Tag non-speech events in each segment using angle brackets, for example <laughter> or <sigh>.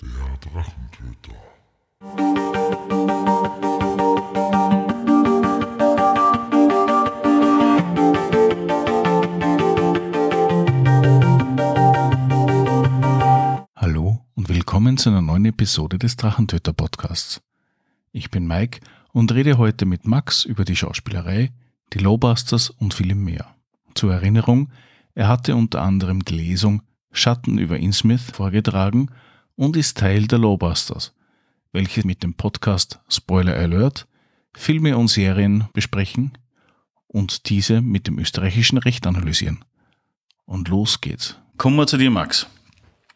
Der Drachentöter. Hallo und willkommen zu einer neuen Episode des Drachentöter Podcasts. Ich bin Mike und rede heute mit Max über die Schauspielerei, die Lowbusters und vielem mehr. Zur Erinnerung, er hatte unter anderem die Lesung Schatten über Innsmouth vorgetragen und ist Teil der Lowbusters, welche mit dem Podcast Spoiler Alert Filme und Serien besprechen und diese mit dem österreichischen Recht analysieren. Und los geht's. Kommen wir zu dir, Max.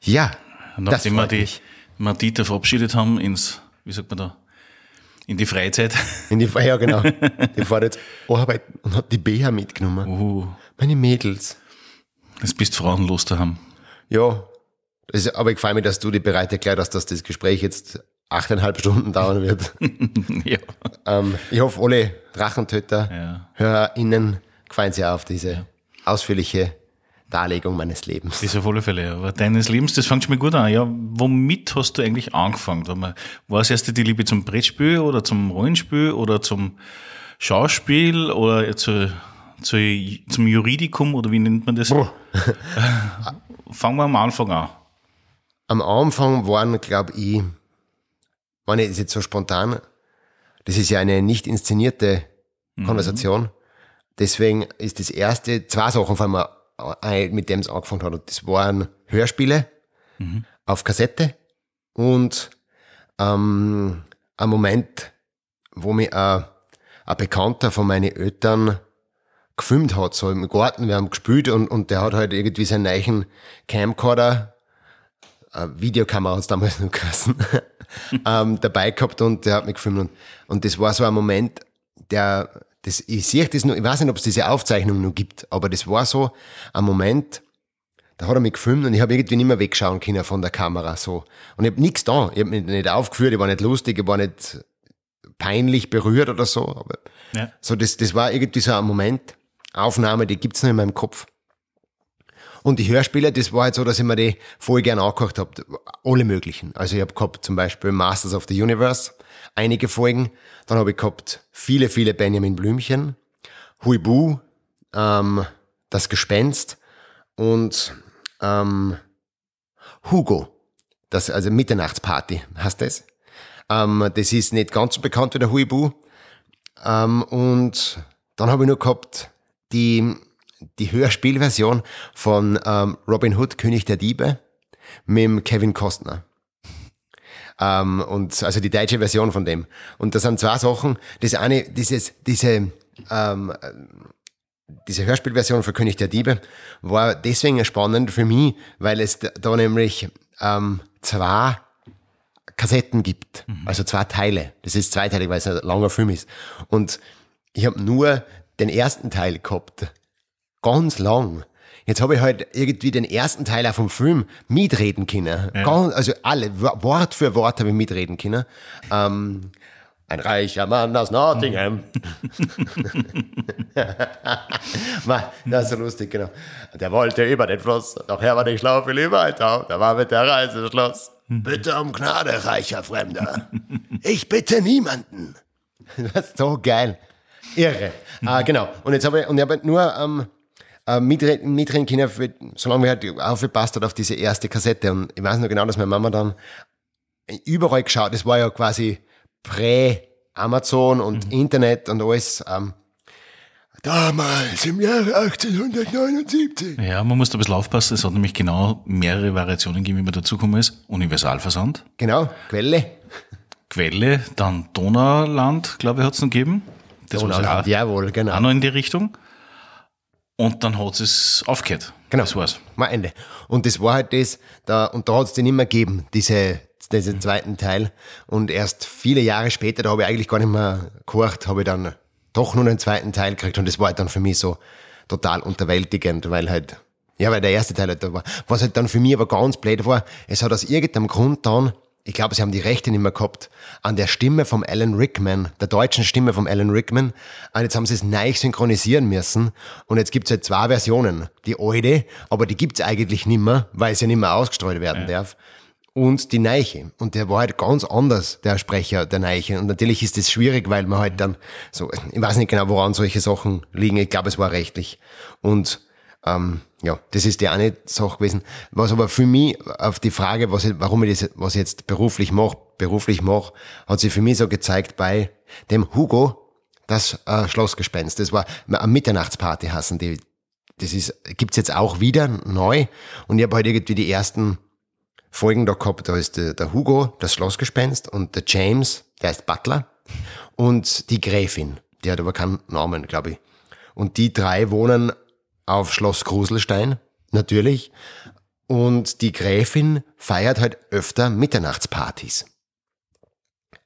Ja, Nachdem wir freut die mich. Madita verabschiedet haben ins, wie sagt man da, in die Freizeit. in die ja genau. <laughs> Die fährt jetzt arbeiten und hat die BH mitgenommen. Uh, Meine Mädels. jetzt bist frauenlos daheim. Ja, ist, aber ich freue mich, dass du dir bereit erklärt hast, dass das Gespräch jetzt achteinhalb <laughs> Stunden dauern wird. <laughs> ja. ähm, ich hoffe, alle Drachentöter, Ja. HörerInnen gefallen sich auf diese ausführliche Darlegung meines Lebens. Das auf alle Fälle. Aber deines Lebens, das fängt schon mal gut an. Ja, womit hast du eigentlich angefangen? War es erst die Liebe zum Brettspiel oder zum Rollenspiel oder zum Schauspiel oder zu, zu, zum Juridikum oder wie nennt man das? Fangen wir am Anfang an. Am Anfang waren, glaube ich, wenn ich das jetzt so spontan, das ist ja eine nicht inszenierte Konversation. Deswegen ist das erste, zwei Sachen vor allem, äh, mit dem es angefangen hat. Und das waren Hörspiele auf Kassette und ähm, ein Moment, wo mich ein, ein Bekannter von meinen Eltern gefilmt hat, so im Garten, wir haben gespielt und, und der hat halt irgendwie seinen neuen Camcorder äh, Videokamera hat's damals noch geheißen, <laughs> ähm, dabei gehabt und der hat mich gefilmt. Und, und das war so ein Moment, der, das, ich sehe das nur, ich weiß nicht, ob es diese Aufzeichnung noch gibt, aber das war so ein Moment, da hat er mich gefilmt und ich habe irgendwie nicht mehr wegschauen können von der Kamera. so Und ich habe nichts da. Ich habe mich nicht aufgeführt, ich war nicht lustig, ich war nicht peinlich berührt oder so. Aber Ja. so das, das war irgendwie so ein Moment, Aufnahme, die gibt's noch in meinem Kopf. Und die Hörspiele, das war halt so, dass ich mir die voll gern angehört habe. Alle möglichen. Also ich habe gehabt zum Beispiel Masters of the Universe, einige Folgen. Dann habe ich gehabt viele, viele Benjamin Blümchen, Huibu, ähm, Das Gespenst und ähm, Hugo. Das, also Mitternachtsparty heißt das. Ähm, das ist nicht ganz so bekannt wie der Huibu. Ähm, und dann habe ich noch gehabt die, die Hörspielversion von ähm, Robin Hood, König der Diebe, mit Kevin Costner. Ähm, und also die deutsche Version von dem. Und das sind zwei Sachen. Das eine, dieses, diese, ähm, diese Hörspielversion für König der Diebe war deswegen spannend für mich, weil es da, nämlich ähm, zwei Kassetten gibt, also zwei Teile. Das ist zweiteilig, weil es ein langer Film ist. Und ich habe nur den ersten Teil gehabt, ganz lang. Jetzt habe ich halt irgendwie den ersten Teil auch vom Film mitreden können. Ganz, also alle, Wo- Wort für Wort habe ich mitreden können. Ähm, ein reicher Mann aus Nottingham. <laughs> War- das ist so lustig, genau. Der wollte über den Fluss, doch er war nicht schlau viel weiter. Da war mit der Reise Schluss. Bitte um Gnade, reicher Fremder. Ich bitte niemanden. <laughs> Das ist so geil. Irre. Ah, genau. Und jetzt habe ich, und ich habe halt nur ähm, äh, mitreden, mitreden können, für, solange wir halt aufgepasst hat auf diese erste Kassette. Und ich weiß noch genau, dass meine Mama dann überall geschaut, das war ja quasi Prä-Amazon und Internet und alles. Ähm, damals, im Jahre 1879. Ja, man muss da ein bisschen aufpassen. Es hat nämlich genau mehrere Variationen gegeben, wie man dazugekommen ist. Universalversand, Genau, Quelle. Quelle, dann Donauland, glaube ich, hat es noch gegeben. Das war Donauland, auch, jawohl, genau. auch noch in die Richtung. Und dann hat es aufgehört. Genau. Das war's. Mal Ende. Und das war halt das, da, und da hat es den immer gegeben, diese, diesen zweiten Teil. Und erst viele Jahre später, da habe ich eigentlich gar nicht mehr gehört, habe ich dann doch nur einen zweiten Teil gekriegt. Und das war halt dann für mich so total unterwältigend, weil halt, ja, weil der erste Teil halt da war. Was halt dann für mich aber ganz blöd war, es hat aus irgendeinem Grund dann ich glaube, sie haben die Rechte nicht mehr gehabt, an der Stimme vom Alan Rickman, der deutschen Stimme vom Alan Rickman. Und jetzt haben sie es neu synchronisieren müssen. Und jetzt gibt es halt zwei Versionen. Die alte, aber die gibt es eigentlich nicht mehr, weil sie ja nicht mehr ausgestrahlt werden darf. und die Neiche. Und der war halt ganz anders, der Sprecher der Neiche. Und natürlich ist das schwierig, weil man halt dann so, ich weiß nicht genau, woran solche Sachen liegen. Ich glaube, es war rechtlich. Und ähm, ja, das ist die eine Sache gewesen. Was aber für mich auf die Frage, was ich, warum ich das was ich jetzt beruflich mache, beruflich mache, hat sich für mich so gezeigt bei dem Hugo, das äh, Schlossgespenst. Das war eine Mitternachtsparty hassen die. Das ist gibt's jetzt auch wieder neu. Und ich habe halt irgendwie die ersten Folgen da gehabt. Da ist der, der Hugo, das Schlossgespenst, und der James, der ist Butler, und die Gräfin. Die hat aber keinen Namen, glaube ich. Und die drei wohnen auf Schloss Gruselstein, natürlich. Und die Gräfin feiert halt öfter Mitternachtspartys.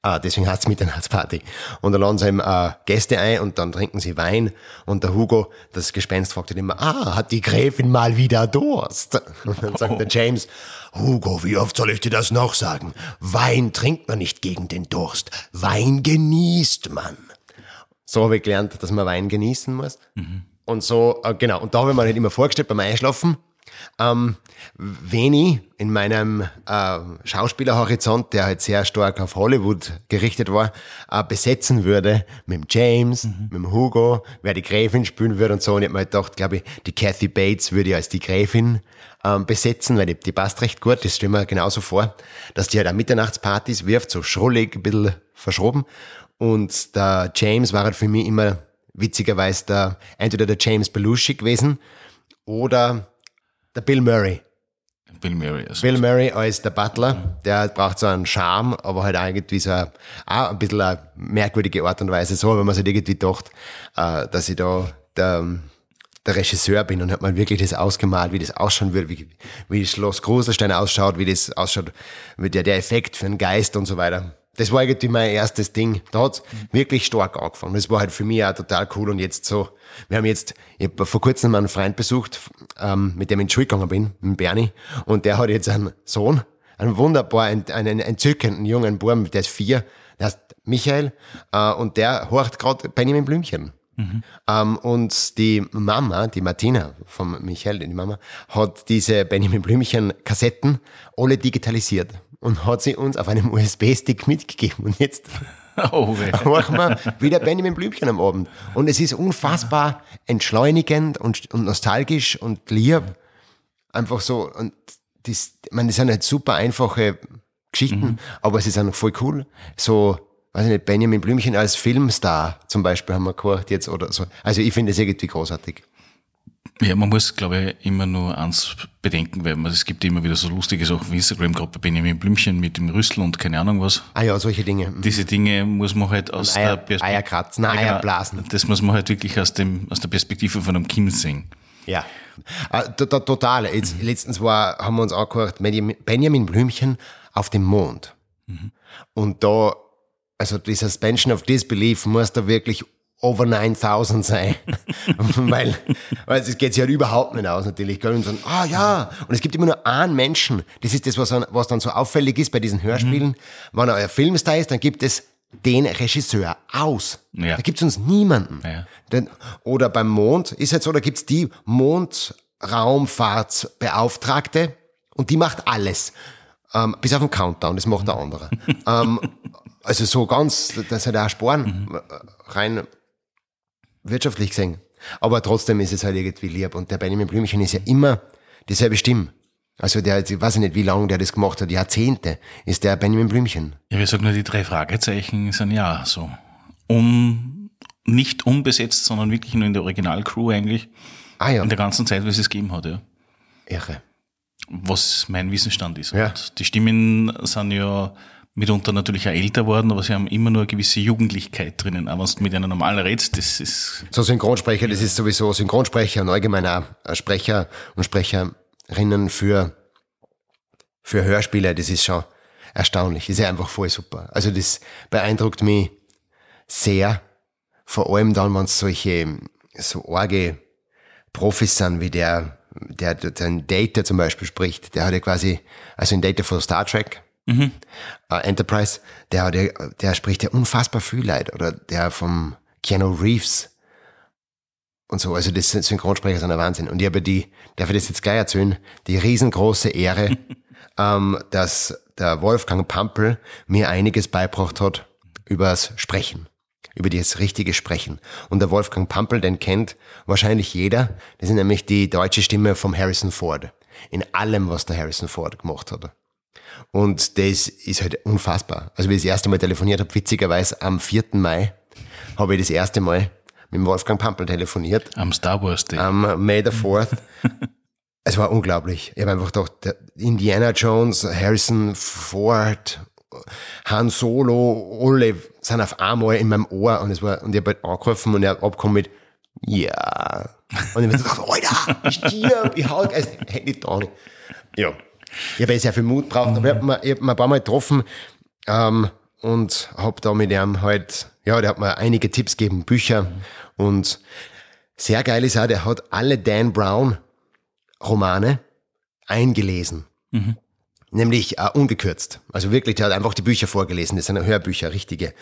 Ah, deswegen heißt es Mitternachtsparty. Und da laden sie eben äh, Gäste ein und dann trinken sie Wein. Und der Hugo, das Gespenst, fragt ihn immer, ah, hat die Gräfin mal wieder Durst? <laughs> Und dann sagt der James, Hugo, wie oft soll ich dir das noch sagen? Wein trinkt man nicht gegen den Durst. Wein genießt man. So habe ich gelernt, dass man Wein genießen muss. Und so, äh, genau, und da habe ich mir halt immer vorgestellt beim Einschlafen, ähm, wen ich in meinem äh, Schauspielerhorizont, der halt sehr stark auf Hollywood gerichtet war, äh, besetzen würde mit dem James, mit dem Hugo, wer die Gräfin spielen würde und so. Und ich habe mir halt gedacht, glaube ich, die Kathy Bates würde ich als die Gräfin ähm, besetzen, weil die, die passt recht gut, das stelle ich mir genauso vor, dass die halt auch Mitternachtspartys wirft, so schrullig, ein bisschen verschroben. Und der James war halt für mich immer witzigerweise der, entweder der James Belushi gewesen oder der Bill Murray. Bill Murray. Also Bill Murray als der Butler, der braucht so einen Charme, aber halt irgendwie so ein, auch ein bisschen eine merkwürdige Art und Weise. So, wenn man sich irgendwie gedacht, äh, dass ich da der, der Regisseur bin und hat man wirklich das ausgemalt, wie das ausschauen würde, wie, wie Schloss Gruselstein ausschaut, wie das ausschaut, wie der, der Effekt für den Geist und so weiter. Das war irgendwie mein erstes Ding. Da hat's wirklich stark angefangen. Das war halt für mich auch total cool und jetzt so, wir haben jetzt, ich hab vor kurzem einen Freund besucht, ähm, mit dem ich in die Schule gegangen bin, mit Bernie, und der hat jetzt einen Sohn, einen wunderbar, einen, einen entzückenden jungen Buben, der ist vier, der heißt Michael, äh, und der horcht gerade Benjamin Blümchen. Ähm, und die Mama, die Martina von Michael, die Mama, hat diese Benjamin Blümchen Kassetten alle digitalisiert und hat sie uns auf einem USB-Stick mitgegeben. Und jetzt <laughs> Oh, <laughs> machen wir wieder Benjamin Blümchen am Abend. Und es ist unfassbar entschleunigend und, und nostalgisch und lieb. Einfach so. Und das, ich meine, das sind halt super einfache Geschichten, aber sie sind voll cool. So, weiß ich nicht, Benjamin Blümchen als Filmstar zum Beispiel haben wir gehört jetzt oder so. Also ich finde das irgendwie großartig. Ja, man muss, glaube ich, immer nur eins bedenken, weil man, es gibt immer wieder so lustige Sachen auf Instagram, gerade bei Benjamin Blümchen mit dem Rüssel und keine Ahnung was. Ah ja, solche Dinge. Diese Dinge muss man halt aus der Eier, Perspektive, Eierkratzen, nein, Eierblasen. das muss man halt wirklich aus dem, aus der Perspektive von einem Kind sehen. Ja, äh, to- total. Jetzt, letztens war, haben wir uns angehört, Benjamin Benjamin Blümchen auf dem Mond. Und da, also die Suspension of Disbelief muss da wirklich over 9000 sein. <laughs> weil, weil es geht sich halt überhaupt nicht aus natürlich. gell? Und so, ah ja, und es gibt immer nur einen Menschen. Das ist das, was, dann- was dann so auffällig ist bei diesen Hörspielen. Wenn ein Filmstar ist, dann gibt es den Regisseur aus. Ja. Da gibt es uns niemanden. Ja. Denn, oder beim Mond ist halt so, da gibt's die Mondraumfahrtsbeauftragte und die macht alles. Ähm, bis auf den Countdown, das macht der andere. <laughs> ähm, also so ganz, das hat auch Sporen, äh, rein wirtschaftlich gesehen. Aber trotzdem ist es halt irgendwie lieb. Und der Benjamin Blümchen ist ja immer dieselbe Stimme. Also der, ich weiß nicht, wie lange der das gemacht hat, Jahrzehnte, ist der Benjamin Blümchen. Ja, wir sagen nur, die drei Fragezeichen sind ja so un, nicht unbesetzt, sondern wirklich nur in der Originalcrew eigentlich. Ah ja, In der ganzen Zeit, wie es es gegeben hat, ja. irre. Was mein Wissensstand ist. Ja. Und die Stimmen sind ja mitunter natürlich auch älter worden, aber sie haben immer nur eine gewisse Jugendlichkeit drinnen. Aber wenn du mit einer normal redest, das ist, So Synchronsprecher, das ist sowieso Synchronsprecher und allgemein auch äh, Sprecher und Sprecherinnen für, für Hörspiele, das ist schon erstaunlich. Das ist ja einfach voll super. Also das beeindruckt mich sehr. Vor allem dann, wenn es solche, so arge Profis sind, wie der, der, der den Data zum Beispiel spricht. Der hat ja quasi, also ein Data von Star Trek, äh, Enterprise, der, ja, der spricht ja unfassbar viel Leid. Oder der vom Keanu Reeves und so. Also das sind Synchronsprecher sind ein Wahnsinn. Und ich habe die, darf ich das jetzt gleich erzählen, die riesengroße Ehre, <laughs> ähm, dass der Wolfgang Pampel mir einiges beibracht hat übers Sprechen, über das richtige Sprechen. Und der Wolfgang Pampel, den kennt wahrscheinlich jeder. Das ist nämlich die deutsche Stimme vom Harrison Ford. In allem, was der Harrison Ford gemacht hat. Und das ist halt unfassbar. Also wie ich das erste Mal telefoniert habe, witzigerweise am 4. Mai, habe ich das erste Mal mit Wolfgang Pampel telefoniert. Am Star Wars Day. Am May the 4th. <laughs> es war unglaublich. Ich habe einfach gedacht, Indiana Jones, Harrison Ford, Han Solo, alle sind auf einmal in meinem Ohr und es war, und ich habe halt angerufen und er hat abgekommen mit, ja. Und ich habe gedacht, Alter, ich stirb, ich hau, also, hätte ich da nicht. Ja. Ich habe eh sehr viel Mut braucht, aber ich habe ich hab mir ein paar Mal getroffen, ähm, und habe da mit ihm halt, ja, der hat mir einige Tipps gegeben, Bücher und sehr geil ist auch, der hat alle Dan Brown Romane eingelesen. Mhm. Nämlich äh, ungekürzt. Also wirklich, der hat einfach die Bücher vorgelesen. Das sind Hörbücher, richtige.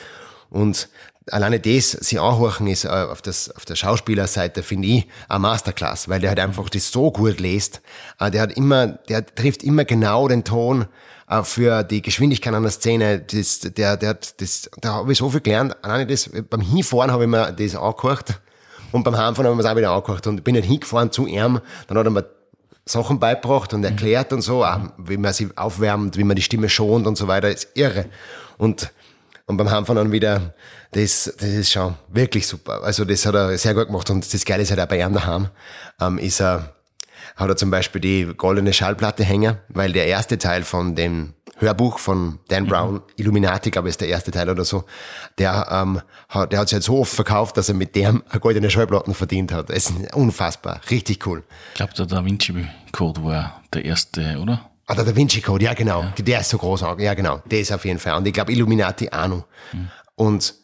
Und alleine das, sie anhorchen, ist äh, auf, das, auf der Schauspielerseite, finde ich, ein Masterclass, weil der halt einfach das so gut liest. Äh, der hat immer, der trifft immer genau den Ton äh, für die Geschwindigkeit einer Szene. Das, der, der, das, da habe ich so viel gelernt. Alleine das, beim Hinfahren habe ich mir das angehört und beim Heimfahren habe ich mir das auch wieder angehört und bin nicht hingefahren zu ihm, dann hat er mir Sachen beibracht und erklärt und so, wie man sie aufwärmt, wie man die Stimme schont und so weiter, ist irre. Und, und beim Heimfahren dann wieder, das, das ist schon wirklich super. Also das hat er sehr gut gemacht und das Geile ist halt auch bei ihm daheim, ähm, ist er, hat er zum Beispiel die goldene Schallplatte hängen, weil der erste Teil von dem Hörbuch von Dan mhm. Brown, mhm. Illuminati, glaube ich, ist der erste Teil oder so, der, ähm, hat, der hat sich halt so oft verkauft, dass er mit dem eine goldene Schallplatten verdient hat. Es ist unfassbar, richtig cool. Ich glaube, der Da Vinci Code war der erste, oder? Ah, der Da Vinci Code, ja genau. Ja. Der ist so großartig, ja genau. Der ist auf jeden Fall. Und ich glaube Illuminati auch noch. Mhm. Und,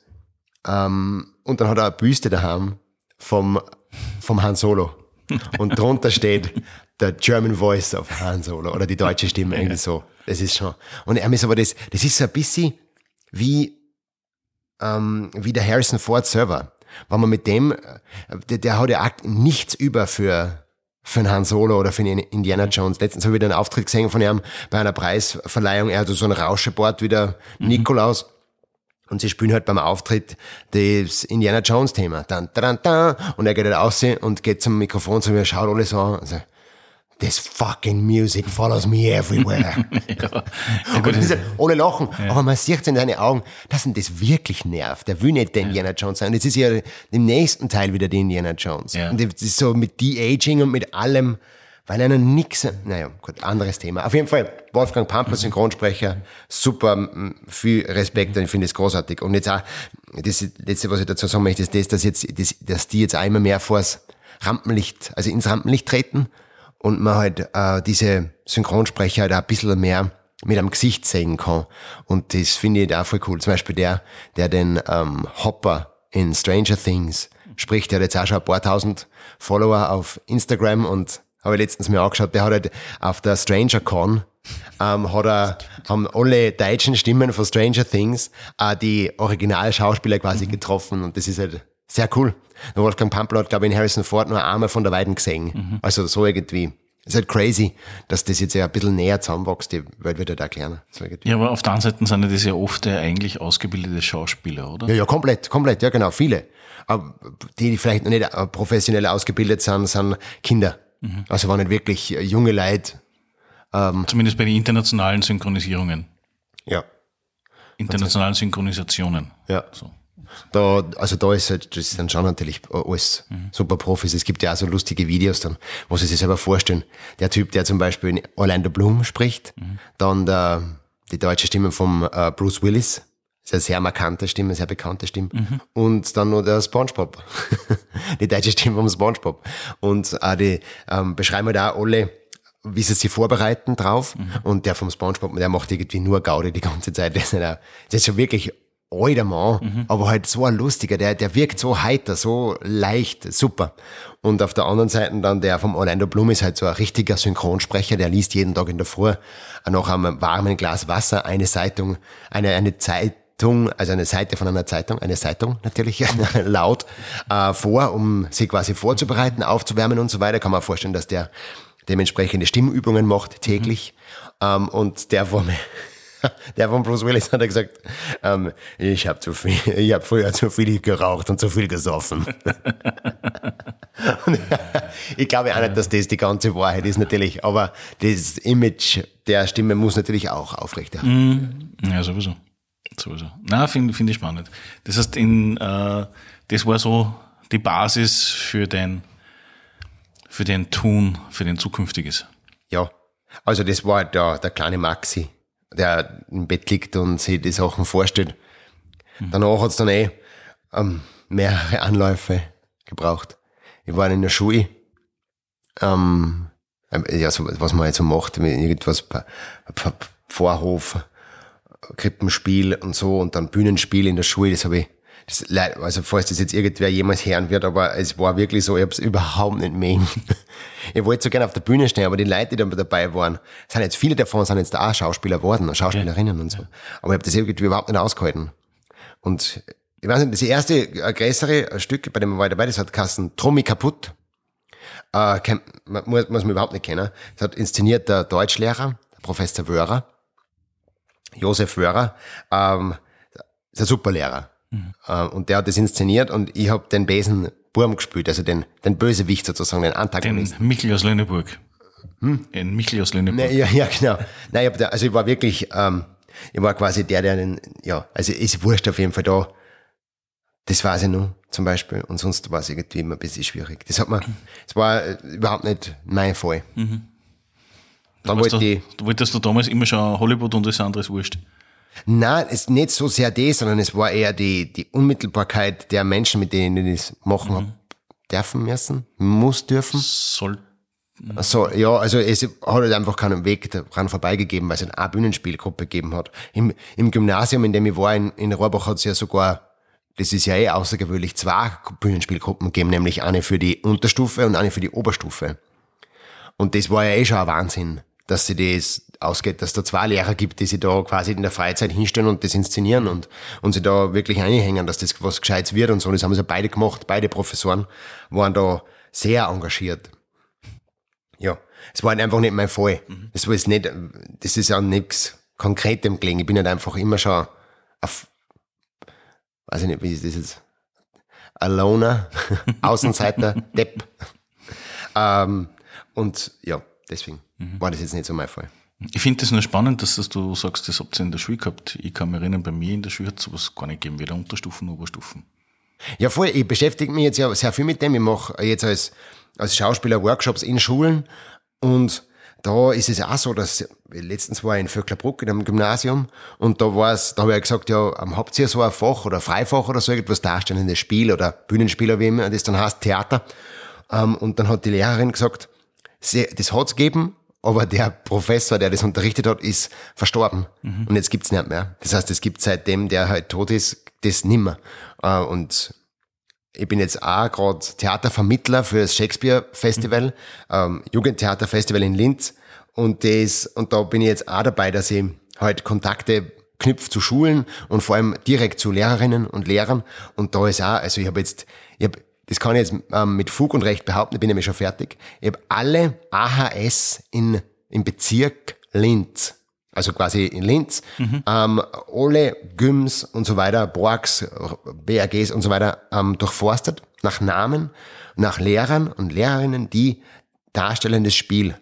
ähm, und dann hat er eine Büste daheim vom, vom Han Solo. Und drunter steht der German Voice of Han Solo oder die deutsche Stimme, irgendwie so. Das ist schon. Und er ist aber das, das ist so ein bisschen wie, ähm, wie der Harrison Ford Server. Wenn man mit dem, der, der hat ja nichts über für, für einen Han Solo oder für einen Indiana Jones. Letztens habe ich wieder einen Auftritt gesehen von ihm bei einer Preisverleihung. Er hat so ein Rauscheboard wie der mhm. Nikolaus. Und sie spielen halt beim Auftritt das Indiana Jones Thema. Dann, dann, dann, und er geht halt aus und geht zum Mikrofon zu mir, schaut alles an. Also, this fucking music follows me everywhere. <laughs> ja. <laughs> ja halt ohne Lachen. Ja. Aber man sieht in seinen Augen, dass ihn das wirklich nervt. Der will nicht der Indiana Jones sein. Und jetzt ist ja im nächsten Teil wieder der Indiana Jones. Und das ist so mit De-Aging und mit allem, weil einer nix, naja, gut, anderes Thema. Auf jeden Fall, Wolfgang Pamper, Synchronsprecher, super, viel Respekt und ich finde es großartig. Und jetzt auch, das letzte, was ich dazu sagen möchte, ist das, dass jetzt, das, dass die jetzt einmal mehr vors Rampenlicht, also ins Rampenlicht treten und man halt äh, diese Synchronsprecher halt auch ein bisschen mehr mit einem Gesicht sehen kann. Und das finde ich auch voll cool. Zum Beispiel der, der den ähm, Hopper in Stranger Things spricht, der hat jetzt auch schon ein paar tausend Follower auf Instagram und habe ich letztens mir angeschaut, der hat halt auf der Stranger Con ähm, hat er, haben alle deutschen Stimmen von Stranger Things äh, die Originalschauspieler quasi mhm. getroffen und das ist halt sehr cool. Der Wolfgang Pampel hat, glaube ich, in Harrison Ford nur einmal von der Weiden gesehen. Mhm. Also so irgendwie. ist halt crazy, dass das jetzt ja ein bisschen näher zusammenwächst, die Welt wird halt auch kleiner. So ja, aber auf der anderen Seite sind das ja oft ja eigentlich ausgebildete Schauspieler, oder? Ja, ja, komplett, komplett, ja genau, viele. Aber die, die vielleicht noch nicht professionell ausgebildet sind, sind Kinder. Mhm. Also waren nicht wirklich junge Leute. Ähm, Zumindest bei den internationalen Synchronisierungen. Ja. Internationalen Synchronisationen. Ja. So. Da, also da ist halt, das sind schon natürlich alles mhm. super Profis. Es gibt ja auch so lustige Videos dann, wo sie sich selber vorstellen. Der Typ, der zum Beispiel in Orlando Bloom spricht, mhm. dann der, die deutsche Stimme vom äh, Bruce Willis, ist eine sehr markante Stimme, sehr bekannte Stimme. Mhm. Und dann noch der Spongebob. <laughs> die deutsche Stimme vom Spongebob. Und auch die ähm, beschreiben halt auch alle, wie sie sich vorbereiten drauf. Mhm. Und der vom Spongebob, der macht irgendwie nur Gaudi die ganze Zeit. <laughs> Das ist, nicht auch, das ist schon wirklich alter Mann, mhm. aber halt so ein lustiger, der, der wirkt so heiter, so leicht, super. Und auf der anderen Seite dann der vom Orlando Bloom ist halt so ein richtiger Synchronsprecher, der liest jeden Tag in der Früh nach einem warmen Glas Wasser eine Zeitung, eine, eine Zeitung, also eine Seite von einer Zeitung, eine Zeitung natürlich <laughs> laut äh, vor, um sie quasi vorzubereiten, aufzuwärmen und so weiter. Kann man vorstellen, dass der dementsprechende Stimmübungen macht täglich. Ähm, und der von, <laughs> der von Bruce Willis hat gesagt, ähm, ich habe zu viel, <laughs> ich habe früher zu viel geraucht und zu viel gesoffen. ich glaube auch nicht, dass das die ganze Wahrheit ist natürlich, aber das Image der Stimme muss natürlich auch aufrechterhalten. Ja, sowieso. Sowieso. Na, finde find ich spannend. Das heißt, in, äh, das war so die Basis für dein, für dein Tun, für dein zukünftiges. Ja, also das war der, der kleine Maxi, der im Bett liegt und sich die Sachen vorstellt. Danach hat's dann eh ähm, mehrere Anläufe gebraucht. Ich war in der Schule, ähm, ja, so, was man jetzt so macht, mit irgendwas, Vorhof, Krippenspiel und so und dann Bühnenspiel in der Schule, das habe ich, das, also falls das jetzt irgendwer jemals hören wird, aber es war wirklich so, ich habe es <laughs> überhaupt nicht mehr. Ich wollte so gerne auf der Bühne stehen, aber die Leute, die da dabei waren, sind jetzt viele davon sind jetzt auch Schauspieler geworden, und Schauspielerinnen und so. Aber ich habe das irgendwie überhaupt nicht ausgehalten. Und ich weiß nicht, das erste äh, größere Stück, bei dem war ich dabei, das hat Kassen Trummi kaputt. Äh, kennt, man, muss, muss man überhaupt nicht kennen. Das hat inszeniert der Deutschlehrer, der Professor Wörer, Josef Wörer, ähm, ist ein super Lehrer. Äh, und der hat das inszeniert und ich habe den Besen Burm gespielt, also den, den Bösewicht sozusagen, den Den Antagonist. Michel aus Lüneburg. Hm? Den Michel aus Lüneburg. Nee, ja, ja, genau. Nein, ich da, also ich war wirklich, ähm, ich war quasi der, der den, ja, also ist wurscht auf jeden Fall da. Das weiß ich noch, zum Beispiel. Und sonst war es irgendwie immer ein bisschen schwierig. Das hat man, es war äh, überhaupt nicht mein Fall. Dann Weißt wollte du, ich, du wolltest du damals immer schon Hollywood und das andere ist wurscht. nein, es ist nicht so sehr das, sondern es war eher die, die Unmittelbarkeit der Menschen, mit denen ich das machen hab dürfen müssen, muss dürfen. Soll, So, ja, also es hat halt einfach keinen Weg daran vorbeigegeben, weil es eine Bühnenspielgruppe gegeben hat. Im, Im Gymnasium, in dem ich war, in, in Rohrbach hat es ja sogar, das ist ja eh außergewöhnlich, zwei Bühnenspielgruppen gegeben, nämlich eine für die Unterstufe und eine für die Oberstufe. Und das war ja eh schon ein Wahnsinn, dass sie das ausgeht, dass da zwei Lehrer gibt, die sich da quasi in der Freizeit hinstellen und das inszenieren und, und sie da wirklich einhängen, dass das was Gescheites wird und so. Das haben sie beide gemacht, beide Professoren waren da sehr engagiert. Ja, es war halt einfach nicht mein Fall. Das war jetzt nicht, das ist ja nichts Konkretem gelegen. Ich bin halt einfach immer schon auf, weiß ich nicht, wie ist das jetzt? Aloner, <laughs> Außenseiter, Depp. <laughs> Ähm, und ja, deswegen war das jetzt nicht so mein Fall. ich finde das nur spannend, dass das du sagst, das habt ihr in der Schule gehabt. Ich kann mich erinnern, bei mir in der Schule hat es sowas gar nicht gegeben, weder Unterstufen, Oberstufen. Ja, voll. Ich beschäftige mich jetzt ja sehr viel mit dem. Ich mache jetzt als, als Schauspieler Workshops in Schulen und da ist es auch so, dass letztens war ich in Vöcklerbruck in einem Gymnasium und da war es, da habe ich gesagt, ja, ähm, habt ihr so ein Fach oder Freifach oder so irgendwas darstellendes Spiel oder Bühnenspiel oder wie immer das dann heißt, Theater. Ähm, und dann hat die Lehrerin gesagt, sie, das hat's gegeben, aber der Professor, der das unterrichtet hat, ist verstorben. Und jetzt gibt's nicht mehr. Das heißt, es gibt seitdem, der halt tot ist, das nimmer. Äh, und ich bin jetzt auch gerade Theatervermittler für das Shakespeare Festival, ähm, Jugendtheaterfestival in Linz. Und das, und da bin ich jetzt auch dabei, dass ich halt Kontakte knüpfe zu Schulen und vor allem direkt zu Lehrerinnen und Lehrern. Und da ist auch, also ich habe jetzt, ich hab, das kann ich jetzt ähm, mit Fug und Recht behaupten, ich bin nämlich schon fertig. Ich habe alle AHS in, im Bezirk Linz also quasi in Linz, ähm, alle Gyms und so weiter, Borgs, BRGs und so weiter ähm, durchforstet nach Namen, nach Lehrern und Lehrerinnen, die darstellendes Spiel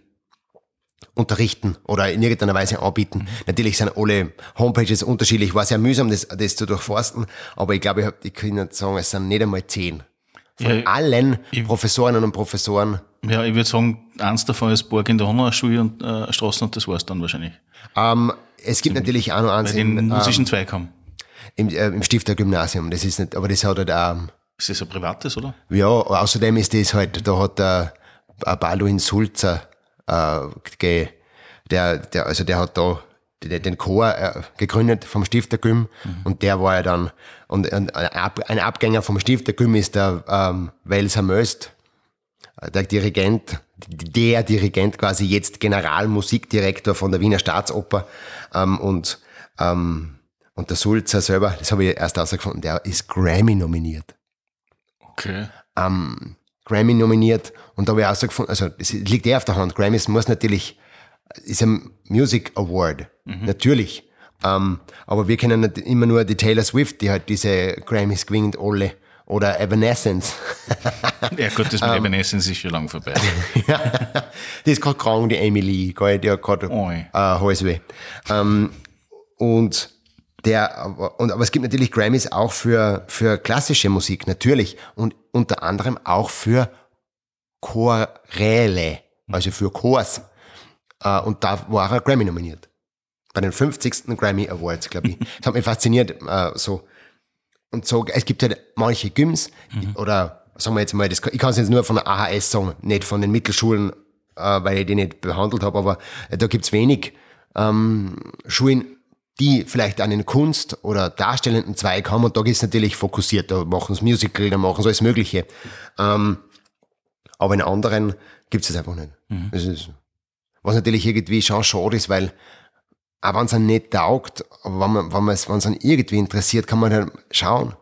unterrichten oder in irgendeiner Weise anbieten. Natürlich sind alle Homepages unterschiedlich, war sehr mühsam, das, das zu durchforsten, aber ich glaube, ich, hab, ich kann nicht sagen, es sind nicht einmal zehn. Von Ja, allen ich- Professorinnen und Professoren Ja, ich würde sagen, eins davon ist Burg in der Honor-Schule und äh, Straßen und das war's dann wahrscheinlich. Ähm, es gibt natürlich auch noch eins einen im, musischen ähm, Zweig haben. im, äh, im Stiftergymnasium. Das ist nicht, aber das hat halt auch, Ist das ein privates, oder? ja, außerdem ist das halt, da hat der äh, Balduin Sulzer, äh, ge, der, der, also der hat da den, den Chor äh, gegründet vom Stiftergym und der war ja dann, und, ein, ein Abgänger vom Stiftergym ist der ähm, Welser Möst, äh, der Dirigent, der Dirigent quasi jetzt Generalmusikdirektor von der Wiener Staatsoper ähm, und ähm, und der Sulzer selber, das habe ich erst herausgefunden, der ist Grammy nominiert. Okay. Ähm, Grammy nominiert und da habe ich auch so gefunden, also es liegt eher auf der Hand. Grammys muss natürlich, ist ein Music Award, natürlich. Ähm, aber wir kennen nicht immer nur die Taylor Swift, die halt diese Grammys gewinnt, alle. Oder Evanescence. Ja gut, das mit Evanescence ist schon lange vorbei. <laughs> die ist gerade krank, die Emily, gell, die hat gerade äh, Halsweh. Ähm, und der, aber- und, aber es gibt natürlich Grammys auch für, für klassische Musik, natürlich. Und unter anderem auch für Choräle, also für Chors. Äh, und da war er Grammy nominiert. Bei den 50. Grammy Awards, glaube ich. Das hat mich fasziniert, äh, so. Und so, es gibt halt manche Gyms, oder sagen wir jetzt mal, das, ich kann es jetzt nur von der AHS sagen, nicht von den Mittelschulen, äh, weil ich die nicht behandelt habe, aber äh, da gibt's wenig ähm, Schulen, die vielleicht einen Kunst- oder darstellenden Zweig haben und da ist natürlich fokussiert, da machen sie Musical, da machen sie alles Mögliche. Ähm, aber in anderen gibt's es einfach nicht. Das ist, was natürlich irgendwie schon schade ist, weil auch wenn es einem nicht taugt, aber wenn man, wenn man es, wenn es einen irgendwie interessiert, kann man dann schauen,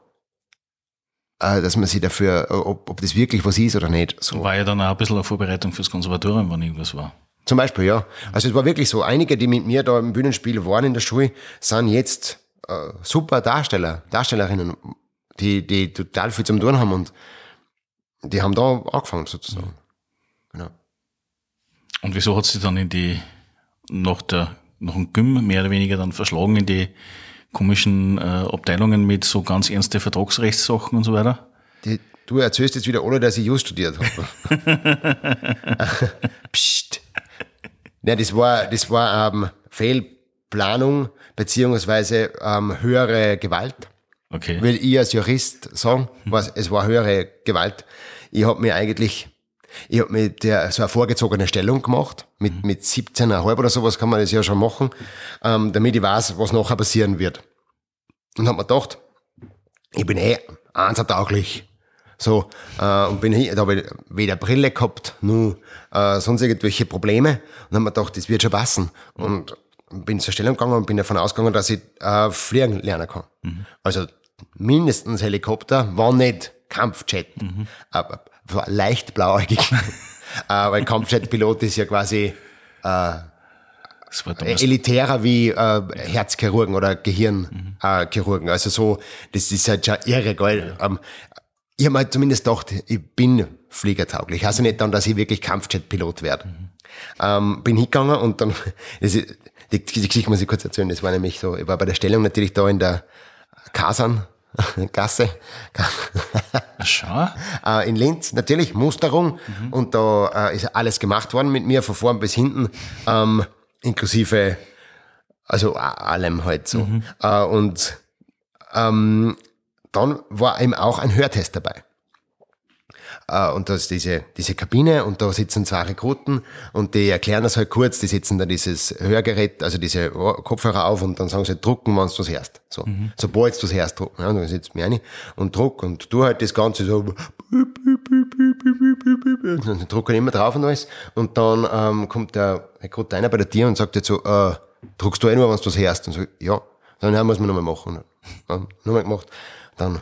äh, dass man sich dafür, äh, ob, ob das wirklich was ist oder nicht. So. War ja dann auch ein bisschen eine Vorbereitung fürs Konservatorium, wenn irgendwas war. Zum Beispiel, ja. Also es war wirklich so, einige, die mit mir da im Bühnenspiel waren in der Schule, sind jetzt äh, super Darsteller, Darstellerinnen, die, die total viel zum tun haben und die haben da angefangen sozusagen. Genau. Und wieso hat sie dann in die, nach der, nach dem Gym mehr oder weniger dann verschlagen in die komischen äh, Abteilungen mit so ganz ernste Vertragsrechtssachen und so weiter? Die, du erzählst jetzt wieder alle, dass ich Just studiert habe. <laughs> Psst. Ja, das war, das war ähm, Fehlplanung beziehungsweise ähm, höhere Gewalt. Okay. will ich als Jurist sagen, was, es war höhere Gewalt. Ich habe mir eigentlich, ich habe mir der, so eine vorgezogene Stellung gemacht, mit, mit 17,5 oder sowas kann man das ja schon machen, ähm, damit ich weiß, was nachher passieren wird. Und hab mir gedacht, ich bin eh einsertauglich. So, äh, und bin hier, da habe ich weder Brille gehabt, nur äh, sonst irgendwelche Probleme. Und hab mir gedacht, das wird schon passen. Und bin zur Stellung gegangen und bin davon ausgegangen, dass ich äh, fliegen lernen kann. Also mindestens Helikopter, war nicht Kampfjet. Aber war leicht blauäugig. <laughs> äh, weil Kampfjet-Pilot ist ja quasi damals, elitärer wie äh, Herzchirurgen oder Gehirnchirurgen. Äh, Chirurgen. also so, das ist halt schon irre geil. Ähm, ich habe halt zumindest gedacht, ich bin fliegertauglich. Also nicht dann, dass ich wirklich Kampfjet-Pilot werde. Ähm, bin hingegangen und dann, <laughs> das ist, die, die Geschichte muss ich kurz erzählen, das war nämlich so, ich war bei der Stellung natürlich da in der Kasan, <laughs> Gasse, schau, <laughs> äh, in Linz, natürlich Musterung. Und da äh, ist alles gemacht worden mit mir, von vorn bis hinten, ähm, inklusive, also allem halt so. Äh, und ähm, dann war eben auch ein Hörtest dabei. Äh, und da ist diese, diese Kabine und da sitzen zwei Rekruten und die erklären das halt kurz, die setzen da dieses Hörgerät, also diese Kopfhörer auf und dann sagen sie, drucken, wenn du was hörst. So. Sobald du was hörst, drucken. Ja, und dann sitzt mir eine und druck und du halt das Ganze so und dann drucken immer drauf und alles. Und dann ähm, kommt der Rekrut einer bei der Tür und sagt jetzt so, äh, druckst du eh nur, wenn du was hörst? Und so, ja. Dann ja, muss man nochmal machen. Ja, nochmal gemacht. Dann,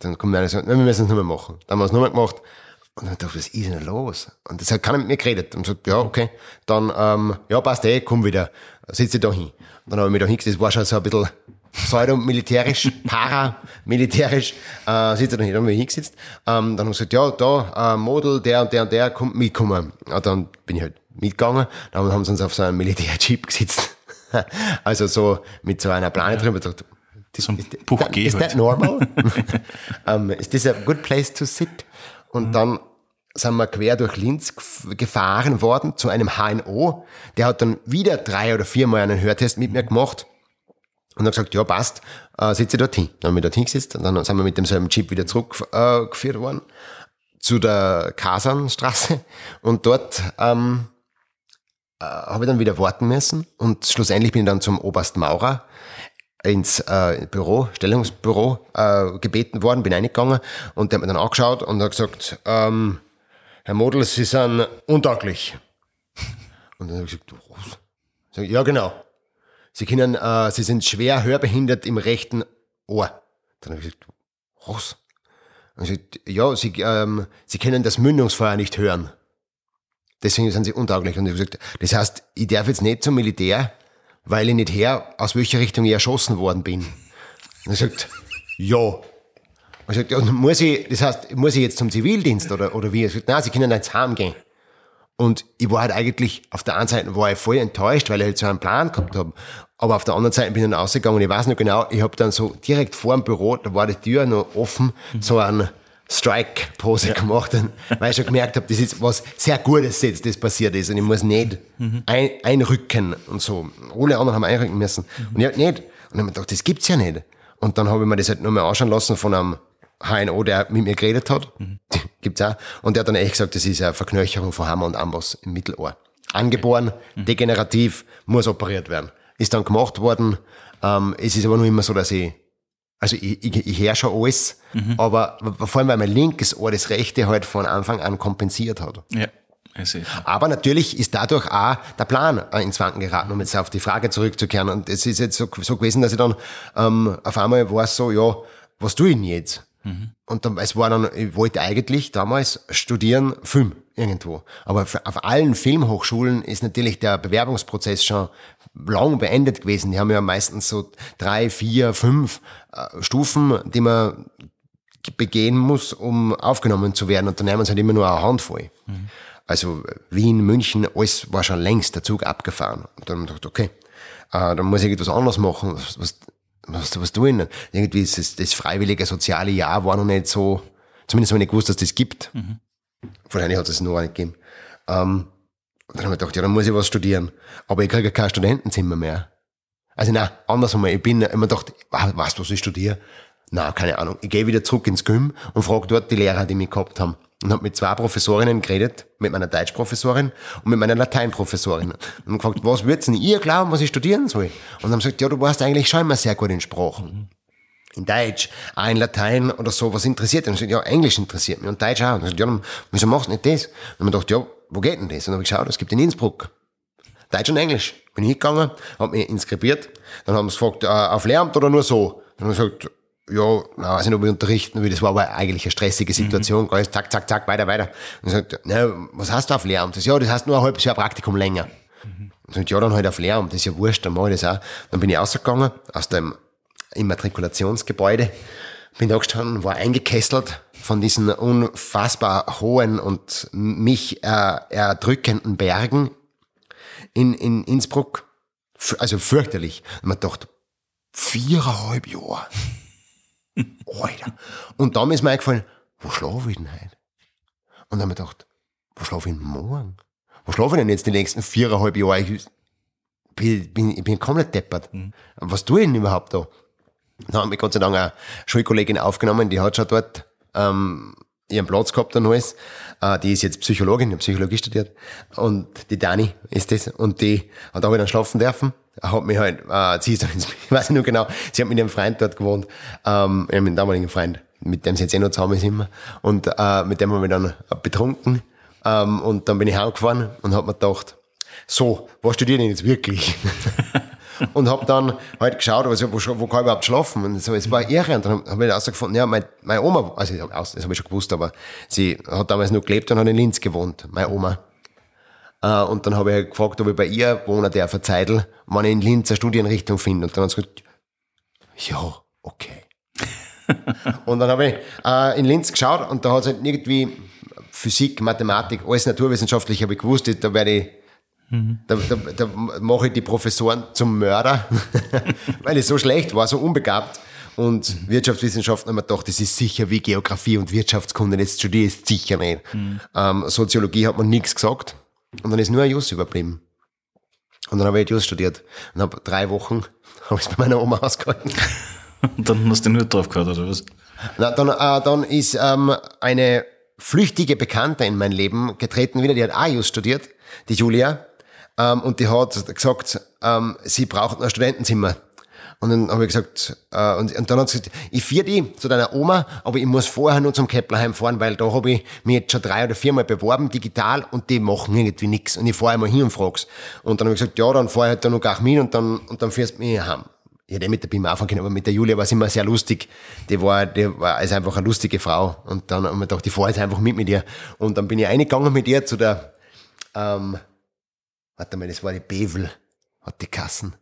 dann kommt einer und sagt, nein, wir müssen es nochmal machen. Dann haben wir es nochmal gemacht. Und dann dachte ich, was ist denn los? Und das hat keiner mit mir geredet. Und sagt, ja, okay. Dann, ähm, ja, passt eh, komm wieder. Sitz dich da hin. Dann habe ich mich da hingesetzt. Das war schon so ein bisschen pseudo-militärisch, <laughs> paramilitärisch, äh, sitzt er da hin, dann bin ich hingesetzt. Ähm, dann haben sie gesagt, ja, da, äh, Model, der und der und der, kommt mitkommen. Ja, dann bin ich halt mitgegangen. Dann haben sie uns auf so einen Militärjeep <laughs> gesetzt. also so mit so einer Plane drüber. Ich So ein ist, that, G is that normal? um, is this a good place to sit? Und dann sind wir quer durch Linz gef- gefahren worden zu einem HNO. Der hat dann wieder drei oder viermal einen Hörtest mit mir gemacht. Und hat gesagt, ja, passt, äh, sitze dort hin. Dann haben wir dort hingesetzt und dann sind wir mit demselben Jeep wieder zurückgeführt äh, worden zu der Kasanstraße. Und dort ähm, äh, habe ich dann wieder warten müssen. Und schlussendlich bin ich dann zum Oberst Maurer ins äh, Büro, Stellungsbüro äh, gebeten worden, bin reingegangen und der hat mir dann angeschaut und hat gesagt, ähm, Herr Model, Sie sind untauglich. <laughs> Und dann habe ich gesagt, was? Sag ja, genau. Sie können, äh, Sie sind schwer hörbehindert im rechten Ohr. Dann habe ich gesagt, was? Und ich gesagt, ja, sie, ähm, sie können das Mündungsfeuer nicht hören. Deswegen sind sie untauglich. Und ich habe gesagt, das heißt, ich darf jetzt nicht zum Militär, weil ich nicht her, aus welcher Richtung ich erschossen worden bin. Und er sagt, ja. Ich sagt, ja, muss ich, das heißt, muss ich jetzt zum Zivildienst oder, oder wie? Er sagt, nein, sie können jetzt heimgehen. Und ich war halt eigentlich, auf der einen Seite war ich voll enttäuscht, weil ich halt so einen Plan gehabt habe. Aber auf der anderen Seite bin ich dann rausgegangen und ich weiß noch genau, ich habe dann so direkt vor dem Büro, da war die Tür noch offen, so einen Strike-Pose ja. gemacht, <laughs> weil ich schon gemerkt habe, das ist was sehr Gutes jetzt, das passiert ist und ich muss nicht mhm. ein, einrücken und so. Alle anderen haben einrücken müssen. Mhm. Und ich hab nicht. Und dann habe ich mir gedacht, das gibt's ja nicht. Und dann habe ich mir das halt nochmal anschauen lassen von einem HNO, der mit mir geredet hat. Mhm. <laughs> Gibt's auch. Und der hat dann echt gesagt, das ist eine Verknöcherung von Hammer und Amboss im Mittelohr. Angeboren, mhm. degenerativ, muss operiert werden. Ist dann gemacht worden. Ähm, es ist aber nur immer so, dass ich also ich, ich, ich höre schon alles, mhm. aber vor allem, weil mein linkes Ohr das rechte halt von Anfang an kompensiert hat. Ja. Aber natürlich ist dadurch auch der Plan ins Wanken geraten, um jetzt auf die Frage zurückzukehren. Und es ist jetzt so, so gewesen, dass ich dann ähm, auf einmal war es so, ja, was tue ich denn jetzt? Mhm. Und dann, es war dann, ich wollte eigentlich damals studieren Film irgendwo. Aber auf allen Filmhochschulen ist natürlich der Bewerbungsprozess schon lang beendet gewesen. Die haben ja meistens so drei, vier, fünf äh, Stufen, die man begehen muss, um aufgenommen zu werden. Und dann nehmen sie halt immer nur eine Handvoll. Mhm. Also Wien, München, alles war schon längst der Zug abgefahren. Und dann habe ich gedacht, okay, äh, dann muss ich etwas anderes machen. Was, was, was, was tue ich denn? Irgendwie ist das, das freiwillige soziale Jahr war noch nicht so, zumindest habe ich nicht gewusst, dass das gibt. Mhm. Wahrscheinlich hat es noch nicht gegeben. Ähm, und dann habe ich gedacht, ja, dann muss ich was studieren. Aber ich kriege kein Studentenzimmer mehr. Also nein, andersrum, ich bin immer gedacht, weißt du, was ich studiere? Na, keine Ahnung. Ich gehe wieder zurück ins Gym und frage dort die Lehrer, die mich gehabt haben. Und habe mit zwei Professorinnen geredet, mit meiner Deutschprofessorin und mit meiner Lateinprofessorin. Und gefragt, was würdest denn ihr glauben, was ich studieren soll? Und haben gesagt, ja, du warst eigentlich schon immer sehr gut in Sprachen in Deutsch, auch in Latein oder so, was interessiert dich? Und ich ja, Englisch interessiert mich und Deutsch auch. Und ich ja, dann, wieso machst du nicht das? Und ich gedacht, ja, wo geht denn das? Und dann habe ich geschaut, es gibt in Innsbruck. Deutsch und Englisch. Bin ich hingegangen, habe mich inskribiert, dann haben sie gefragt, äh, auf Lehramt oder nur so? Dann habe ich gesagt, ja, na, weiß nicht, ob ich unterrichten will, das war aber eigentlich eine stressige Situation, mhm. alles zack, zack, zack, weiter, weiter. Und ich gesagt, na, was hast du auf Lehramt? Das, ja, das heißt nur ein halbes Jahr Praktikum länger. Mhm. Und ich ja, dann halt auf Lehramt, das ist ja wurscht, dann mache ich das auch. Dann bin ich rausgegangen aus dem Immatrikulationsgebäude. Bin da gestanden, war eingekesselt von diesen unfassbar hohen und mich äh, erdrückenden Bergen in, in Innsbruck. Also fürchterlich. Und man dachte, viereinhalb Jahre. <laughs> Alter. Und dann ist mir eingefallen, wo schlafe ich denn heute? Und dann habe ich gedacht, wo schlafe ich denn morgen? Wo schlafe ich denn jetzt die nächsten viereinhalb Jahre? Ich bin, bin, ich bin komplett deppert. Mhm. Was tue ich denn überhaupt da? Dann haben wir Gott sei Dank eine Schulkollegin aufgenommen, die hat schon dort ähm, ihren Platz gehabt und alles. Äh, die ist jetzt Psychologin, die hat Psychologie studiert. Und die Dani ist das. Und die hat auch dann schlafen dürfen. Hat mich halt, äh, sie ist dann ins, <laughs> ich weiß nicht nur genau, sie hat mit ihrem Freund dort gewohnt, ähm, mit dem damaligen Freund, mit dem sie jetzt eh noch zusammen ist immer. Und äh, mit dem haben wir dann betrunken. Ähm, und dann bin ich heimgefahren und hab mir gedacht, so, was studiert denn jetzt wirklich? <laughs> und habe dann halt geschaut, also, wo, wo kann ich überhaupt schlafen? Und so, es war irre. Und dann habe ich herausgefunden, ja, meine, meine Oma, also das habe ich schon gewusst, aber sie hat damals noch gelebt und hat in Linz gewohnt, meine Oma. Uh, und dann habe ich halt gefragt, ob ich bei ihr wohne, der Verzeidel, wenn ich in Linz eine Studienrichtung finde. Und dann hat sie gesagt, ja, okay. <laughs> und dann habe ich uh, in Linz geschaut und da hat es halt irgendwie Physik, Mathematik, alles naturwissenschaftlich habe ich gewusst, da werde ich da, da, da mache ich die Professoren zum Mörder, <laughs> weil ich so schlecht war, so unbegabt. Und mhm. Wirtschaftswissenschaften haben wir gedacht, das ist sicher wie Geografie und Wirtschaftskunde, das studiere ich sicher nicht. Mhm. Ähm, Soziologie hat man nichts gesagt. Und dann ist nur ein Jus überblieben. Und dann habe ich Jus studiert. Und habe drei Wochen <laughs> habe ich es bei meiner Oma ausgehalten. Und <laughs> dann hast du nur drauf gehabt, oder was? Na, dann, äh, dann ist ähm, eine flüchtige Bekannte in mein Leben getreten wieder, die hat auch Jus studiert, die Julia. Ähm, und die hat gesagt, ähm, sie braucht ein Studentenzimmer. Und dann habe ich gesagt, äh, und, und, dann hat sie gesagt, ich führe die zu deiner Oma, aber ich muss vorher nur zum Keplerheim fahren, weil da habe ich mich jetzt schon drei oder viermal beworben, digital, und die machen irgendwie nichts. Und ich fahre einmal hin und frag's. Und dann habe ich gesagt, ja, dann fahre ich halt dann noch Gachmin und dann, und dann fährst du mich heim. ich hätte mit der Bim anfangen können, aber mit der Julia war es immer sehr lustig. Die war, die war also einfach eine lustige Frau. Und dann haben wir gedacht, ich fahre jetzt einfach mit mit ihr. Und dann bin ich reingegangen mit ihr zu der, ähm, warte mal, das war die Bevel, hat die Kassen.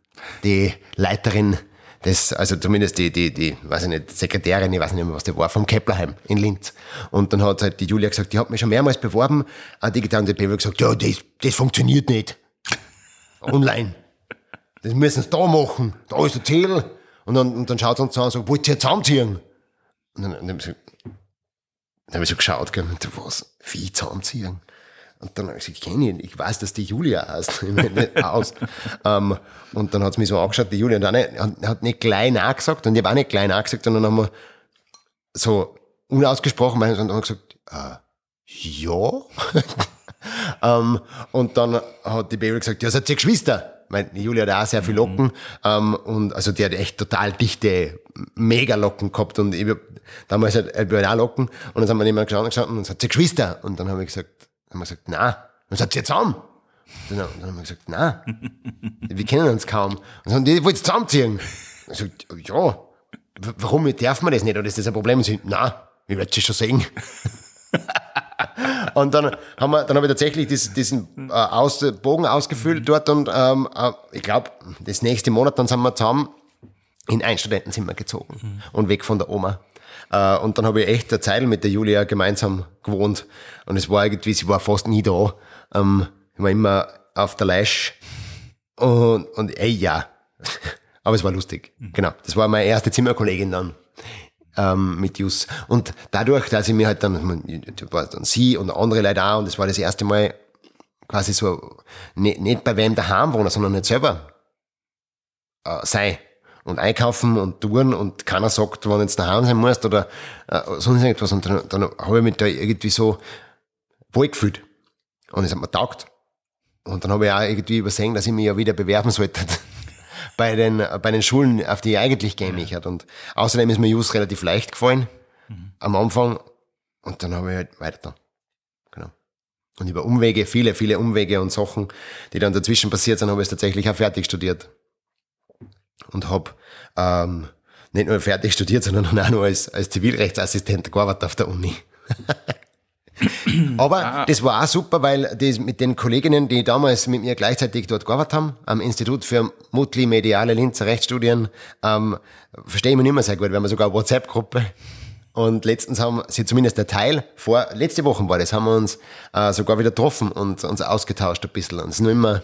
Die Leiterin des, also zumindest die, die, die, weiß ich nicht, Sekretärin, ich weiß nicht mehr, was die war, vom Keplerheim in Linz. Und dann hat halt die Julia gesagt, die hat mich schon mehrmals beworben, äh, digital, und die Bevel gesagt, ja, das, das funktioniert nicht. <laughs> Online. Das müssen sie da machen. Da ist der Zettel. Und dann, und dann schaut sie uns an und sagt, wollt ihr zusammenziehen? Und dann, dann habe ich so, dann hab ich so geschaut, gell, und was? Wie zusammenziehen? Und dann habe ich gesagt, ich kenne ihn, ich weiß, dass die Julia heißt. <laughs> Ich meine, nicht aus. ähm, und dann hat sie mich so angeschaut, die Julia, und dann hat, hat nicht gleich nachgesagt, und ich habe auch nicht gleich nachgesagt, und dann haben wir so unausgesprochen, und dann haben wir gesagt, äh, ja. <laughs> ähm, und dann hat die Baby gesagt, ja, seid ihr Geschwister? Die Julia hat auch sehr viel Locken ähm, und also die hat echt total dichte, mega Locken gehabt und ich hab, damals halt, ich auch Locken und dann haben wir jemand geschaut und sagt sie Geschwister und dann haben wir gesagt, haben wir gesagt, na, dann sagt sie zusammen. Dann, dann haben wir gesagt, na, wir kennen uns kaum. Und dann haben die, ich wollte zusammenziehen. Ich sagt, ja, warum darf man das nicht? Oder ist das ein Problem? Und sie, na, ich werde sie schon sehen. <laughs> Und dann haben wir, dann habe ich tatsächlich dies, diesen äh, aus, Bogen ausgefüllt dort und ähm, äh, ich glaube, das nächste Monat dann sind wir zusammen in ein Studentenzimmer gezogen und weg von der Oma. Äh, und dann habe ich echt eine Zeit mit der Julia gemeinsam gewohnt und es war irgendwie, sie war fast nie da. Ähm, ich war immer auf der Leisch und, und ey, ja. <laughs> Aber es war lustig. Genau. Das war meine erste Zimmerkollegin dann ähm, mit Jus. Und dadurch, dass ich mir halt dann, da war dann sie und andere Leute auch, und das war das erste Mal quasi so, nicht, nicht bei wem daheim wohnen, sondern nicht selber äh, sei und einkaufen und touren und keiner sagt, wann jetzt daheim sein musst oder äh, sonst irgendwas. Und dann, dann habe ich mich da irgendwie so wohl gefühlt. Und es hat mir taugt. Und dann habe ich auch irgendwie übersehen, dass ich mich ja wieder bewerben sollte <laughs> bei den, bei den Schulen, auf die ich eigentlich gehen möchte. Und außerdem ist mir Jus relativ leicht gefallen am Anfang. Und dann habe ich halt weiter. Genau. Und über Umwege, viele, viele Umwege und Sachen, die dann dazwischen passiert sind, habe ich es tatsächlich auch fertig studiert. Und habe ähm, nicht nur fertig studiert, sondern auch noch als, als Zivilrechtsassistent gearbeitet auf der Uni. <coughs> Aber das war auch super, weil das mit den Kolleginnen, die damals mit mir gleichzeitig dort gearbeitet haben, am Institut für multimediale Linzer Rechtsstudien, ähm, verstehe ich mich nicht mehr sehr gut. Wir haben sogar eine WhatsApp-Gruppe. Und letztens haben sie zumindest der Teil, vor, letzte Woche war das, haben wir uns äh, sogar wieder getroffen und uns ausgetauscht ein bisschen. Und es ist nur immer,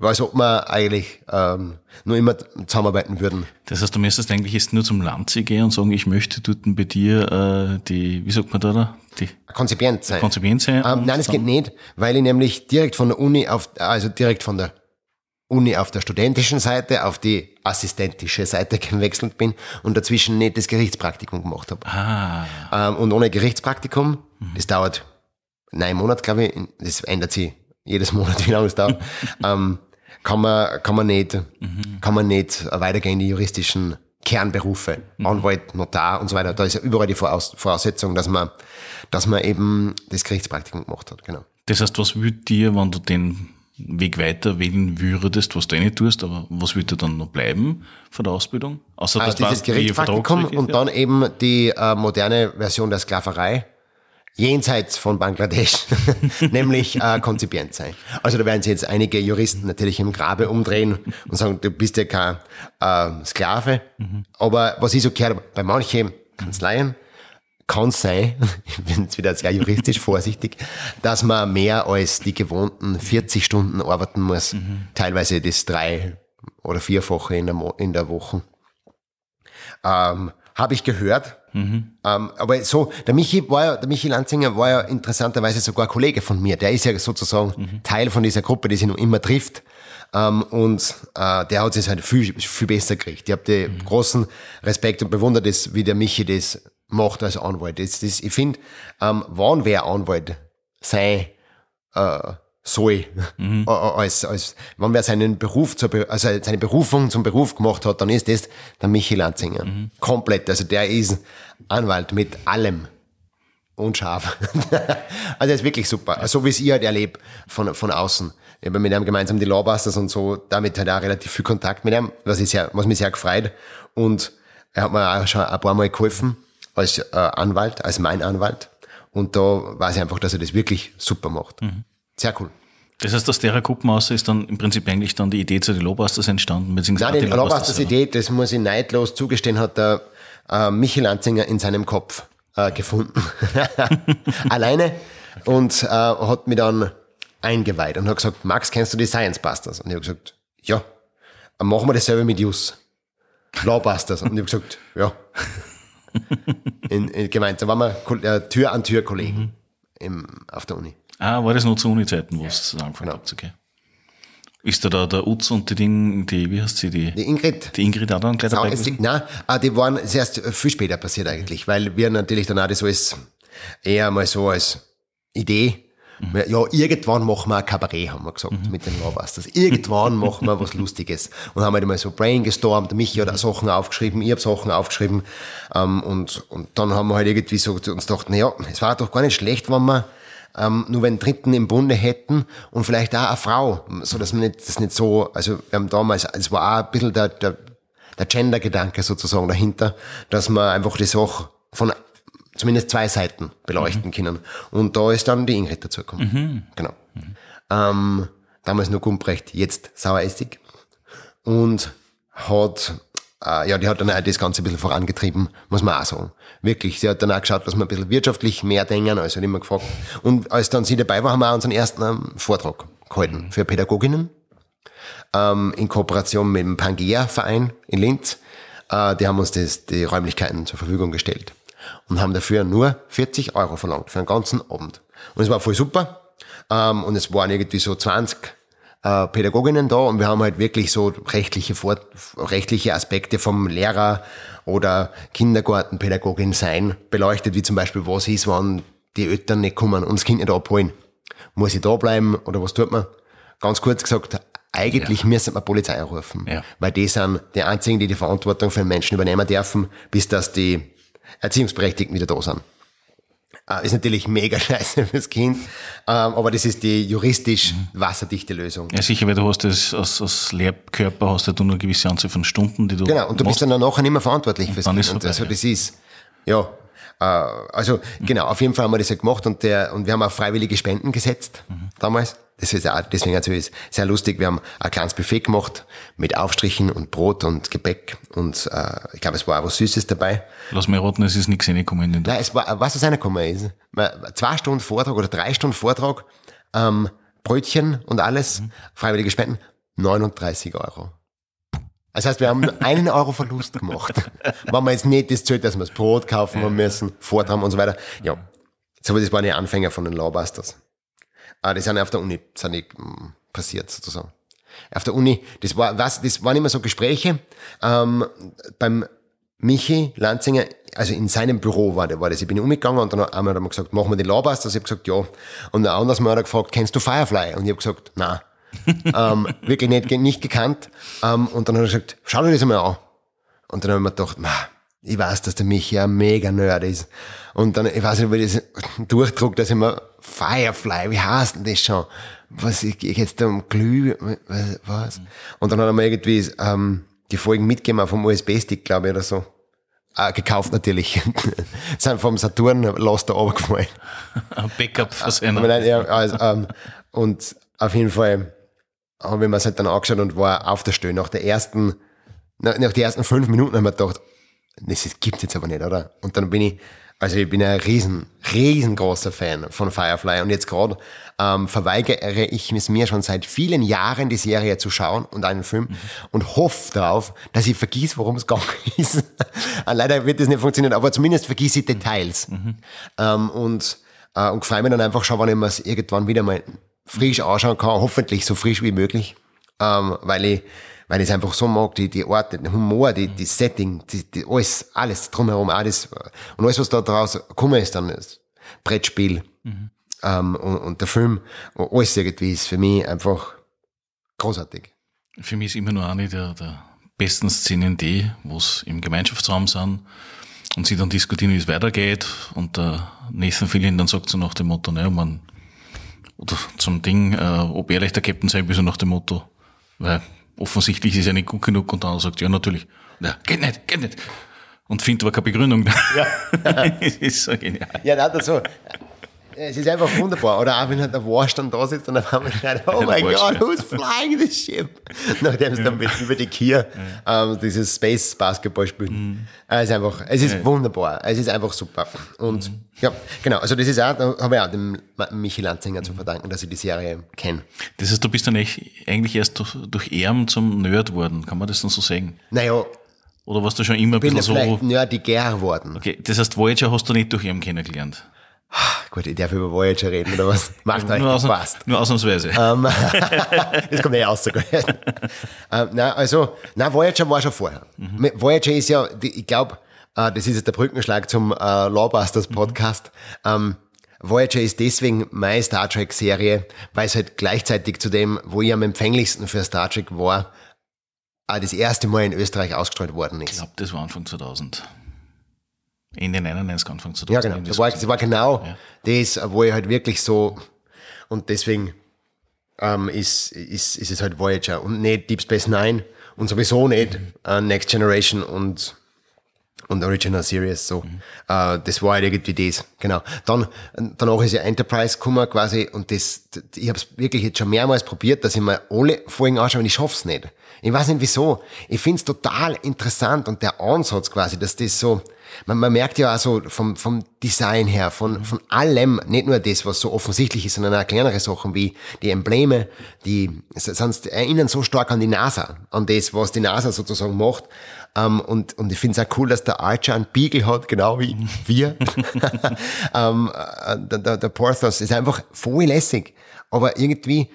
als ob wir eigentlich ähm, nur immer zusammenarbeiten würden. Das heißt, du müsstest eigentlich jetzt nur zum Landsee gehen und sagen, ich möchte dort bei dir äh, die, wie sagt man da, da? die Konzipient sein. Konzipient sein. Ähm, nein, das geht nicht, weil ich nämlich direkt von der Uni auf, also direkt von der Uni auf der studentischen Seite auf die assistentische Seite <laughs> gewechselt bin und dazwischen nicht das Gerichtspraktikum gemacht habe. Ah, Ähm, und ohne Gerichtspraktikum, das dauert neun Monate, glaube ich, das ändert sich jedes <laughs> Monat, wie lange es dauert, <laughs> ähm, kann man, kann man nicht, kann man nicht weitergehen in die juristischen Kernberufe, Anwalt, Notar und so weiter. Da ist ja überall die Voraus Voraussetzung, dass man, dass man eben das Gerichtspraktikum gemacht hat, genau. das heißt, was würde dir, wenn du den Weg weiter wählen würdest, was du eh nicht tust, aber was würde dann noch bleiben von der Ausbildung? Außer Also dass dieses weißt, wie Gerichtspraktikum und dann eben die äh, moderne Version der Sklaverei jenseits von Bangladesch, <laughs> nämlich äh, konzipient sein. Also da werden sich jetzt einige Juristen natürlich im Grabe umdrehen und sagen, du bist ja kein äh, Sklave. Aber was ich so gehört habe, bei manchen Kanzleien kann es sein, <laughs> ich bin jetzt wieder sehr juristisch <laughs> vorsichtig, dass man mehr als die gewohnten 40 Stunden arbeiten muss, teilweise das drei oder vierfache in der, Mo in der Woche. Ähm, Habe ich gehört. Ähm, aber so, der Michi war ja, der Michi Lanzinger war ja interessanterweise sogar Kollege von mir. Der ist ja sozusagen Teil von dieser Gruppe, die sich noch immer trifft. Ähm, und äh, der hat es halt viel, viel besser gekriegt. Ich habe den großen Respekt und bewundert das, wie der Michi das macht als Anwalt. Das, das, ich finde, ähm, wann wer Anwalt sein äh, soll, Mhm. als, als, wenn wer seinen Beruf, zur, also seine Berufung zum Beruf gemacht hat, dann ist das der Michi Lanzinger. Mhm. Komplett. Also der ist Anwalt mit allem. und scharf. <laughs> also er ist wirklich super. So wie es ich halt erlebe von, von außen. Ich habe mit ihm gemeinsam die Lawbusters und so, damit halt auch relativ viel Kontakt mit ihm, was, ich sehr, was mich sehr gefreut. Und er hat mir auch schon ein paar Mal geholfen als äh, Anwalt, als mein Anwalt. Und da weiß ich einfach, dass er das wirklich super macht. Mhm. Sehr cool. Das heißt, aus der Gruppenmasse ist dann im Prinzip eigentlich dann die Idee zu den Lobasters entstanden, beziehungsweise Nein, die Lobusters Lobusters selber. Idee, das muss ich neidlos zugestehen, hat der äh, Michi Lanzinger in seinem Kopf äh, gefunden. <laughs> Alleine. Und äh, hat mich dann eingeweiht und hat gesagt, Max, kennst du die Science Busters? Und ich habe gesagt, ja. Machen wir dasselbe mit Jus. Lawbusters. Und ich habe gesagt, ja. <laughs> In, in, gemeint, da waren wir äh, Tür an Tür Kollegen im, auf der Uni. Ah, war das noch zu Uni-Zeiten, wo es angefangen Genau. habt, okay. Ist da, da der Utz und die Ding, die, wie heißt sie, die, Die Ingrid, die Ingrid auch dann gleich dabei? Nein, ah, die waren es ist erst viel später passiert eigentlich, weil wir natürlich dann auch das alles eher mal so als Idee. Ja, irgendwann machen wir ein Kabarett, haben wir gesagt, mit den Lawbusters. Irgendwann <laughs> machen wir was Lustiges. Und haben halt mal so brainstormt, der Michi hat auch Sachen aufgeschrieben, ich habe Sachen aufgeschrieben. Ähm, und, und dann haben wir halt irgendwie so zu uns gedacht, na ja, es war doch gar nicht schlecht, wenn wir ähm, nur einen Dritten im Bunde hätten und vielleicht auch eine Frau, so dass man nicht, das nicht so, also wir haben damals, es war auch ein bisschen der, der, der Gender-Gedanke sozusagen dahinter, dass man einfach die Sache von zumindest zwei Seiten beleuchten können. Und da ist dann die Ingrid dazugekommen. Genau. Ähm, damals nur Gumprecht, jetzt Saueressig. Und hat, äh, ja, die hat dann auch das Ganze ein bisschen vorangetrieben, muss man auch sagen. Wirklich, sie hat dann auch geschaut, dass wir ein bisschen wirtschaftlich mehr denken, also hat immer gefragt. Und als dann sie dabei war, haben wir auch unseren ersten ähm, Vortrag gehalten für Pädagoginnen ähm, in Kooperation mit dem Pangea-Verein in Linz. Äh, die haben uns das, die Räumlichkeiten zur Verfügung gestellt und haben dafür nur 40 Euro verlangt für einen ganzen Abend. Und es war voll super. Ähm, und es waren irgendwie so 20 äh, Pädagoginnen da und wir haben halt wirklich so rechtliche, Vor rechtliche Aspekte vom Lehrer oder Kindergartenpädagogin sein beleuchtet, wie zum Beispiel, was ist, wenn die Eltern nicht kommen und das Kind nicht abholen. Muss ich da bleiben oder was tut man? Ganz kurz gesagt, eigentlich müssen wir Polizei rufen, Ja. weil die sind die einzigen, die die Verantwortung für den Menschen übernehmen dürfen, bis dass die Erziehungsberechtigten wieder da sind. Äh, Ist natürlich mega <laughs> scheiße fürs Kind, ähm, aber das ist die juristisch wasserdichte Lösung. Ja, sicher, weil du hast das als, als Lehrkörper hast ja du nur eine gewisse Anzahl von Stunden, die du Genau, und du bist dann nachher nicht mehr verantwortlich fürs Kind. vorbei, also ja. das ist, ja, äh, also genau, auf jeden Fall haben wir das ja gemacht und der, und wir haben auch freiwillige Spenden gesetzt damals. Das ist auch, deswegen ist sehr lustig. Wir haben ein kleines Buffet gemacht mit Aufstrichen und Brot und Gebäck und äh, ich glaube, es war auch was Süßes dabei. Lass mich raten, es ist nichts reingekommen Nein, es war, was aus einer gekommen ist. Zwei Stunden Vortrag oder drei Stunden Vortrag, ähm, Brötchen und alles, freiwillige Spenden, 39 Euro. Das heißt, wir haben <laughs> einen Euro Verlust gemacht. Wenn wir jetzt nicht das zählt, dass wir das Brot kaufen haben müssen, Vortrag und so weiter. Ja. So, das waren die Anfänger von den Lawbusters. Ah, die sind auf der Uni, sind die, mm, passiert sozusagen. Auf der Uni, das war, was, das waren immer so Gespräche, ähm, beim Michi Lanzinger, also in seinem Büro war, der, war das. Ich bin umgegangen und dann haben wir dann gesagt, machen wir die Lawbusters? Ich habe gesagt, ja. Und ein anderes Mal hat er gefragt, kennst du Firefly? Und ich habe gesagt, nein. <laughs> ähm, wirklich nicht, nicht gekannt. Ähm, und dann hat er gesagt, schau dir das einmal an. Und dann habe ich mir gedacht, ma, ich weiß, dass der Michi ein mega Nerd ist. Und dann, ich weiß nicht, ich das durchdruck, dass ich mir Firefly, wie heißt denn das schon? Was, ich, ich jetzt da um Glüh, was, was? Und dann hat er mir irgendwie, ähm, die Folgen mitgegeben dem USB-Stick, glaube ich, oder so. Ah, gekauft natürlich. <laughs> Sind vom Saturn Lost da runtergefallen. Ein <laughs> Backup seine. nein, ja, also, ähm, und auf jeden Fall habe ich mir das halt dann angeschaut und war auf der Stelle. Nach der ersten, nach, nach den ersten fünf Minuten haben wir gedacht, das gibt's jetzt aber nicht, oder? Und dann bin ich, also ich bin ein riesen, riesengroßer Fan von Firefly und jetzt gerade ähm, verweigere ich es mir schon seit vielen Jahren, die Serie zu schauen und einen Film und hoffe darauf, dass ich vergieß, worum es <laughs> gegangen ist. Ah, Leider wird das nicht funktionieren, aber zumindest vergieß ich Details. Ähm, und, äh, und freue mich dann einfach schon, wenn ich mir es irgendwann wieder mal frisch anschauen kann, hoffentlich so frisch wie möglich, ähm, weil ich weil ich es einfach so mag, die, die Orte, den Humor, die, die Setting, die, die, alles, alles drumherum, alles, und alles, was da draus gekommen ist, dann das Brettspiel, ähm, und, und der Film, alles irgendwie ist für mich einfach großartig. Für mich ist immer nur eine der, der besten Szenen die, wo es im Gemeinschaftsraum sind und sie dann diskutieren, wie es weitergeht und der Nathan Fillion dann sagt so nach dem Motto, naja, man, oder zum Ding, äh, ob ehrlich der Captain sein will, so nach dem Motto, weil offensichtlich ist er nicht gut genug und dann sagt, ja natürlich, ja, geht nicht, geht nicht. Und findet aber keine Begründung. Ja. <laughs> das ist so genial. Ja, nein, das so. Es ist einfach wunderbar. Oder auch wenn halt der Warsch dann da sitzt und dann haben wir schreit, oh mein Gott, who's flying this ship? <laughs> Nachdem sie dann über die Kier ähm, dieses Space Basketball spielen. Mhm. Es ist einfach, es ist wunderbar. Es ist einfach super. Und mhm. ja, genau. Also das ist auch, da habe ich auch dem Michi Lanzinger zu verdanken, dass ich die Serie kenne. Das heißt, du bist dann eigentlich erst durch, durch Erm zum Nerd worden. Kann man das dann so sagen? Naja, oder warst du schon immer ein bisschen so? Ich bin vielleicht nerdiger geworden. Okay, das heißt, Voyager hast du nicht durch ihn kennengelernt? <sighs> Gut, ich darf über Voyager reden, oder was? <laughs> Macht euch nur Spaß. Nur ausnahmsweise. Ähm, <laughs> das kommt eh aus sogar. <laughs> ähm, na, also, na, Voyager war schon vorher. Mhm. Voyager ist ja, ich glaube, äh, das ist jetzt der Brückenschlag zum uh, Lawbusters mhm. Podcast. Mhm. Um, Voyager ist deswegen meine Star Trek Serie, weil es halt gleichzeitig zu dem, wo ich am empfänglichsten für Star Trek war, uh, das erste Mal in Österreich ausgestrahlt worden ist. Ich glaube, das war Anfang 2000. Ende 99, Anfang 2000. Ja, genau. Das war, das war genau ja. das, wo ich halt wirklich so, und deswegen ähm, ist, ist, ist es halt Voyager und nicht Deep Space Nine und sowieso nicht mhm. uh, Next Generation und und Original Series so. Mhm. Uh, das war halt irgendwie das, genau. Dann danach ist ja Enterprise gekommen quasi und das, ich habe es wirklich jetzt schon mehrmals probiert, dass ich mir alle Folgen anschaue und ich schaff's nicht. Ich weiß nicht wieso. Ich find's total interessant und der Ansatz quasi, dass das so, man, man merkt ja auch so vom, vom Design her, von, von allem, nicht nur das, was so offensichtlich ist, sondern auch kleinere Sachen wie die Embleme, die sonst erinnern so stark an die NASA, an das, was die NASA sozusagen macht. Um, ähm, und, und ich finde es auch cool, dass der Archer einen Beagle hat, genau wie wir. um, <laughs> <laughs> ähm, äh, der, der, der Porthos ist einfach voll lässig. Aber irgendwie,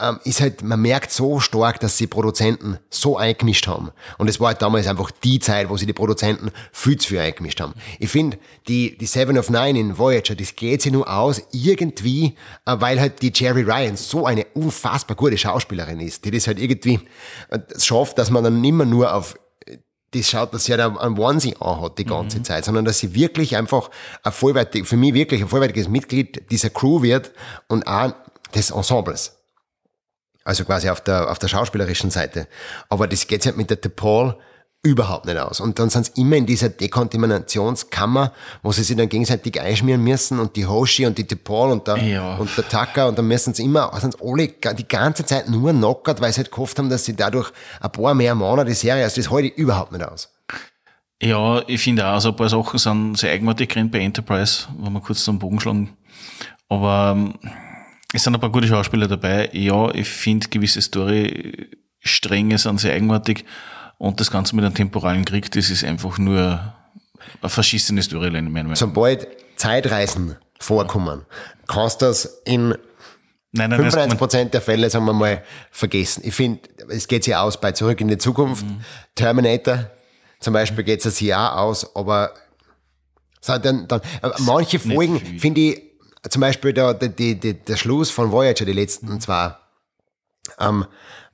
ähm, ist halt, man merkt so stark, dass die Produzenten so eingemischt haben. Und es war halt damals einfach die Zeit, wo sie die Produzenten viel zu viel eingemischt haben. Ich finde, die, die Seven of Nine in Voyager, das geht sich nur aus, irgendwie, äh, weil halt die Jerry Ryan so eine unfassbar gute Schauspielerin ist, die das halt irgendwie äh, schafft, dass man dann immer nur auf das schaut, dass sie halt ein Onesie anhat die ganze mhm. Zeit, sondern dass sie wirklich einfach ein vollwertig, für mich wirklich ein vollwertiges Mitglied dieser Crew wird und auch des Ensembles. Also quasi auf der, auf der schauspielerischen Seite. Aber das geht halt mit der DePaul überhaupt nicht aus. Und dann sind sie immer in dieser Dekontaminationskammer, wo sie sich dann gegenseitig einschmieren müssen und die Hoshi und die DePaul und der, ja. und der Tucker und dann müssen sie immer, sind sie alle die ganze Zeit nur knockert, weil sie halt gehofft haben, dass sie dadurch ein paar mehr Monate die Serie, also das halte ich überhaupt nicht aus. Ja, ich finde auch, so ein paar Sachen sind sehr eigenartig bei Enterprise, wenn wir kurz zum Bogen schlagen. Aber, ähm, es sind ein paar gute Schauspieler dabei. Ja, ich finde gewisse Story-Stränge sind sehr eigenartig. Und das Ganze mit einem temporalen Krieg, das ist einfach nur eine verschissene Storyline. in meiner Sobald Zeitreisen vorkommen, kannst du das in Nein, nein, 95% der Fälle, sagen wir mal, vergessen. Ich finde, es geht sich aus bei Zurück in die Zukunft. Mhm. Terminator zum Beispiel geht es sich auch aus, aber dann, dann, manche Folgen finde ich zum Beispiel der, die, die, der Schluss von Voyager, die letzten zwei, ähm,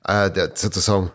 äh, der, sozusagen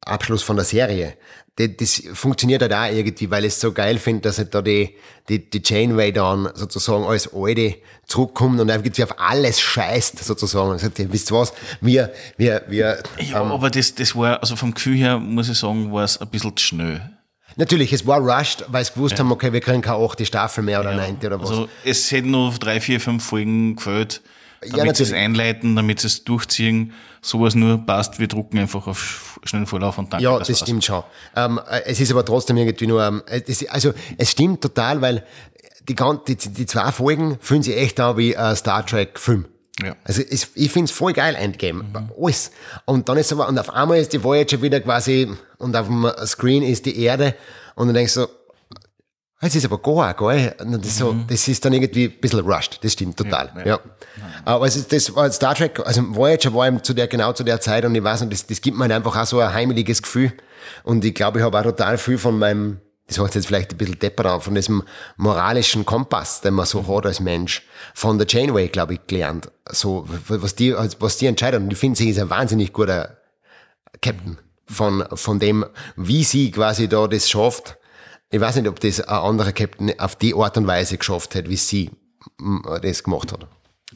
Abschluss von der Serie, das, das funktioniert halt auch irgendwie, weil ich es so geil finde, dass halt da die, die, die Janeway dann sozusagen als Alte zurückkommt und irgendwie auf alles scheißt sozusagen. Und sagt, wisst ihr was, wir, wir, wir. Ja, ähm, aber das, das war, also vom Gefühl her, muss ich sagen, war es ein bisschen zu schnell. Natürlich, es war rushed, weil sie gewusst ja. haben, okay, wir kriegen keine achte Staffel mehr oder ja. neunte oder was. Also es hätten noch drei, vier, fünf Folgen gefällt, damit ja, sie es einleiten, damit sie es durchziehen. Sowas nur passt, wir drucken einfach auf schnellen Vorlauf und dann. Ja, das, das stimmt schon. Ähm, es ist aber trotzdem irgendwie nur, ähm, es, also es stimmt total, weil die, die, die zwei Folgen fühlen sich echt an wie ein Star Trek Film. Ja. Also es, ich find's voll geil, Endgame. Mhm. Alles. Und dann ist aber, und auf einmal ist die Voyager wieder quasi, und auf dem Screen ist die Erde, und dann denkst du so, es ist aber gar, gell? Und das, so, mhm. das ist dann irgendwie ein bisschen rushed. Das stimmt total. Ja. ja. Aber es ist, das war Star Trek, also Voyager war eben zu der, genau zu der Zeit und ich weiß nicht, das, das gibt mir halt einfach auch so ein heimeliges Gefühl. Und ich glaube, ich habe auch total viel von meinem, das heißt jetzt vielleicht ein bisschen deppert von diesem moralischen Kompass, den man so hat als Mensch, von der Janeway, glaube ich, gelernt. So, was die, was die entscheidet. Und ich finde, sie ist ein wahnsinnig guter Captain von, von dem, wie sie quasi da das schafft, ich weiß nicht, ob das ein anderer Captain auf die Art und Weise geschafft hat, wie sie das gemacht hat.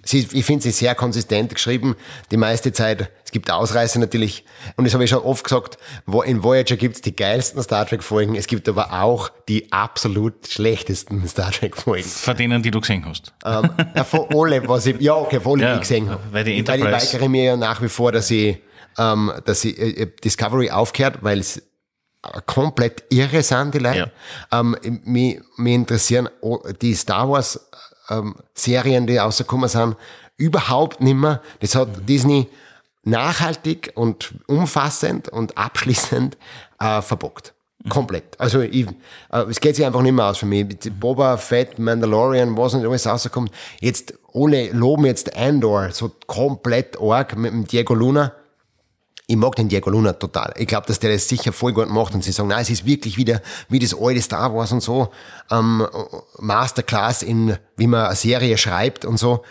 Sie, ich finde sie sehr konsistent geschrieben, die meiste Zeit. Es gibt Ausreißer natürlich. Und das habe ich schon oft gesagt, wo in Voyager gibt's die geilsten Star Trek-Folgen. Es gibt aber auch die absolut schlechtesten <laughs> Star Trek-Folgen. Von denen, die du gesehen hast. ähm, ja, von alle, was ich, ja, okay, von alle, Ja, die ich gesehen habe. weil die Weil ich Enterprise- weigere mir ja nach wie vor, dass ich, ähm, dass ich äh, Discovery aufgehört, weil es komplett irre sind, die Leute. Ähm, mich, mich interessieren die Star Wars ähm, Serien, die rausgekommen sind, überhaupt nimmer. Das hat Disney nachhaltig und umfassend und abschließend äh, verbockt. Komplett. Also ich, äh, es geht sich einfach nicht mehr aus für mich. Boba Fett, Mandalorian, was nicht alles rauskommt. Jetzt alle loben jetzt Andor so komplett arg mit dem Diego Luna. Ich mag den Diego Luna total. Ich glaube, dass der das sicher voll gut macht und sie sagen, nein, es ist wirklich wieder wie das alte Star Wars und so. Ähm, Masterclass in, wie man eine Serie schreibt und so.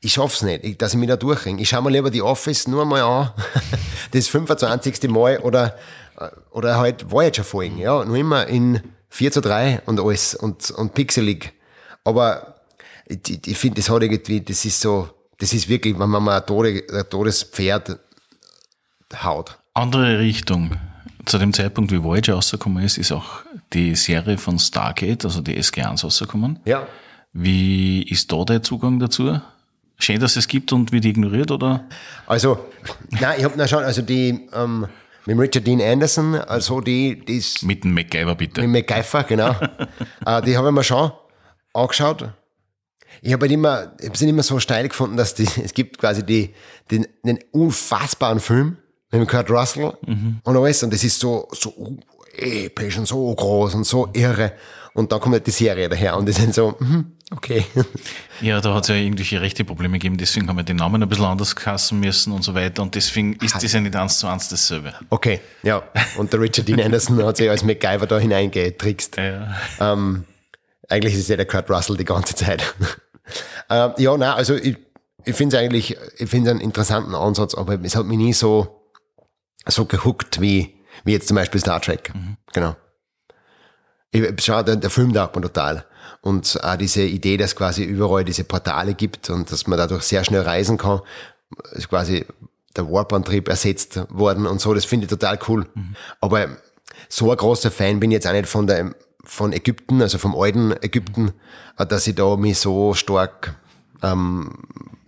Ich schaff's nicht, ich- dass ich mich da durchringe. Ich schau mir lieber die Office nur mal an. <laughs> Das 25. Mal oder, äh, oder halt Voyager-Folgen, ja. Nur immer in 4 zu 3 und alles und, und pixelig. Aber ich, ich finde, das hat irgendwie, das ist so, das ist wirklich, wenn man mal ein, Tode, ein totes Pferd haut. Andere Richtung. Zu dem Zeitpunkt, wie Voyager rausgekommen ist, ist auch die Serie von Stargate, also die SG1 rausgekommen. Ja. Wie ist da der Zugang dazu? Schön, dass es gibt und wird ignoriert, oder? Also, nein, ich hab na schon, also die, ähm, mit dem Richard Dean Anderson, also die, die ist, Mit dem MacGyver bitte. Mit MacGyver, genau. <laughs> äh, die habe ich mir schon angeschaut. Ich habe halt immer, ich habe es nicht immer so steil gefunden, dass die, <laughs> es gibt quasi die, den, den unfassbaren Film mit dem Kurt Russell und alles und das ist so, so episch und so groß und so irre und dann kommt halt die Serie daher und die sind so, mhm, okay. <laughs> Ja, da hat es ja irgendwelche rechte Probleme gegeben, deswegen haben wir den Namen ein bisschen anders kassen müssen und so weiter und deswegen ist das ja nicht eins zu eins dasselbe. Okay, ja. Und der Richard Dean Anderson hat sich als MacGyver da hineingetrickst. Ja. Ähm, eigentlich ist es ja der Kurt Russell die ganze Zeit. <laughs> ähm, ja, nein, also ich, ich finde es eigentlich, ich finde einen interessanten Ansatz, aber es hat mich nie so, so gehuckt wie, wie jetzt zum Beispiel Star Trek. Genau. Ich, schau, der, der Film taugt mir total. Und auch diese Idee, dass quasi überall diese Portale gibt und dass man dadurch sehr schnell reisen kann, ist quasi der Warp-Antrieb ersetzt worden und so, das finde ich total cool. Aber so ein großer Fan bin ich jetzt auch nicht von der, von Ägypten, also vom alten Ägypten, äh, dass ich da mich so stark ähm,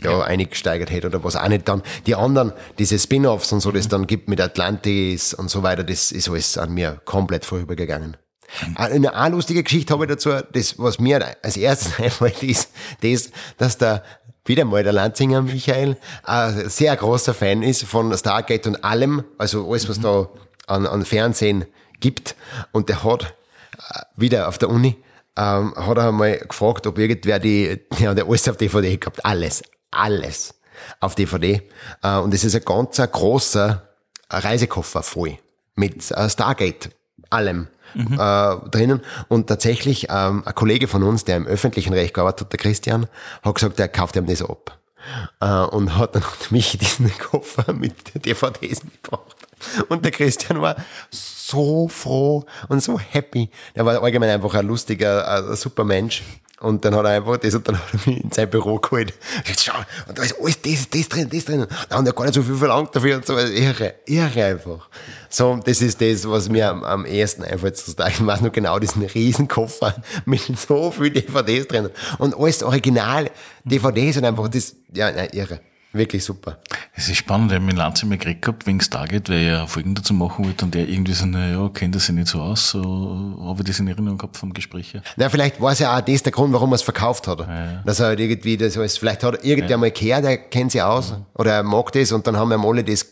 ja, eingesteigert hätte oder was auch nicht dann. Die anderen, diese Spin-Offs und so, das dann gibt mit Atlantis und so weiter, das ist alles an mir komplett vorübergegangen. Eine, eine lustige Geschichte habe ich dazu, das, was mir als erstes <laughs> einfällt, ist, das, dass der, wieder mal der Lanzinger Michael, ein sehr großer Fan ist von Stargate und allem, also alles, was da an, an Fernsehen gibt. Und der hat äh, wieder auf der Uni, ähm, hat er mal gefragt, ob irgendwer die, <laughs> der ja alles auf DVD gehabt, alles, alles auf DVD. Äh, und es ist ein ganz großer Reisekoffer voll mit äh, Stargate, allem. Äh, drinnen und tatsächlich ähm, ein Kollege von uns, der im öffentlichen Recht gearbeitet hat, der Christian, hat gesagt, er kauft ihm das ab äh, und hat dann <laughs> mich diesen Koffer mit DVDs mitgebracht. Und der Christian war so froh und so happy. Der war allgemein einfach ein lustiger, ein super Mensch. Und dann hat er einfach das und dann hat er mich in sein Büro geholt. Jetzt schau, und da ist alles das, das drin, das drin. Da haben ja gar nicht so viel verlangt dafür und so. Irre, irre einfach. So, das ist das, was mir am, am ehesten einfällt zu sagen. Ich weiß noch genau diesen riesen Koffer <laughs> mit so viel DVDs drin. Und alles original DVDs und einfach das, ja, nein, irre. Wirklich super. Es ist spannend, ich habe mit Lanze mal geredet gehabt, wegen Stargate, weil er Folgen dazu machen wollte und der irgendwie so, naja, kennt er sich nicht so aus, so habe ich das in Erinnerung gehabt vom Gespräch her. Na, vielleicht war es ja auch das der Grund, warum er es verkauft hat. Dass er halt irgendwie das alles, vielleicht hat er irgendwer mal gehört, der kennt sich aus oder er mag das und dann haben ihm alle das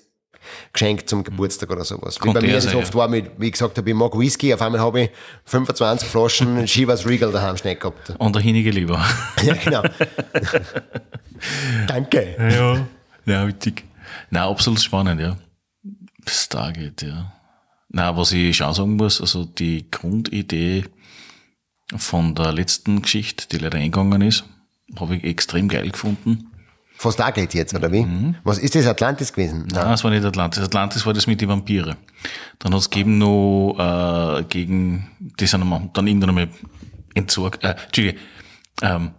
geschenkt zum Geburtstag oder sowas. Wie bei mir sein, oft war, mit, wie ich gesagt habe, ich mag Whisky, auf einmal habe ich 25 Flaschen <laughs> Chivas Regal daheim schnell gehabt. Und der Hinige lieber. <laughs> Ja, genau. <laughs> Danke. Ja. Ja, witzig. Nein, absolut spannend, ja. Stargate, ja. Na, was ich schon sagen muss, also die Grundidee von der letzten Geschichte, die leider eingegangen ist, habe ich extrem geil gefunden. Von Stargate jetzt, oder wie? Was ist das, Atlantis gewesen? Nein, das war nicht Atlantis. Atlantis war das mit den Vampire. Dann hat es gegeben noch äh, gegen, die sind einmal, dann irgendwann einmal entsorgt, äh, Entschuldige, ähm,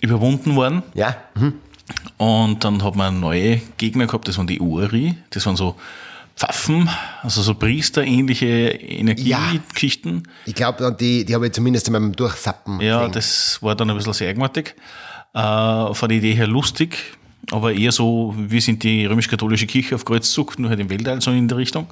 überwunden worden. Ja? Mhm. Und dann hat man neue Gegner gehabt, das waren die Uri, das waren so Pfaffen, also so priesterähnliche Energiegeschichten. Ich glaube, die, die habe ich zumindest in meinem Durchsappen Ja, gesehen. das war dann ein bisschen sehr eigenartig. Äh, von der Idee her lustig, aber eher so, wie sind die römisch-katholische Kirche auf Kreuzzug, nur halt im Weltall, so in der Richtung.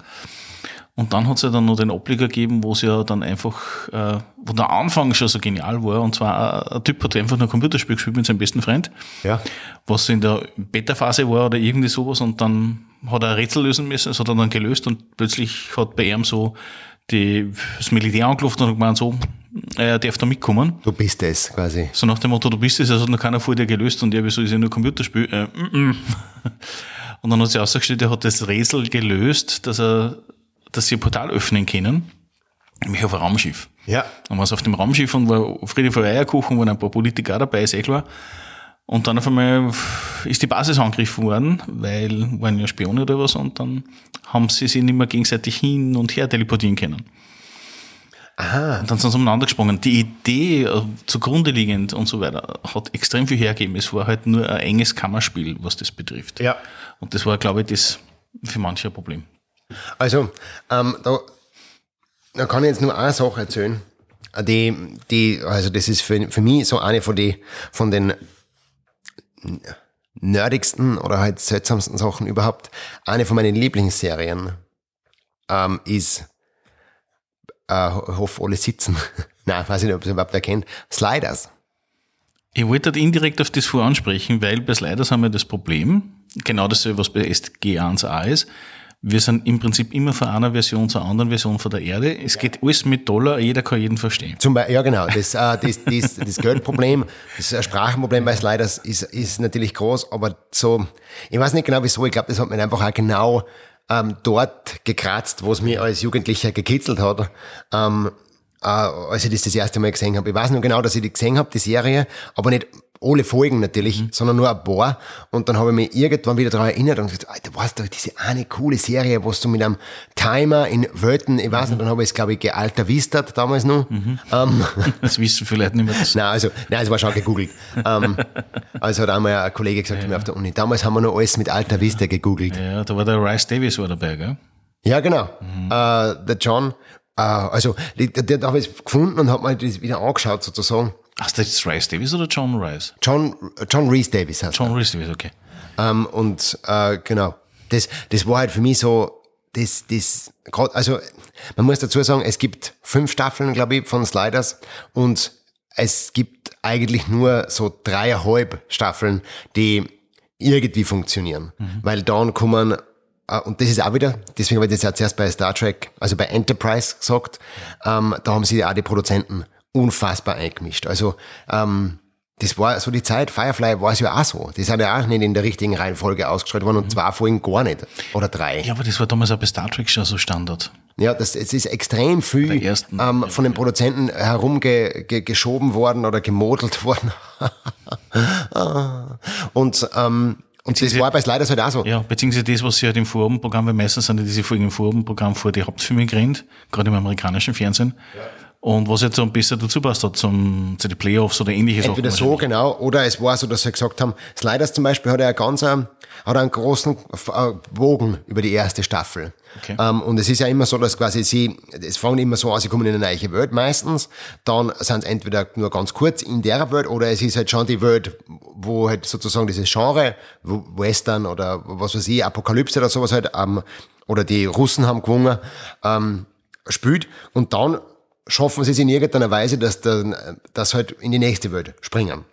Und dann hat es ja dann noch den Ableger gegeben, wo es ja dann einfach, äh, wo der Anfang schon so genial war, und zwar ein, ein Typ hat einfach nur ein Computerspiel gespielt mit seinem besten Freund, Ja. was in der Beta-Phase war oder irgendwie sowas, und dann hat er ein Rätsel lösen müssen, das hat er dann gelöst, und plötzlich hat bei ihm so die, das Militär angerufen und hat gemeint, so, er darf da mitkommen. Du bist es quasi. So nach dem Motto, du bist es, also hat noch keiner vor dir gelöst und ja, wieso ist ja nur Computerspiel? Äh, mm, mm. <laughs> Und dann hat sie ausgestellt, er hat das Rätsel gelöst, dass er, dass sie ein Portal öffnen können, nämlich auf ein Raumschiff. Ja. Dann war es auf dem Raumschiff und war Friede vor Eierkuchen, waren ein paar Politiker dabei, ist eh klar. Und dann auf einmal ist die Basis angegriffen worden, weil waren ja Spione oder was und dann haben sie sich nicht mehr gegenseitig hin und her teleportieren können. Aha. Und dann sind sie umeinander gesprungen. Die Idee äh, zugrunde liegend und so weiter hat extrem viel hergegeben. Es war halt nur ein enges Kammerspiel, was das betrifft. Ja. Und das war, glaube ich, das für manche ein Problem. Also, ähm, da, da kann ich jetzt nur eine Sache erzählen. Die, die, also das ist für, für mich so eine von, die, von den nerdigsten oder halt seltsamsten Sachen überhaupt. Eine von meinen Lieblingsserien ähm, ist, äh, ich hoffe, alle sitzen. <laughs> Nein, weiß ich nicht, ob ihr es überhaupt erkennt. Sliders. Ich wollte halt indirekt auf das vorher ansprechen, weil bei Sliders haben wir das Problem, genau dasselbe, was bei SG1A ist. Wir sind im Prinzip immer von einer Version zur anderen Version von der Erde. Es geht alles mit Dollar, jeder kann jeden verstehen. Zum Beispiel, ja genau, das, äh, das, das, das Geldproblem, das Sprachenproblem bei Sliders ist, ist natürlich groß, aber so, ich weiß nicht genau wieso, ich glaube, das hat mich einfach auch genau ähm, dort gekratzt, wo es mir als Jugendlicher gekitzelt hat, ähm, äh, als ich das das erste Mal gesehen habe. Ich weiß nur genau, dass ich die gesehen habe, die Serie, aber nicht alle Folgen natürlich, sondern nur ein paar. Und dann habe ich mich irgendwann wieder daran erinnert und gesagt, Alter, weißt du, diese eine coole Serie, wo du mit einem Timer in Wörtern, ich weiß nicht, dann habe ich es, glaube ich, gealterwistert damals noch. Ähm, <laughs> Das wissen vielleicht nicht mehr. Das Nein, also, nein, es war schon gegoogelt. ähm, also hat einmal ein Kollege gesagt zu mir auf der Uni, damals haben wir noch alles mit Alta Vista gegoogelt. ja, da war der Rice Davis war dabei, gell? Ja, genau. Äh, der John, äh, also, den, den habe ich gefunden und habe mir das wieder angeschaut sozusagen. Ach, das ist Rice Davis oder John Rice? John, John Reese Davis heißt John Rice Davis, okay. er. Ähm, und äh, genau, das, das war halt für mich so, das, das, also man muss dazu sagen, es gibt fünf Staffeln, glaube ich, von Sliders und es gibt eigentlich nur so dreieinhalb Staffeln, die irgendwie funktionieren. Weil dann kommen, äh, und das ist auch wieder, deswegen habe ich das ja zuerst bei Star Trek, also bei Enterprise gesagt, ähm, da haben sie auch die Produzenten unfassbar eingemischt. Also ähm, das war so die Zeit, Firefly war es ja auch so. Die sind ja auch nicht in der richtigen Reihenfolge ausgestrahlt worden und zwei Folgen gar nicht. Oder drei. Ja, aber das war damals auch bei Star Trek schon so Standard. Ja, das, es ist extrem viel ersten, ähm, von den Produzenten herumgeschoben ge, worden oder gemodelt <laughs> worden. und ähm, und das war bei Sliders halt auch so. Ja, beziehungsweise das, was sie halt im Vorabendprogramm, weil meistens sind ja diese Folgen im Vorabendprogramm vor die Hauptfilme gerannt, gerade im amerikanischen Fernsehen. Und was jetzt so ein bisschen dazu passt hat zum, zu den Playoffs oder ähnliche Sachen. Entweder so, genau, oder es war so, dass sie gesagt haben, Sliders zum Beispiel hat ja ganz, ähm, hat einen großen äh, Bogen über die erste Staffel. Okay. Ähm, und es ist ja immer so, dass quasi sie, es fangen immer so an, sie kommen in eine neue Welt meistens, dann sind es entweder nur ganz kurz in der Welt oder es ist halt schon die Welt, wo halt sozusagen dieses Genre, Western oder was weiß ich, Apokalypse oder sowas halt, ähm, oder die Russen haben gewonnen, ähm, spielt und dann schaffen sie es in irgendeiner Weise, dass, dann, dass halt in die nächste Welt springen.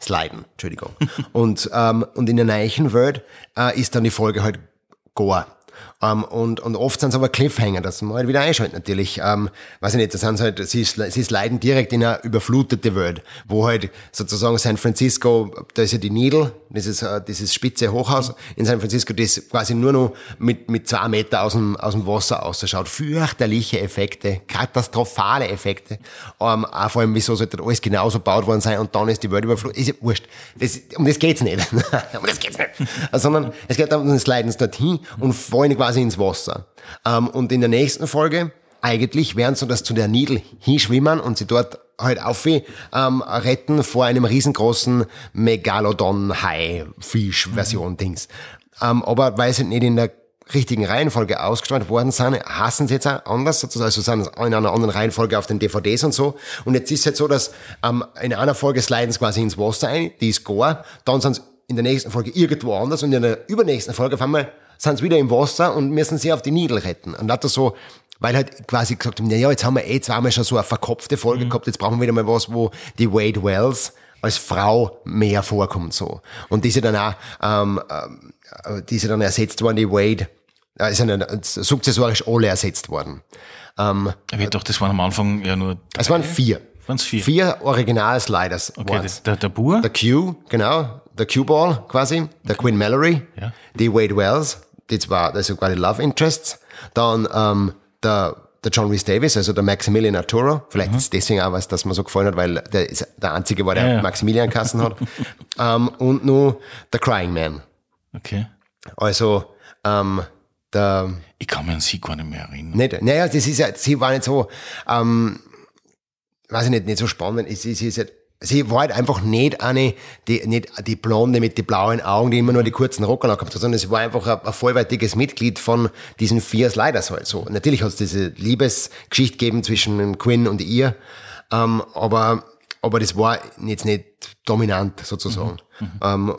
Sliden, Entschuldigung. <laughs> und, ähm, und in der neuen Welt äh, ist dann die Folge halt Gore. Ähm, und, und oft sind es aber Cliffhanger, dass man halt wieder einschaltet natürlich. Ähm, weiß ich nicht, das sind halt, sie, sie leiden direkt in eine überflutete Welt, wo halt sozusagen San Francisco, da ist ja die Needle, dieses, äh, dieses spitze Hochhaus in San Francisco, das quasi nur noch mit, mit zwei Meter aus dem, aus dem Wasser ausschaut. Fürchterliche Effekte, katastrophale Effekte. Ähm, auch vor allem, wieso sollte alles genauso gebaut worden sein und dann ist die Welt überflutet. Ist ja wurscht. Das, um das geht's nicht. <laughs> um das geht's nicht. Sondern es geht darum, das Leiden dorthin und fallen quasi ins Wasser. Ähm, und in der nächsten Folge, eigentlich, während sie das zu der Nidel hinschwimmen und sie dort halt auf ähm, retten vor einem riesengroßen Megalodon-Hai-Fisch-Version-Dings. Ähm, aber weil sie nicht in der richtigen Reihenfolge ausgestrahlt worden sind, hassen sie jetzt auch anders, sozusagen, also sind in einer anderen Reihenfolge auf den DVDs und so. Und jetzt ist es halt so, dass ähm, in einer Folge sliden sie quasi ins Wasser ein, die ist gore, dann sind sie in der nächsten Folge irgendwo anders und in der übernächsten Folge auf einmal sind sie wieder im Wasser und müssen sie auf die Nidel retten. Und hat das so, weil halt quasi gesagt haben, ja, jetzt haben wir eh zweimal schon so eine verkopfte Folge mhm. gehabt, jetzt brauchen wir wieder mal was, wo die Wade Wells als Frau mehr vorkommt so. Und diese dann auch, ähm, äh, diese dann ersetzt worden, die Wade, äh, sind dann sukzessorisch alle ersetzt worden. Ähm, ja, doch, das waren am Anfang ja nur. Drei. Es waren vier. Waren's vier? Vier Original-Sliders. Okay, der, der Bur? Der Q, genau. Der Q-Ball quasi. Der okay. Queen Mallory. Ja. Die Wade Wells. Die zwei, das sind quasi Love Interests. Dann ähm, der der John Rhys Davis, also der Maximilian Arturo. Vielleicht mhm. ist deswegen auch was, dass mir so gefallen hat, weil der ist der einzige war, der ja, ja. Maximilian Kassen hat. <laughs> ähm, und nur der Crying Man. Okay. Also, ähm, der. Ich kann mich an sie gar nicht mehr erinnern. Nicht, naja, das ist ja, sie war nicht so, ähm, weiß ich nicht, nicht so spannend. Sie, sie ist ja, sie war halt einfach nicht eine, die, nicht die Blonde mit den blauen Augen, die immer nur die kurzen Rocker gehabt hat, sondern sie war einfach ein, ein vollwertiges Mitglied von diesen vier Sliders halt so. Natürlich hat es diese Liebesgeschichte gegeben zwischen Quinn und ihr, ähm, aber, aber das war jetzt nicht dominant sozusagen. Mhm. Mhm. Ähm,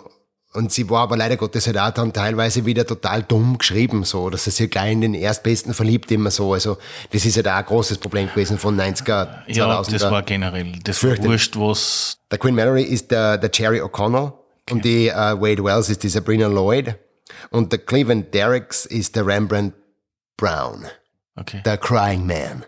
und sie war aber leider Gottes halt auch dann teilweise wieder total dumm geschrieben, so, dass sie sich gleich in den Erstbesten verliebt, immer so. Also, das ist ja halt da ein großes Problem gewesen von 90er, 2000er. Ja, das war generell, das war wurscht, was. Der Queen Mallory ist der, der Jerry O'Connell okay. und die uh, Wade Wells ist die Sabrina Lloyd und der Cleveland Derricks ist der Rembrandt Brown. Okay. Der Crying Man.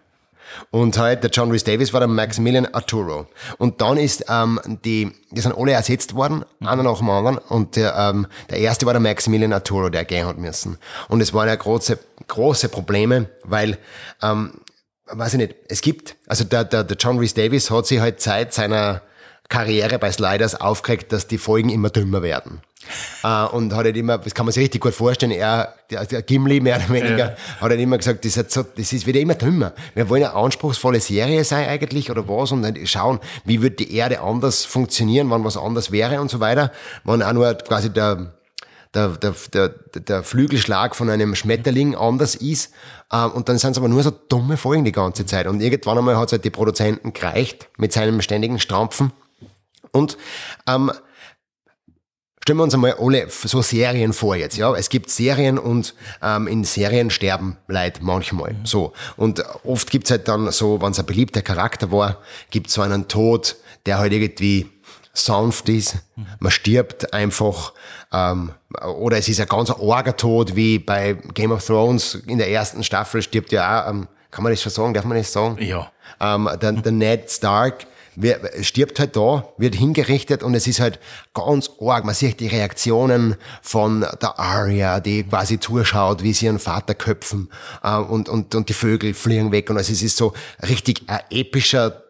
Und halt, der John Rhys Davis war der Maximilian Arturo. Und dann ist, ähm, die, die sind alle ersetzt worden, mhm. einer nach dem anderen. Und der, ähm, der erste war der Maximilian Arturo, der gehen hat müssen. Und es waren ja große, große Probleme, weil, ähm, weiß ich nicht, es gibt, also der, der, der John Rhys Davis hat sich halt seit seiner Karriere bei Sliders aufgeregt, dass die Folgen immer dümmer werden. Uh, und hat halt immer, das kann man sich richtig gut vorstellen, er, der, der Gimli mehr oder weniger, ja. hat halt immer gesagt, das ist, so, das ist wieder immer dümmer. Wir wollen eine anspruchsvolle Serie sein eigentlich oder was und dann schauen, wie wird die Erde anders funktionieren, wann was anders wäre und so weiter. Wann auch nur quasi der, der, der, der, der Flügelschlag von einem Schmetterling anders ist. Uh, und dann sind es aber nur so dumme Folgen die ganze Zeit. Und irgendwann einmal hat es halt die Produzenten gereicht mit seinem ständigen Strampfen. Und ähm, Stellen wir uns einmal alle so Serien vor jetzt, ja. Es gibt Serien und ähm, in Serien sterben Leute manchmal. Mhm. So. Und oft gibt's halt dann so, wenn es ein beliebter Charakter war, gibt's so einen Tod, der halt irgendwie sanft ist. Man stirbt einfach. Ähm, oder es ist ein ganz arger Tod, wie bei Game of Thrones in der ersten Staffel stirbt ja auch, ähm, kann man das schon sagen? Darf man das sagen? Ja. Ähm, der, der Ned Stark wer, stirbt halt da, wird hingerichtet und es ist halt ganz arg. Man sieht die Reaktionen von der Arya, die quasi zuschaut, wie sie ihren Vater köpfen äh, und, und, und die Vögel fliegen weg und also es ist so richtig ein epischer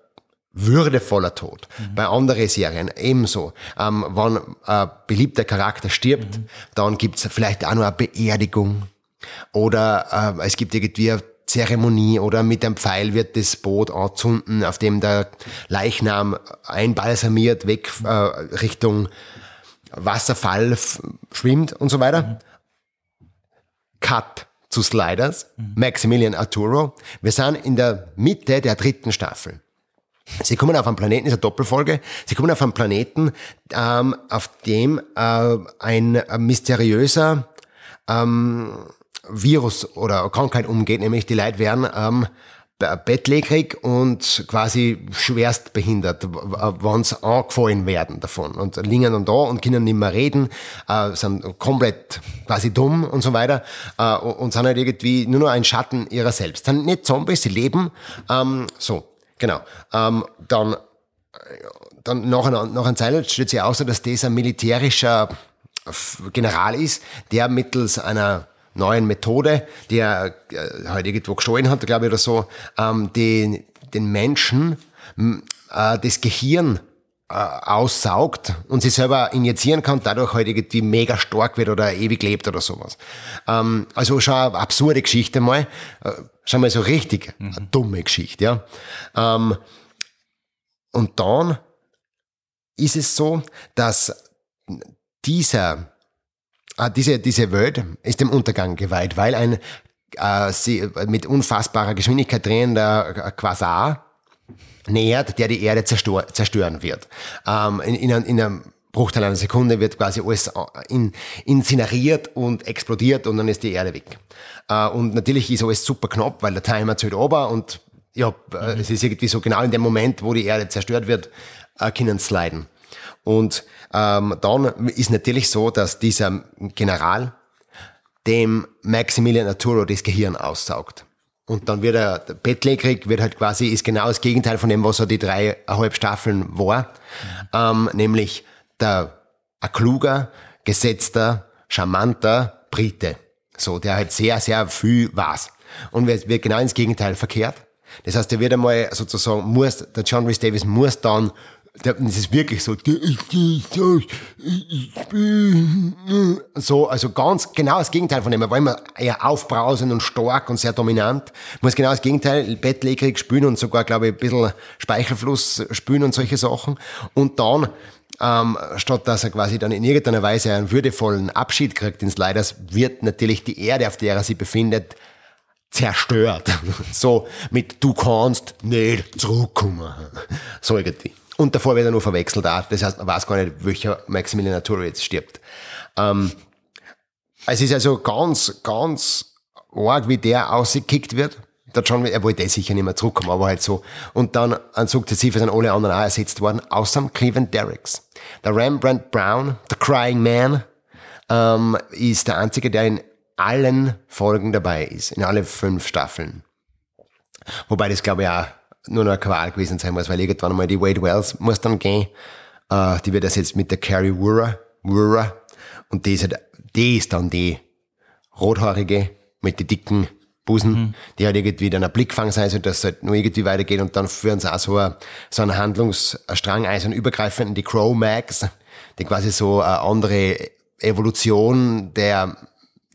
würdevoller Tod. Mhm. Bei anderen Serien ebenso. Ähm, wenn ein beliebter Charakter stirbt, mhm. dann gibt's vielleicht auch noch eine Beerdigung. Oder äh, es gibt irgendwie Zeremonie oder mit einem Pfeil wird das Boot anzünden, auf dem der Leichnam einbalsamiert weg äh, Richtung Wasserfall schwimmt und so weiter. Cut zu Sliders, Maximilian Arturo. Wir sind in der Mitte der dritten Staffel. Sie kommen auf einen Planeten, ist eine Doppelfolge, sie kommen auf einen Planeten, ähm, auf dem äh, ein, ein mysteriöser ähm, Virus oder Krankheit umgeht, nämlich die Leute werden ähm, bettlägerig und quasi schwerst behindert, wenn sie angefallen werden davon und liegen dann da und können nicht mehr reden, äh, sind komplett quasi dumm und so weiter äh, und sind halt irgendwie nur noch ein Schatten ihrer selbst. Sind nicht Zombies, sie leben ähm, so, genau. Ähm, dann dann nach einer, nach einer Zeit stellt sich aus, dass das ein militärischer General ist, der mittels einer neuen Methode, die er äh, halt irgendwo gestohlen hat, glaube ich, oder so, ähm, den, den Menschen äh, das Gehirn äh, aussaugt und sich selber injizieren kann, dadurch halt irgendwie mega stark wird oder ewig lebt oder sowas. Ähm, also schon eine absurde Geschichte mal, äh, schon mal so richtig mhm. eine dumme Geschichte, ja. Ähm, und dann ist es so, dass dieser diese, diese Welt ist dem Untergang geweiht, weil ein äh, sie, mit unfassbarer Geschwindigkeit drehender Quasar nähert, der die Erde zerstör, zerstören wird. Ähm, in, in, in einem Bruchteil einer Sekunde wird quasi alles äh, in, incineriert und explodiert und dann ist die Erde weg. Äh, und natürlich ist alles super knapp, weil der Timer zählt ober und ja, mhm. es ist irgendwie so genau in dem Moment, wo die Erde zerstört wird, äh, können sliden. Und ähm, dann ist natürlich so, dass dieser General dem Maximilian Arturo das Gehirn aussaugt. Und dann wird er bettlägerig, wird halt quasi, ist genau das Gegenteil von dem, was er die dreieinhalb Staffeln war. Ähm, nämlich der, ein kluger, gesetzter, charmanter Brite. So, der halt sehr, sehr viel weiß. Und wird, wird genau ins Gegenteil verkehrt. Das heißt, der wird einmal sozusagen, muss, der John Rhys Davis muss dann das ist wirklich so, so, also ganz genau das Gegenteil von dem. Er war immer eher aufbrausend und stark und sehr dominant. Muss genau das Gegenteil, bettlägerig spülen und sogar, glaube ich, ein bisschen Speichelfluss spülen und solche Sachen. Und dann, ähm, statt dass er quasi dann in irgendeiner Weise einen würdevollen Abschied kriegt ins Leiders, wird natürlich die Erde, auf der er sich befindet, zerstört. <laughs> So mit du kannst nicht zurückkommen. So irgendwie. Und davor wird er nur verwechselt. Auch. Das heißt, man weiß gar nicht, welcher Maximilian Arturo jetzt stirbt. Ähm, es ist also ganz, ganz arg, wie der ausgekickt wird. Der John, er wollte sicher nicht mehr zurückkommen, aber halt so. Und dann an sukzessive sind alle anderen auch ersetzt worden, außer Cleveland Derricks. Der Rembrandt Brown, The Crying Man, ähm, ist der einzige, der in allen Folgen dabei ist, in alle fünf Staffeln. Wobei das, glaube ich, auch nur noch eine Qual gewesen sein muss, weil irgendwann mal die Wade Wells muss dann gehen. Uh, die wird ersetzt mit der Carrie Wurra, Wurra. Und die ist, halt, die ist dann die rothaarige mit den dicken Busen, mhm. die halt irgendwie dann ein Blickfang sein soll, dass es halt nur irgendwie weitergeht und dann führen sie auch so, ein, so einen Handlungsstrang ein, so einen übergreifenden, die Crow Mags, die quasi so eine andere Evolution der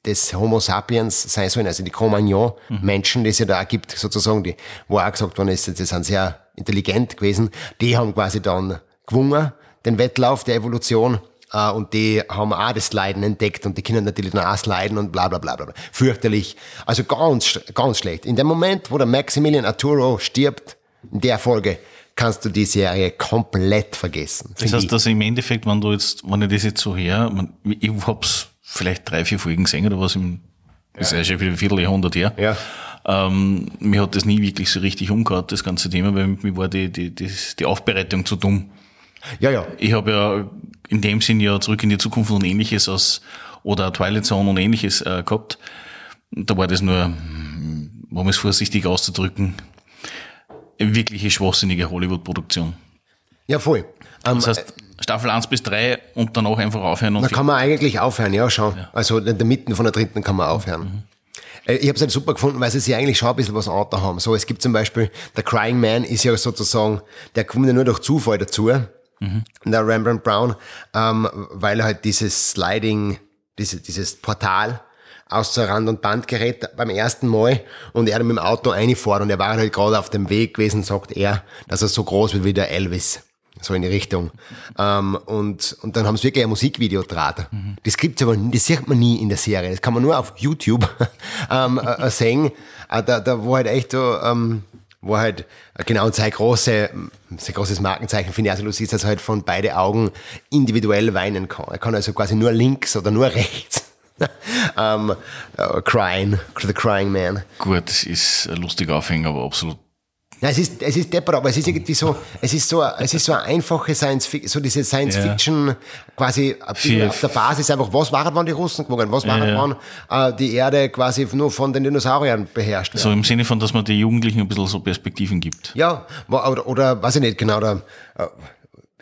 des Homo sapiens sein sollen, also die Cro-Magnon-Menschen, die es ja da auch gibt, sozusagen, die, wo auch gesagt worden ist, die sind sehr intelligent gewesen, die haben quasi dann gewungen, den Wettlauf der Evolution, äh, und die haben auch das Leiden entdeckt und die können natürlich dann auch leiden und bla bla bla bla. Fürchterlich. Also ganz, ganz schlecht. In dem Moment, wo der Maximilian Arturo stirbt, in der Folge, kannst du die Serie komplett vergessen. Das heißt, dass im Endeffekt, wenn du jetzt, wenn ich das jetzt so her, ich hab's vielleicht drei, vier Folgen gesehen oder was im, ja. ist ja schon wieder ein Vierteljahrhundert her. Ja. Ähm, mir hat das nie wirklich so richtig umgehört, das ganze Thema, weil mir war die, die, die, die Aufbereitung zu dumm. Ja, ja. Ich habe ja in dem Sinn ja zurück in die Zukunft und ähnliches aus, oder Twilight Zone und ähnliches äh, gehabt. Da war das nur, um es vorsichtig auszudrücken, wirkliche schwachsinnige Hollywood-Produktion. Ja, voll. Um, das heißt, Staffel 1 bis 3 und danach einfach aufhören. Und da kann man eigentlich aufhören, ja, schon. Ja. Also in der Mitte von der dritten kann man aufhören. Mhm. Äh, ich habe es halt super gefunden, weil sie sich eigentlich schon ein bisschen was anderes haben. So, es gibt zum Beispiel, der Crying Man ist ja sozusagen, der kommt ja nur durch Zufall dazu, mhm. der Rembrandt Brown, ähm, weil er halt dieses Sliding, diese, dieses Portal aus der Rand- und Band gerät beim ersten Mal und er dann mit dem Auto reinfährt und er war halt gerade auf dem Weg gewesen, sagt er, dass er so groß wird wie der Elvis so in die Richtung. Ähm, und, und dann haben sie wirklich ein Musikvideo draht. Mhm. Das gibt's aber, das sieht man nie in der Serie. Das kann man nur auf YouTube <laughs> ähm, äh, sehen. Äh, da, da wo halt echt so, ähm, wo halt genau sein große, sein großes Markenzeichen also lustig ist, dass er halt von beide Augen individuell weinen kann. Er kann also quasi nur links oder nur <laughs> rechts ähm, äh, Crying, The Crying Man. Gut, das ist ein lustiger Aufhänger, aber absolut. Ja, es ist, es ist deppert, aber es ist irgendwie so, es ist so, es ist so eine einfache Science Fiction, so diese Science Ja. Fiction, quasi Für- auf der Basis einfach, was waren, wann die Russen gewonnen, was waren, Ja, ja. wann äh, die Erde quasi nur von den Dinosauriern beherrscht wird. So im Sinne von, dass man den Jugendlichen ein bisschen so Perspektiven gibt. Ja, oder, oder weiß ich nicht genau, oder, äh,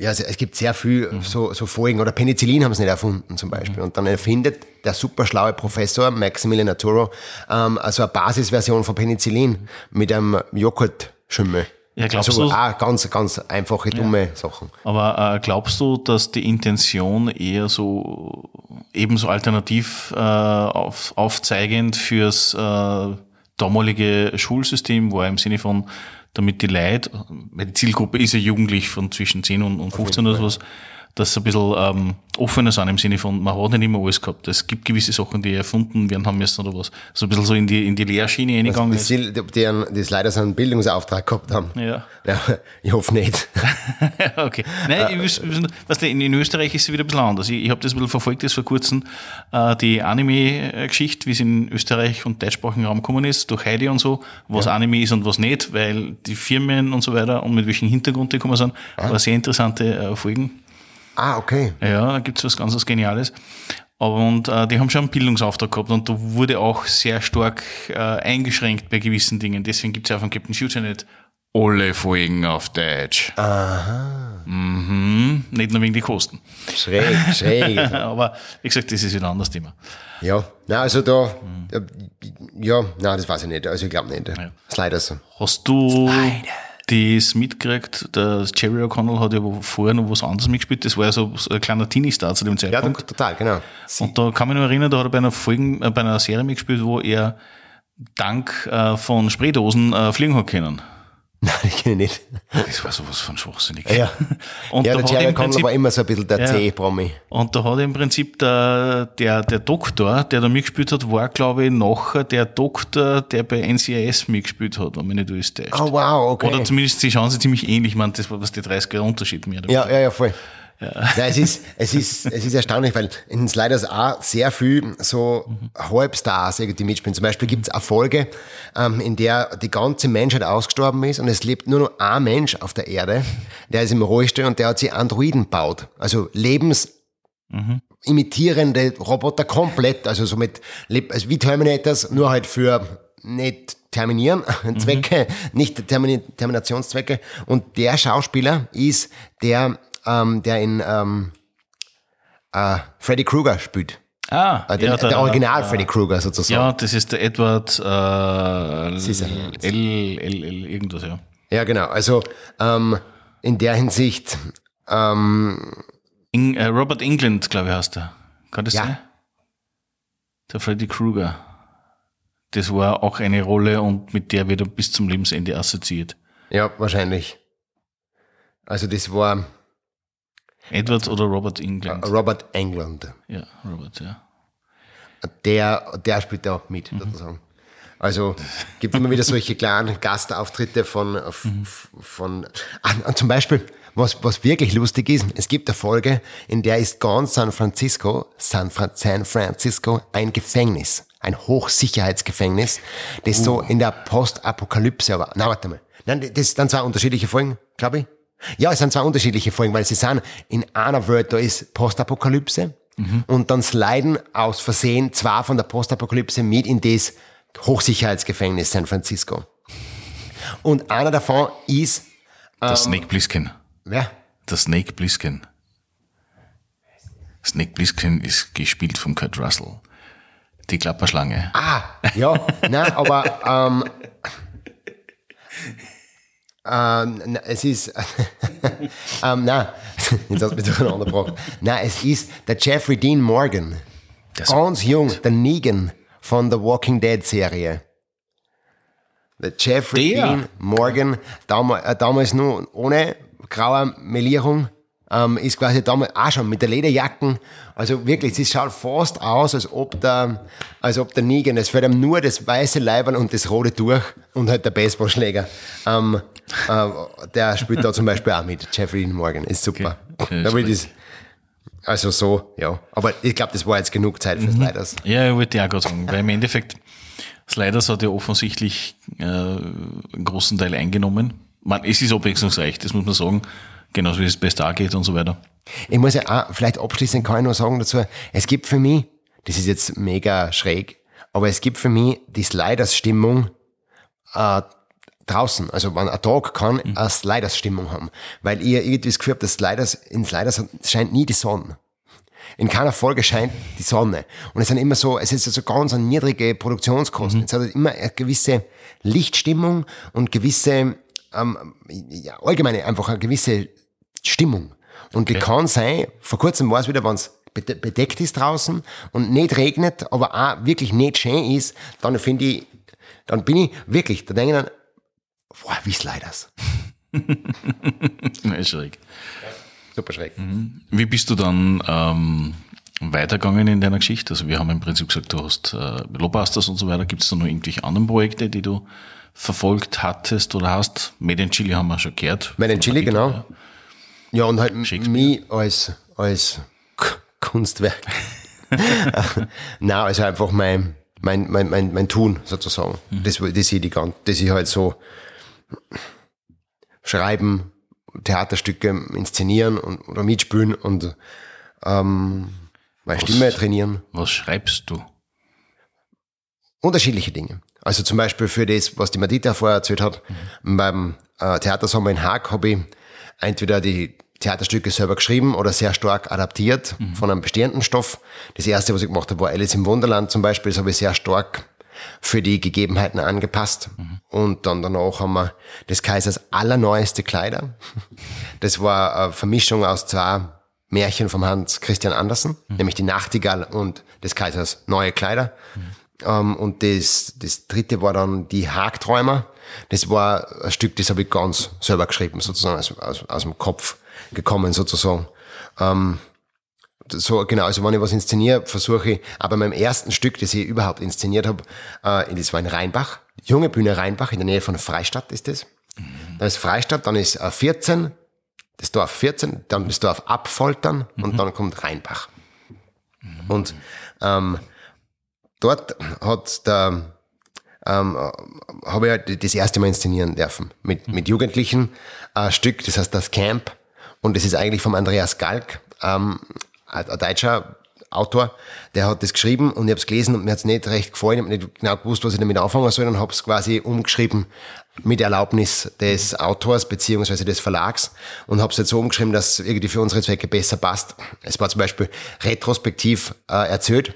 ja, es, gibt sehr viel Mhm. so, so Folgen, oder Penicillin haben sie nicht erfunden zum Beispiel. Und dann erfindet der super schlaue Professor Maximilian Arturo ähm, also eine Basisversion von Penicillin mit einem Joghurtschimmel. Ja, glaubst also du- auch ganz, ganz einfache, dumme Sachen. Aber äh, glaubst du, dass die Intention eher so ebenso alternativ äh, auf, aufzeigend fürs äh, damalige Schulsystem war im Sinne von, damit die Leute, weil die Zielgruppe ist ja jugendlich von zwischen 10 und, und 15 oder sowas, dass sie ein bisschen ähm, offener sind im Sinne von, man hat nicht immer alles gehabt. Es gibt gewisse Sachen, die erfunden werden haben müssen oder was. So ein bisschen so in die, in die Lehrschiene reingegangen ist. Die, die, die leider so einen Bildungsauftrag gehabt haben. Ja. <laughs> Ja, ich hoffe nicht. <laughs> okay. Nein, ich wüs- wüs- weißt du, in, Österreich ist es wieder ein bisschen anders. Ich, ich habe das ein bisschen verfolgt, das vor kurzem, äh, die Anime-Geschichte, wie es in Österreich und deutschsprachigen Raum gekommen ist, durch Heidi und so, was Anime ist und was nicht, weil die Firmen und so weiter und mit welchem Hintergrund die gekommen sind, war sehr interessante äh, Folgen. Ah, okay. Ja, da gibt's was ganz was Geniales. Aber und äh, die haben schon einen Bildungsauftrag gehabt und da wurde auch sehr stark äh, eingeschränkt bei gewissen Dingen. Deswegen gibt's ja von Captain Future nicht alle Folgen auf Deutsch. Aha. Mhm. Nicht nur wegen die Kosten. Schräg, schräg. <laughs> Aber wie gesagt, das ist wieder ein anderes Thema. Ja, na also da, äh, ja, na das weiß ich nicht. Also ich glaube nicht. Ist leider so. Hast du das mitgekriegt? Der Jerry O'Connell hat ja vorher noch was anderes mitgespielt. Das war ja so, ein kleiner Teenie-Star zu dem Ja, Zeitpunkt. total, genau. Und da kann mich noch erinnern, da hat er bei einer Folge, äh, bei einer Serie mitgespielt, wo er dank äh, von Spraydosen äh, fliegen hat können. Nein, ich kenne ihn nicht. Das war sowas von schwachsinnig. Ja, Und, ja da der hat Jerry Prinzip, war immer so ein bisschen der Ja. C-Promi. und da hat im Prinzip der, der, der Doktor, der da mitgespielt hat, war, glaube ich, nachher der Doktor, der bei NCIS mitgespielt hat, wenn mich nicht alles täuscht. Oh, wow, okay. Oder zumindest, sie schauen sie ziemlich ähnlich. Ich meine, das war was die 30er Unterschied mehr. oder Ja, ja, ja, voll. Nein, es ist, es ist, es ist erstaunlich, weil in Sliders auch sehr viel so Halbstars irgendwie mitspielen. Zum Beispiel gibt es eine Folge, ähm, in der die ganze Menschheit ausgestorben ist und es lebt nur noch ein Mensch auf der Erde, der ist im Rollstuhl und der hat sich Androiden baut. Also lebens imitierende Roboter komplett, also so mit, also wie Terminators, nur halt für nicht terminieren <laughs> Zwecke, nicht Termini Terminationszwecke. Und der Schauspieler ist der, ähm, der in ähm, äh, Freddy Krueger spielt. Ah, Äh, der, ja, der Original Freddy Krueger sozusagen. Ja, das ist der Edward äh, Scissorhands. L, L, L, irgendwas, ja. Ja, genau. Also ähm, in der Hinsicht, ähm, In, äh, Robert England, glaube ich, heißt er. Kann das Ja. sein? Der Freddy Krueger. Das war auch eine Rolle und mit der wird er bis zum Lebensende assoziiert. ja, wahrscheinlich. Also das war Edward oder Robert England? Robert England. ja, Robert, ja. der, der spielt da auch mit, sozusagen. Also gibt immer wieder solche kleinen Gastauftritte von, von ah, und zum Beispiel, was, was wirklich lustig ist, es gibt eine Folge, in der ist ganz San Francisco, San, Fran San Francisco ein Gefängnis, ein Hochsicherheitsgefängnis, das so in der Postapokalypse war. Na, warte mal. Nein, das sind zwei unterschiedliche Folgen, glaube ich. Ja, es sind zwei unterschiedliche Folgen, weil sie sind in einer Welt, da ist Postapokalypse und dann sliden aus Versehen zwei von der Postapokalypse mit in das Hochsicherheitsgefängnis San Francisco. Und einer davon ist, Der Snake Plissken. wer? Der Snake Plissken. Snake Plissken ist gespielt von Kurt Russell. Die Klapperschlange. Ah, ja, nein, aber ähm, ähm, es ist, <laughs> ähm, nein, <laughs> jetzt hast du mich durcheinander gebracht. Nein, es ist der Jeffrey Dean Morgan. Das- Ganz jung, der Negan von der Walking Dead Serie. Der Jeffrey Der? Dean Morgan, damals, äh, damals nur ohne graue Melierung, ähm, ist quasi damals auch schon mit der Lederjacken. Also wirklich, es schaut fast aus, als ob der, als ob der Negan, es fällt ihm nur das weiße Leiberl und das rote durch und halt der Baseballschläger. Ähm, äh, der spielt da zum Beispiel auch mit, Jeffrey Dean Morgan, ist super. Okay. Das, Also so, ja. Aber ich glaube, das war jetzt genug Zeit fürs Leiders. Ja, ich wollte ja auch gerade sagen, weil im Endeffekt, Sliders hat ja offensichtlich äh, einen großen Teil eingenommen. Man, es ist abwechslungsreich, das muss man sagen. Genauso wie es bei Star geht und so weiter. Ich muss ja auch, vielleicht abschließend kann ich noch sagen dazu, es gibt für mich, das ist jetzt mega schräg, aber es gibt für mich die Sliders-Stimmung äh, draußen. Also wenn ein Tag kann Mhm. eine Sliders-Stimmung haben. Weil ich irgendwie das Gefühl habe, dass Sliders, in Sliders scheint nie die Sonne. In keiner Folge scheint die Sonne. Und es sind immer so, es ist so ganz eine niedrige Produktionskosten. Mhm. Es hat immer eine gewisse Lichtstimmung und gewisse, ähm, ja, allgemeine einfach eine gewisse Stimmung. Und die kann sein, vor kurzem war es wieder, wenn es bede- bedeckt ist draußen und nicht regnet, aber auch wirklich nicht schön ist, dann finde ich, dann bin ich wirklich, da denke ich dann, boah, wie Sliders. Ja, <laughs> ist schräg. Super schräg. Wie bist du dann ähm, weitergegangen in deiner Geschichte? Also wir haben im Prinzip gesagt, du hast äh, Lobasters und so weiter. Gibt es da noch irgendwelche anderen Projekte, die du verfolgt hattest oder hast? Made in Chile haben wir schon gehört. Made in Chile, genau. Titel, Ja, und halt mich als, als K- Kunstwerk. <laughs> <laughs> Na, also einfach mein, mein, mein, mein, mein Tun sozusagen. Das, das ich die ganze, das ich halt so schreiben, Theaterstücke inszenieren und, oder mitspielen und ähm, meine Stimme trainieren. Was schreibst du? Unterschiedliche Dinge. Also zum Beispiel für das, was die Madita vorher erzählt hat, beim äh, Theatersommer in Haag habe ich entweder die Theaterstücke selber geschrieben oder sehr stark adaptiert von einem bestehenden Stoff. Das erste, was ich gemacht habe, war Alice im Wunderland zum Beispiel. Das habe ich sehr stark für die Gegebenheiten angepasst. Und dann danach haben wir des Kaisers allerneueste Kleider. Das war eine Vermischung aus zwei Märchen vom Hans Christian Andersen, nämlich die Nachtigall und des Kaisers neue Kleider. Ähm, und das, das dritte war dann die Hagträumer. Das war ein Stück, das habe ich ganz selber geschrieben, sozusagen aus, aus, aus dem Kopf gekommen, sozusagen. Ähm, so, genau, also wenn ich was inszeniere, versuche ich, aber meinem ersten Stück, das ich überhaupt inszeniert habe, äh, das war in Rheinbach, junge Bühne Rheinbach, in der Nähe von Freistadt ist das. Da ist Freistadt, dann ist äh, 14, das Dorf 14, dann das Dorf Abfoltern und dann kommt Rheinbach. Und ähm, dort hat der, ähm, äh, habe ich halt das erste Mal inszenieren dürfen mit, mit Jugendlichen ein Stück, das heißt das Camp und das ist eigentlich vom Andreas Galk, ähm, ein, deutscher Autor, der hat das geschrieben und ich habe es gelesen und mir hat es nicht recht gefallen, ich habe nicht genau gewusst, was ich damit anfangen soll und habe es quasi umgeschrieben mit Erlaubnis des Autors beziehungsweise des Verlags und habe es jetzt so umgeschrieben, dass es irgendwie für unsere Zwecke besser passt. Es war zum Beispiel retrospektiv äh, erzählt,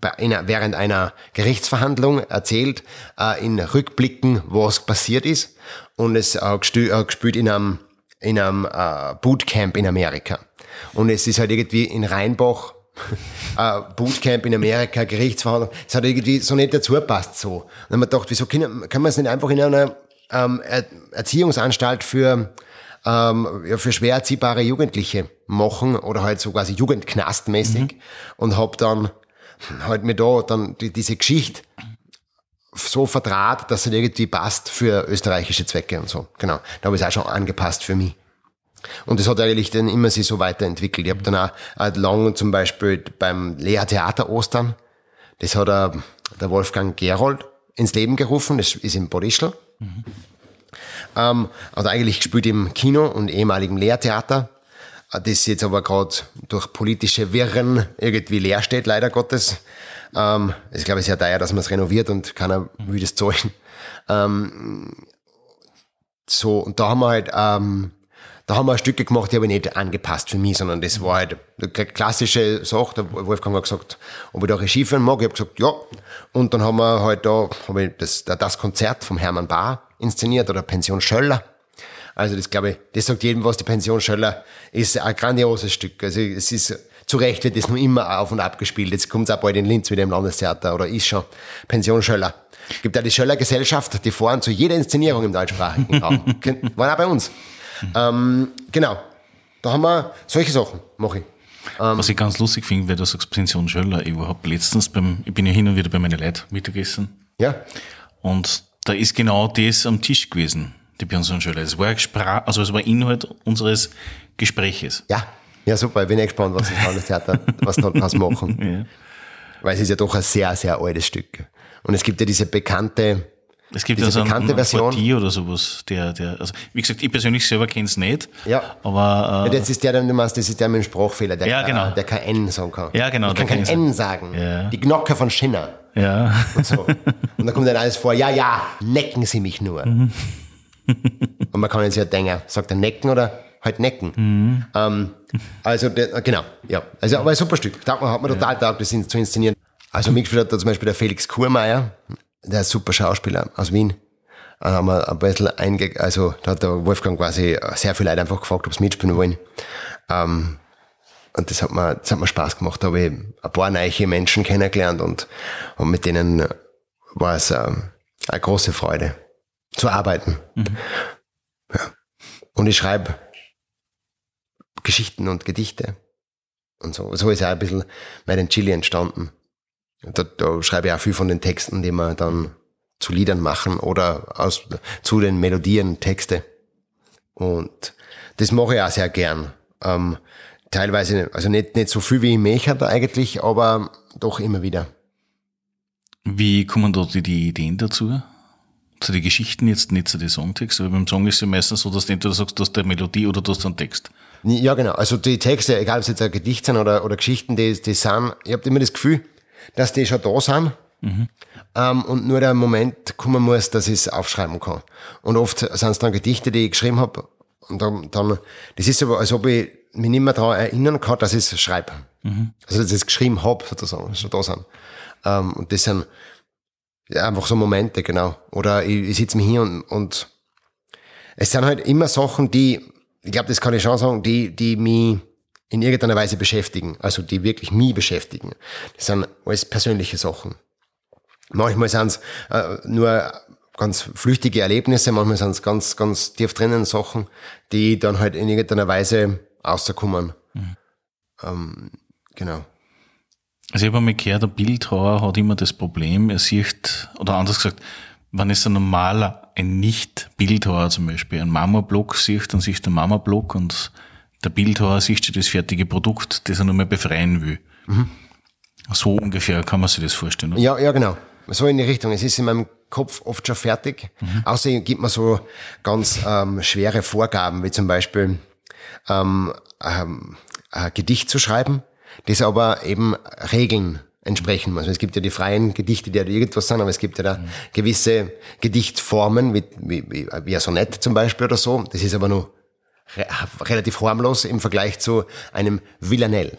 bei einer, während einer Gerichtsverhandlung erzählt, äh, in Rückblicken, was passiert ist. Und es äh, äh, gespielt in einem, in einem äh, Bootcamp in Amerika. Und es ist halt irgendwie in Rheinbach <laughs> äh, Bootcamp in Amerika, Gerichtsverhandlung, es hat irgendwie so nicht dazu passt so. Und dann haben wir gedacht, wieso können, kann man es nicht einfach in einer ähm, er Erziehungsanstalt für ähm, ja, für schwer erziehbare Jugendliche machen oder halt so quasi Jugendknastmäßig und hab dann halt mir da dann die, diese Geschichte so verdraht, dass es irgendwie passt für österreichische Zwecke und so. Genau. Da habe ich es auch schon angepasst für mich. Und das hat eigentlich dann immer sich so weiterentwickelt. Ich habe dann auch, auch lang zum Beispiel beim Lea Theater Ostern, das hat er, der Wolfgang Gerold ins Leben gerufen, das ist in Bodischl. Ähm, hat eigentlich gespielt im Kino und ehemaligen Lehrtheater, äh, das jetzt aber gerade durch politische Wirren irgendwie leer steht, leider Gottes. Ähm, es ist, glaube ich, sehr teuer, dass man es renoviert und keiner will das zahlen. Ähm, so, und da haben wir halt, ähm, da haben wir Stücke gemacht, die habe ich nicht angepasst für mich, sondern das war halt eine klassische Sache. Der Wolfgang hat gesagt, ob ich da Regie führen mag. Ich habe gesagt, ja. Und dann haben wir halt da, habe ich das, das Konzert vom Hermann Bahr inszeniert oder Pension Schöller. Also das glaube ich, das sagt jedem was, die Pension Schöller ist ein grandioses Stück. Also es ist, zu Recht wird das nur immer auf und ab gespielt. Jetzt kommt es auch bald in Linz wieder im Landestheater oder ist schon Pension Schöller. Gibt ja die Schöller Gesellschaft, die fahren zu jeder Inszenierung im deutschsprachigen Raum. <laughs> Waren auch bei uns. Ähm, genau. Da haben wir solche Sachen, mache ich. Was ich ganz lustig finde, weil du sagst Pension Schöller, ich habe letztens beim, ich bin ja hin und wieder bei meinen Leuten Mittagessen Ja? und da ist genau das am Tisch gewesen, die Pension Schöller. Es war Sprach, also es war Inhalt unseres Gespräches. Ja, Ja, super, ich bin echt gespannt, was das Landestheater, was da daraus machen. <laughs> Ja. Weil es ist ja doch ein sehr, sehr altes Stück. Und es gibt ja diese bekannte, Es gibt Diese also einen, bekannte einen Version. Partie oder sowas, der, der, also wie gesagt, ich persönlich selber kenne es nicht. Ja. Aber ja, äh, das ist der, den du meinst, das ist der mit dem Sprachfehler, der, Ja, genau. der kein N sagen kann. Ja, genau, Ich kann kein N sagen. Ja. Die Gnocke von Schinner. ja. Und so. Und dann kommt dann alles vor, ja, ja, necken Sie mich nur. Mhm. Und man kann jetzt ja denken, sagt er necken oder halt necken. Mhm. Ähm, also, der, genau, ja. Also, aber ein super Stück. Da hat man total taugt, das zu inszenieren. Also, mitgespielt hat da zum Beispiel der Felix Kurmeier, der ist super Schauspieler aus Wien. Da haben wir ein bisschen einge, also, da hat der Wolfgang quasi sehr viele Leute einfach gefragt, ob sie mitspielen wollen. Ähm, und das hat mir, das hat mir Spaß gemacht. Da habe ich ein paar neue Menschen kennengelernt und, und mit denen war es ähm, eine große Freude zu arbeiten. Ja. Und ich schreibe Geschichten und Gedichte. Und so, so ist ja ein bisschen mein Chili entstanden. Da, da schreibe ich auch viel von den Texten, die wir dann zu Liedern machen oder aus, zu den Melodien Texte. Und das mache ich auch sehr gern. Ähm, teilweise, also nicht, nicht so viel wie ich Mecher da eigentlich, aber doch immer wieder. Wie kommen da die, die Ideen dazu? Zu den Geschichten jetzt, nicht zu den Songtexten, weil beim Song ist es ja meistens so, dass du entweder sagst, du hast eine Melodie oder du hast einen Text. Ja, genau. Also die Texte, egal ob es jetzt ein Gedicht sind oder, oder Geschichten, die, die sind, ich habe immer das Gefühl, dass die schon da sind. Ähm, und nur der Moment kommen muss, dass ich es aufschreiben kann. Und oft sind es dann Gedichte, die ich geschrieben habe. Und dann, dann, das ist aber, als ob ich mich nicht mehr daran erinnern kann, dass ich es schreibe. Also, dass ich es geschrieben habe, sozusagen, schon da sind. Ähm, und das sind ja, einfach so Momente, genau. Oder ich, ich sitze mich hier und, und es sind halt immer Sachen, die, ich glaube, das kann ich schon sagen, die, die mich in irgendeiner Weise beschäftigen, also die wirklich mich beschäftigen. Das sind alles persönliche Sachen. Manchmal sind es äh, nur ganz flüchtige Erlebnisse, manchmal sind es ganz, ganz tief drinnen Sachen, die dann halt in irgendeiner Weise rauskommen. Ähm, genau. Also ich habe einmal gehört, der Bildhauer hat immer das Problem, er sieht, oder anders gesagt, wenn es ein normaler, ein Nicht-Bildhauer zum Beispiel, einen Marmorblock sieht, dann sieht der Marmorblock und der Bildhauer sieht das fertige Produkt, das er nur mal befreien will. So ungefähr kann man sich das vorstellen. oder? Ja, ja, genau. So in die Richtung. Es ist in meinem Kopf oft schon fertig. Außerdem gibt man so ganz ähm, schwere Vorgaben, wie zum Beispiel ähm, ähm, ein Gedicht zu schreiben, das aber eben Regeln entsprechen muss. Es gibt ja die freien Gedichte, die ja irgendwas sind, aber es gibt ja da gewisse Gedichtformen, wie, wie, wie, wie ein Sonett zum Beispiel oder so. Das ist aber nur re relativ harmlos im Vergleich zu einem Villanelle.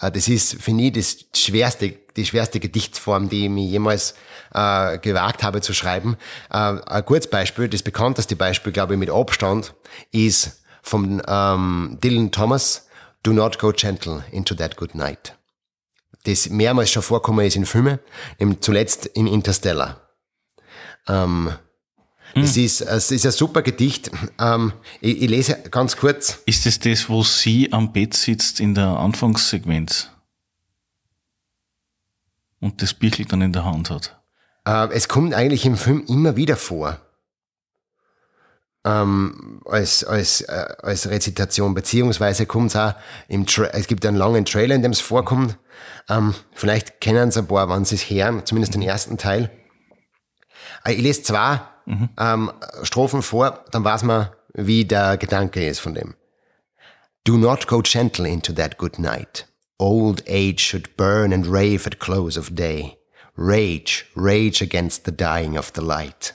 Äh, Das ist, finde ich, das schwerste, die schwerste Gedichtsform, die ich mir jemals äh, gewagt habe zu schreiben. Äh, ein kurzes Beispiel, das bekannteste Beispiel, glaube ich, mit Abstand, ist von ähm, Dylan Thomas, Do not go gentle into that good night. Das mehrmals schon vorkommen ist in Filmen, eben zuletzt in Interstellar. Ähm, das, ist, es ist ein super Gedicht. Ähm, ich, ich lese ganz kurz. Ist es das, wo sie am Bett sitzt in der Anfangssequenz und das Bichl dann in der Hand hat? Äh, es kommt eigentlich im Film immer wieder vor. Ähm, als, als, äh, als Rezitation, beziehungsweise kommt es auch im Tra es gibt einen langen Trailer, in dem es vorkommt. Ähm, vielleicht kennen es ein paar, wenn sie es hören, zumindest den ersten Teil. Äh, ich lese zwei ähm, Strophen vor, dann weiß man, wie der Gedanke ist von dem. Do not go gentle into that good night. Old age should burn and rave at close of day. Rage, rage against the dying of the light.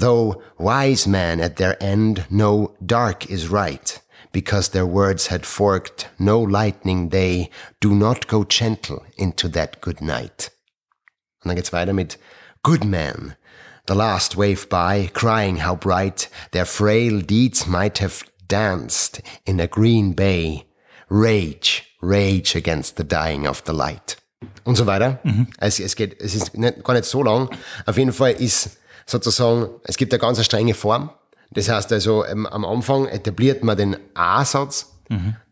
Though wise men at their end know dark is right, because their words had forked no lightning day, do not go gentle into that good night. Und dann geht's weiter mit Good men. The last wave by, crying how bright their frail deeds might have danced in a green bay. Rage, rage against the dying of the light. Und so weiter. Es, es geht, es ist nicht, gar nicht so lang. Auf jeden Fall ist sozusagen, es gibt eine ganz strenge Form. Das heißt also, ähm, am Anfang etabliert man den A-Satz,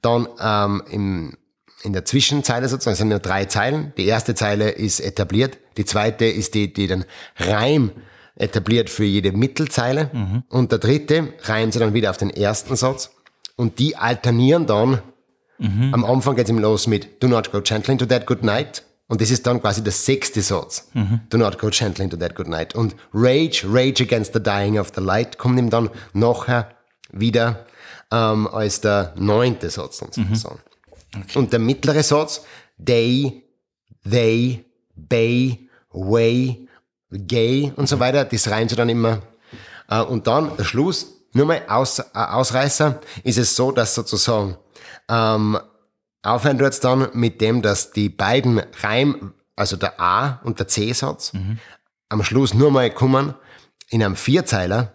dann ähm, im, in der Zwischenzeile sozusagen, sind nur drei Zeilen. Die erste Zeile ist etabliert, die zweite ist die, die den Reim etabliert für jede Mittelzeile und der dritte reimt sie dann wieder auf den ersten Satz. Und die alternieren dann. Am Anfang geht's ihm los mit Do not go gently into that good night. Und das ist dann quasi der sechste Satz. Do not go gently into that good night. Und Rage, Rage against the dying of the light kommt ihm dann nachher wieder ähm, als der neunte Satz dann sozusagen. Und der mittlere Satz, they, they, bay, way, gay und so weiter, das reimt sie dann immer. Äh, und dann der Schluss, nur mal aus, äh, Ausreißer, ist es so, dass sozusagen ähm, aufhören tut's dann mit dem, dass die beiden Reim, also der A und der C-Satz, am Schluss nur mal kommen in einem Vierzeiler,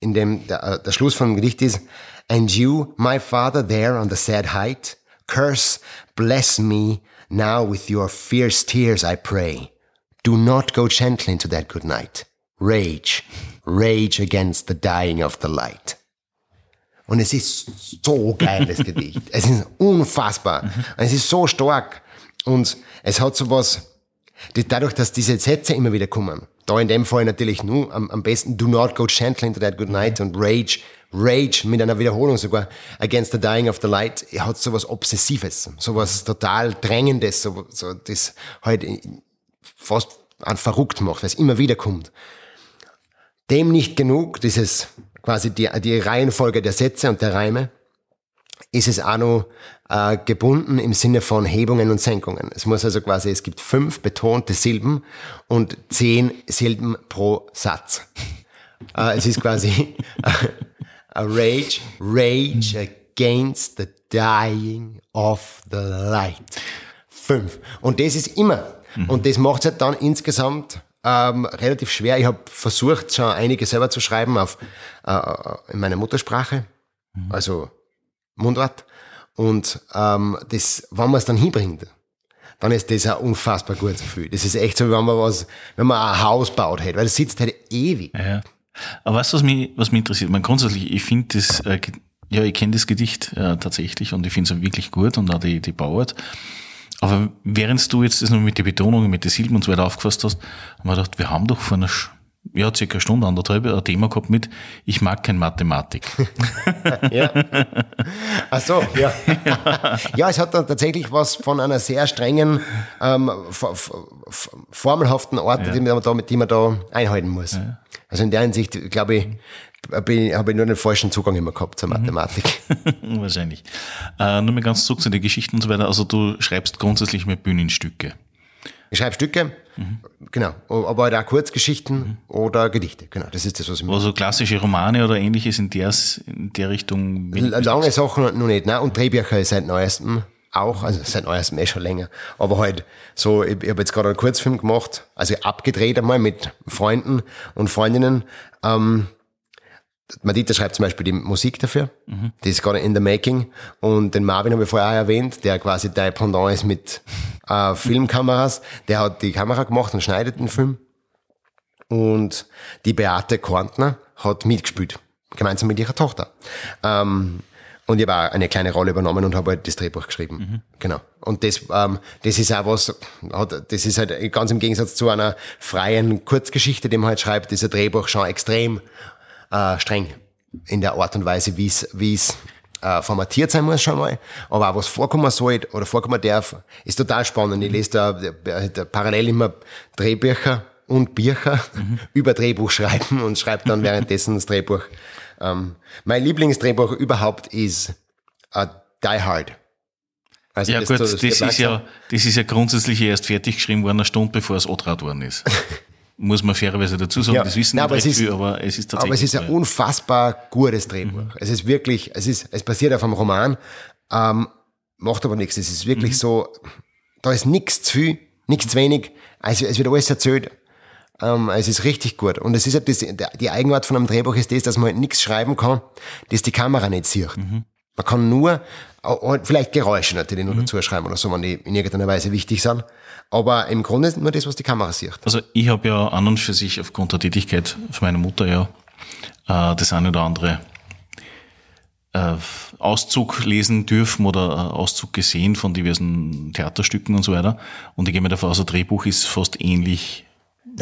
in dem der, äh, der Schluss vom Gedicht ist, And you, my father, there on the sad height, curse, bless me, now with your fierce tears I pray. Do not go gently into that good night. Rage, rage against the dying of the light. Und es ist so geil, das Gedicht. Es ist unfassbar. Und es ist so stark. Und es hat so was, dadurch, dass diese Sätze immer wieder kommen. Da in dem Fall natürlich nur am, am besten Do not go gently into that good night und Rage, Rage mit einer Wiederholung sogar Against the dying of the light. Hat so was Obsessives, so was total Drängendes, so, so das halt fast an verrückt macht, weil es immer wieder kommt. Dem nicht genug, dieses quasi die, die Reihenfolge der Sätze und der Reime, ist es auch noch äh, gebunden im Sinne von Hebungen und Senkungen. Es muss also quasi, es gibt fünf betonte Silben und zehn Silben pro Satz. Äh, es ist quasi <laughs> a rage, rage against the dying of the light. Fünf. Und das ist immer. Und das macht es halt dann insgesamt ähm, relativ schwer. Ich habe versucht, schon einige selber zu schreiben auf, äh, in meiner Muttersprache, also Mundart. Und ähm, das, wenn man es dann hinbringt, dann ist das ein unfassbar gutes Gefühl. Das ist echt so, wie wenn man was, wenn man ein Haus baut hätte, weil das sitzt halt ewig. Ja. Aber weißt du, was mich, was mich interessiert? Man grundsätzlich, ich finde das, äh, ja, ich kenne das Gedicht äh, tatsächlich und ich finde es wirklich gut und auch die, die Bauart. Aber während du jetzt das noch mit den Betonungen, mit den Silben und so weiter aufgefasst hast, haben wir gedacht, wir haben doch vor einer, ja, circa eine Stunde, anderthalb, ein Thema gehabt mit, ich mag kein Mathematik. <laughs> Ja. Ach so, ja. <laughs> ja, es hat dann tatsächlich was von einer sehr strengen, ähm, formelhaften Art, die, man da, die man da einhalten muss. Also in der Hinsicht, glaube ich, habe ich nur den falschen Zugang immer gehabt zur Mathematik. <laughs> Wahrscheinlich. Äh, nur mal ganz zurück zu den Geschichten und so weiter. Also du schreibst grundsätzlich mit Bühnenstücke. Ich schreibe Stücke, genau, aber halt auch Kurzgeschichten oder Gedichte. Genau, das ist das, was ich mache. Also klassische Romane oder ähnliches in der, in der Richtung. Lange Sachen noch nicht, ne? Und Drehbücher ist seit neuestem auch, also seit neuestem eh schon länger. Aber halt so, ich, ich habe jetzt gerade einen Kurzfilm gemacht, also abgedreht einmal mit Freunden und Freundinnen. Ähm, Madita schreibt zum Beispiel die Musik dafür. Die ist gerade in the making. Und den Marvin habe ich vorher auch erwähnt, der quasi der Pendant ist mit <laughs> äh, Filmkameras. Der hat die Kamera gemacht und schneidet den Film. Und die Beate Korntner hat mitgespielt, gemeinsam mit ihrer Tochter. Ähm, und ich habe auch eine kleine Rolle übernommen und habe halt das Drehbuch geschrieben. Genau. Und das, ähm, das ist auch was, hat, das ist halt ganz im Gegensatz zu einer freien Kurzgeschichte, die man halt schreibt, ist ein Drehbuch schon extrem äh, streng in der Art und Weise, wie es wie es äh, formatiert sein muss schon mal, aber auch was vorkommen soll oder vorkommen darf, ist total spannend. Ich lese da, da, da parallel immer Drehbücher und Bücher <laughs> über Drehbuch schreiben und schreibe dann währenddessen das Drehbuch. Ähm, mein Lieblingsdrehbuch überhaupt ist äh, Die Hard. Also Ja das gut, das ist ja, das ist ja grundsätzlich erst fertig geschrieben worden, eine Stunde bevor es angetraut worden ist. <laughs> Muss man fairerweise dazu sagen, Ja. das wissen Nein, nicht aber es recht ist- viel, aber es ist tatsächlich Aber es ist ein unfassbar gutes Drehbuch. Mhm. Es ist wirklich, es ist, es basiert auf einem Roman, ähm, macht aber nichts. Es ist wirklich Mhm. so, da ist nichts zu viel, nichts zu wenig. Also es wird alles erzählt. Ähm, es ist richtig gut. Und es ist halt das, die Eigenart von einem Drehbuch ist das, dass man halt nichts schreiben kann, das die Kamera nicht sieht. Mhm. Man kann nur, auch vielleicht Geräusche natürlich Mhm. nur dazu schreiben oder so, wenn die in irgendeiner Weise wichtig sind. Aber im Grunde ist nur das, was die Kamera sieht. Also ich habe ja an und für sich aufgrund der Tätigkeit von meiner Mutter ja äh, das eine oder andere äh, Auszug lesen dürfen oder äh, Auszug gesehen von diversen Theaterstücken und so weiter. Und ich gehe mir davon aus, ein Drehbuch ist fast ähnlich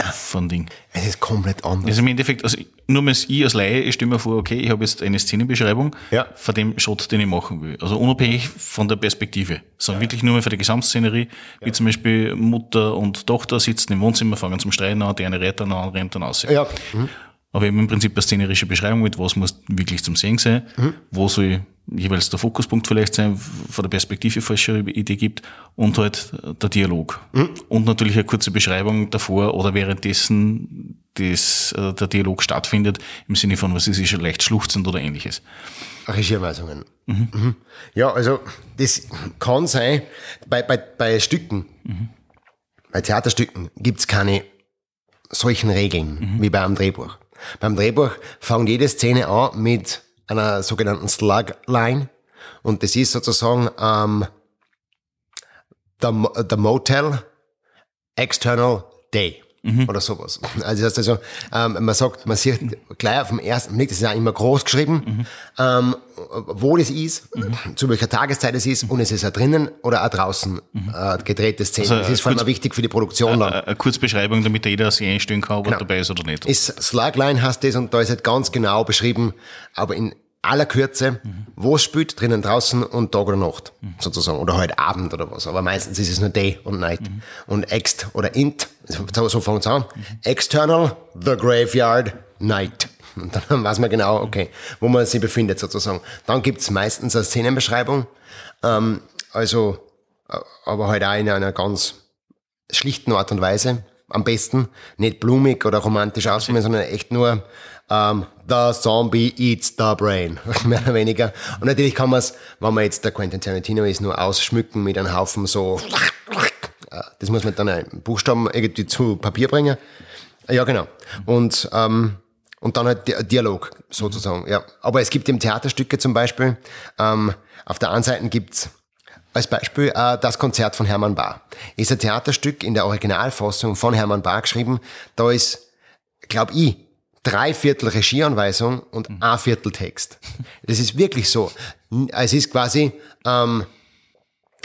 von Ding. Es ist komplett anders. Also im Endeffekt, also nur mal ich als Laie, ich stelle mir vor, okay, ich habe jetzt eine Szenenbeschreibung Ja. von dem Shot, den ich machen will. Also unabhängig von der Perspektive, sondern wirklich nur mal für die Gesamtszenerie, wie zum Beispiel Mutter und Tochter sitzen im Wohnzimmer, fangen zum Streiten an, die eine rennt dann an, rennt dann aus. Ja. Mhm. Aber eben im Prinzip eine szenerische Beschreibung mit, was muss wirklich zum Sehen sein, wo soll jeweils der Fokuspunkt vielleicht sein, von der Perspektive falsche Idee gibt und halt der Dialog. Und natürlich eine kurze Beschreibung davor oder währenddessen das, äh, der Dialog stattfindet, im Sinne von, was ist, ist leicht schluchzend oder ähnliches. Regieanweisungen. Mhm. Ja, also das kann sein, bei, bei, bei Stücken, bei Theaterstücken gibt's keine solchen Regeln wie beim Drehbuch. Beim Drehbuch fängt jede Szene an mit einer sogenannten Slugline und das ist sozusagen ähm, der, der Motel External Day oder sowas. Also das heißt also, ähm, man sagt, man sieht gleich auf dem ersten Blick, das ist ja immer groß geschrieben, ähm, wo das ist, zu welcher Tageszeit es ist und es ist auch drinnen oder auch draußen äh, gedrehte Szene. Also, das ist vor allem wichtig für die Produktion dann. Eine Kurzbeschreibung, damit jeder sich einstellen kann, ob er dabei ist oder nicht. Genau. Ist Slugline heißt das und da ist halt ganz genau beschrieben, aber in aller Kürze, wo es spielt, drinnen, draußen und Tag oder Nacht, sozusagen, oder halt Abend oder was. Aber meistens ist es nur Day und Night. Und Ext oder Int, so, so fängt es an. External, the graveyard, night. Und dann weiß man genau, okay, wo man sich befindet sozusagen. Dann gibt's meistens eine Szenenbeschreibung, ähm, also, äh, aber halt auch in einer ganz schlichten Art und Weise. Am besten nicht blumig oder romantisch ausformen, sondern echt nur ähm, The Zombie eats the brain, <laughs> mehr oder weniger. Und natürlich kann man es, wenn man jetzt der Quentin Tarantino ist, nur ausschmücken mit einem Haufen so. Äh, Das muss man dann einen Buchstaben irgendwie zu Papier bringen. Ja, genau. Und ähm, und dann halt Di- Dialog sozusagen. Ja, aber es gibt im Theaterstücke zum Beispiel. Ähm, auf der einen Seite gibt's als Beispiel äh, das Konzert von Hermann Bahr. Ist ein Theaterstück in der Originalfassung von Hermann Bahr geschrieben. Da ist, glaub ich, drei Viertel Regieanweisung und ein Viertel Text. Das ist wirklich so. Es ist quasi ähm,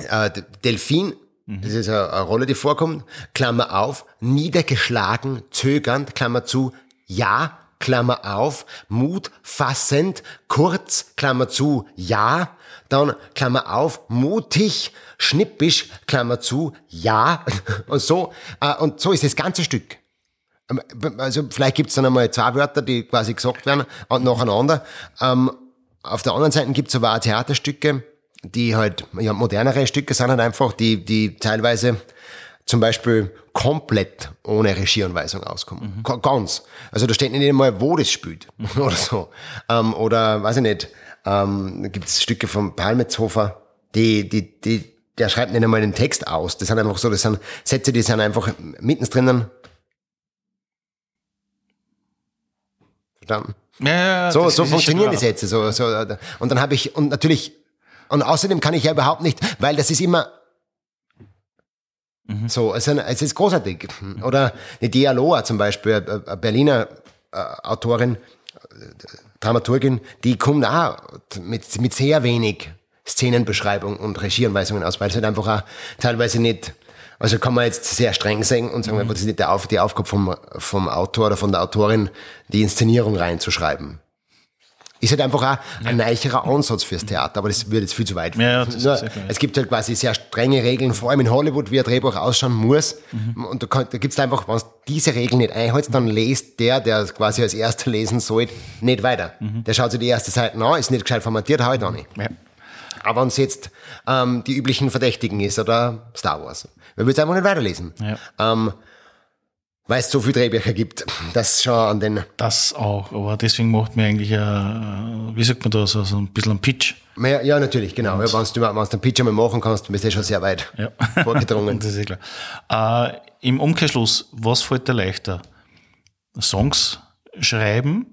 äh, Delfin, das ist eine, eine Rolle, die vorkommt, Klammer auf, niedergeschlagen, zögernd, Klammer zu, ja, Klammer auf, Mut, fassend, kurz, Klammer zu, ja, dann Klammer auf, mutig, schnippisch, Klammer zu, ja, <laughs> und so, äh, und so ist das ganze Stück. Ähm, Also vielleicht gibt's dann einmal zwei Wörter, die quasi gesagt werden, und nacheinander. Ähm, auf der anderen Seite gibt's aber auch Theaterstücke, die halt, ja, modernere Stücke sind halt einfach, die, die teilweise zum Beispiel komplett ohne Regieanweisung auskommen. Ga- Ganz. Also da steht nicht einmal, wo das spielt <laughs> oder so. Ähm, oder, weiß ich nicht, ähm, da gibt's Stücke von Palmetzhofer, die, die, die, der schreibt nicht einmal den Text aus. Das sind einfach so, das sind Sätze, die sind einfach mittendrin. Verstanden? Ja, So, so funktionieren die. Sätze. So, so, und dann habe ich, und natürlich, und außerdem kann ich ja überhaupt nicht, weil das ist immer Mhm. so, es ist, es ist großartig. Oder die Dialoa zum Beispiel, eine eine Berliner äh, Autorin, äh, Dramaturgin, die kommt auch mit, mit sehr wenig Szenenbeschreibung und Regieanweisungen aus, weil es halt einfach auch teilweise nicht, also kann man jetzt sehr streng sagen und sagen, Mhm. das ist nicht Auf, die Aufgabe vom, vom Autor oder von der Autorin, die Inszenierung reinzuschreiben. Ist halt einfach auch ein neicherer Ansatz fürs Theater, aber das wird jetzt viel zu weit. Ja, ja, Nur, es gibt halt quasi sehr strenge Regeln, vor allem in Hollywood, wie ein Drehbuch ausschauen muss. Mhm. Und da, kann- da gibt's einfach, wenn du diese Regeln nicht einhältst, dann lest der, der quasi als erster lesen soll, nicht weiter. Mhm. Der schaut sich die erste Seite an, ist nicht gescheit formatiert, halt auch nicht. Ja. Aber wenn es jetzt ähm, die üblichen Verdächtigen ist oder Star Wars, man würde es einfach nicht weiterlesen. Ja. Ähm, weil es so viele Drehbücher gibt, das schon an den Das auch, aber deswegen macht mir eigentlich, ein, wie sagt man da, so, so ein bisschen ein Pitch. Ja, ja, natürlich, genau. Ja, wenn du wenn's den Pitch einmal machen kannst, bist du schon sehr weit Ja. vorgedrungen. <laughs> das ist ja klar. Äh, Im Umkehrschluss, was fällt dir leichter? Songs schreiben,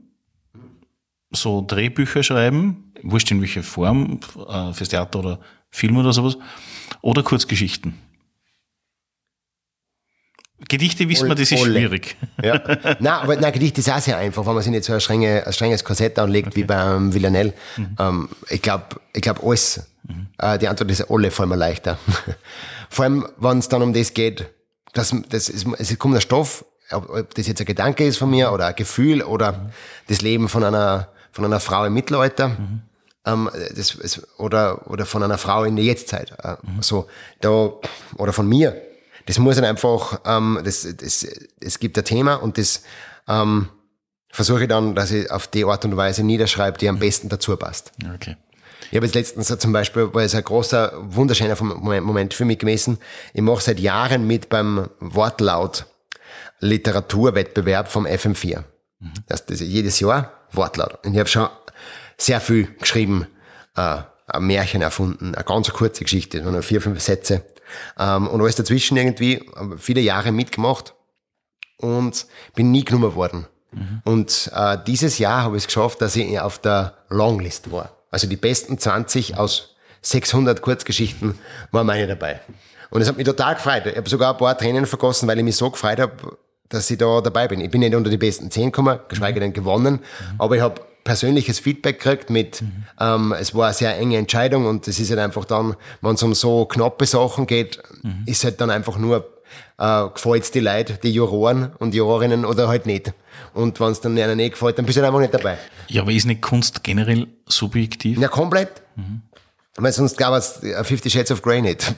so Drehbücher schreiben, wurscht in welcher Form, äh, fürs Theater oder Film oder sowas, oder Kurzgeschichten? Gedichte wissen wir, das ist Olle. schwierig. Ja. Nein, aber nein, Gedicht ist auch sehr einfach, wenn man sich nicht so ein, strenge, ein strenges Korsett anlegt wie beim Villanelle. Ähm, ich glaube, ich glaub alles. Äh, die Antwort ist alle fallen mir leichter. <laughs> Vor allem, wenn es dann um das geht, dass, das ist, es kommt ein Stoff ob, ob das jetzt ein Gedanke ist von mir oder ein Gefühl oder das Leben von einer, von einer Frau im Mittelalter. Ähm, das, es, oder, oder von einer Frau in der Jetztzeit. Äh, so, da, oder von mir. Das muss dann einfach, ähm, das, das, es gibt ein Thema und das ähm, versuche ich dann, dass ich auf die Art und Weise niederschreibe, die am besten dazu passt. Okay. Ich habe jetzt letztens zum Beispiel, war es ein großer, wunderschöner Moment, für mich gewesen. Ich mache seit Jahren mit beim Wortlaut Literaturwettbewerb vom FM4. Das, das ist jedes Jahr Wortlaut. Und ich habe schon sehr viel geschrieben, äh, ein Märchen erfunden, eine ganz kurze Geschichte, nur vier, fünf Sätze. Ähm, und alles dazwischen irgendwie, viele Jahre mitgemacht und bin nie genommen worden. Und äh, dieses Jahr habe ich es geschafft, dass ich auf der Longlist war. Also die besten 20 aus 600 Kurzgeschichten waren meine dabei. Und es hat mich total gefreut. Ich habe sogar ein paar Tränen vergossen, weil ich mich so gefreut habe, dass ich da dabei bin. Ich bin nicht unter die besten 10 gekommen, geschweige denn gewonnen, aber ich habe persönliches Feedback gekriegt mit, ähm, es war eine sehr enge Entscheidung und es ist halt einfach dann, wenn es um so knappe Sachen geht, ist halt dann einfach nur, äh, gefällt die Leute, die Juroren und Jurorinnen oder halt nicht. Und wenn es dann einer nicht gefällt, dann bist du halt einfach nicht dabei. Ja, aber ist nicht Kunst generell subjektiv? Ja, komplett. Weil sonst gab es äh, Fifty Shades of Grey nicht.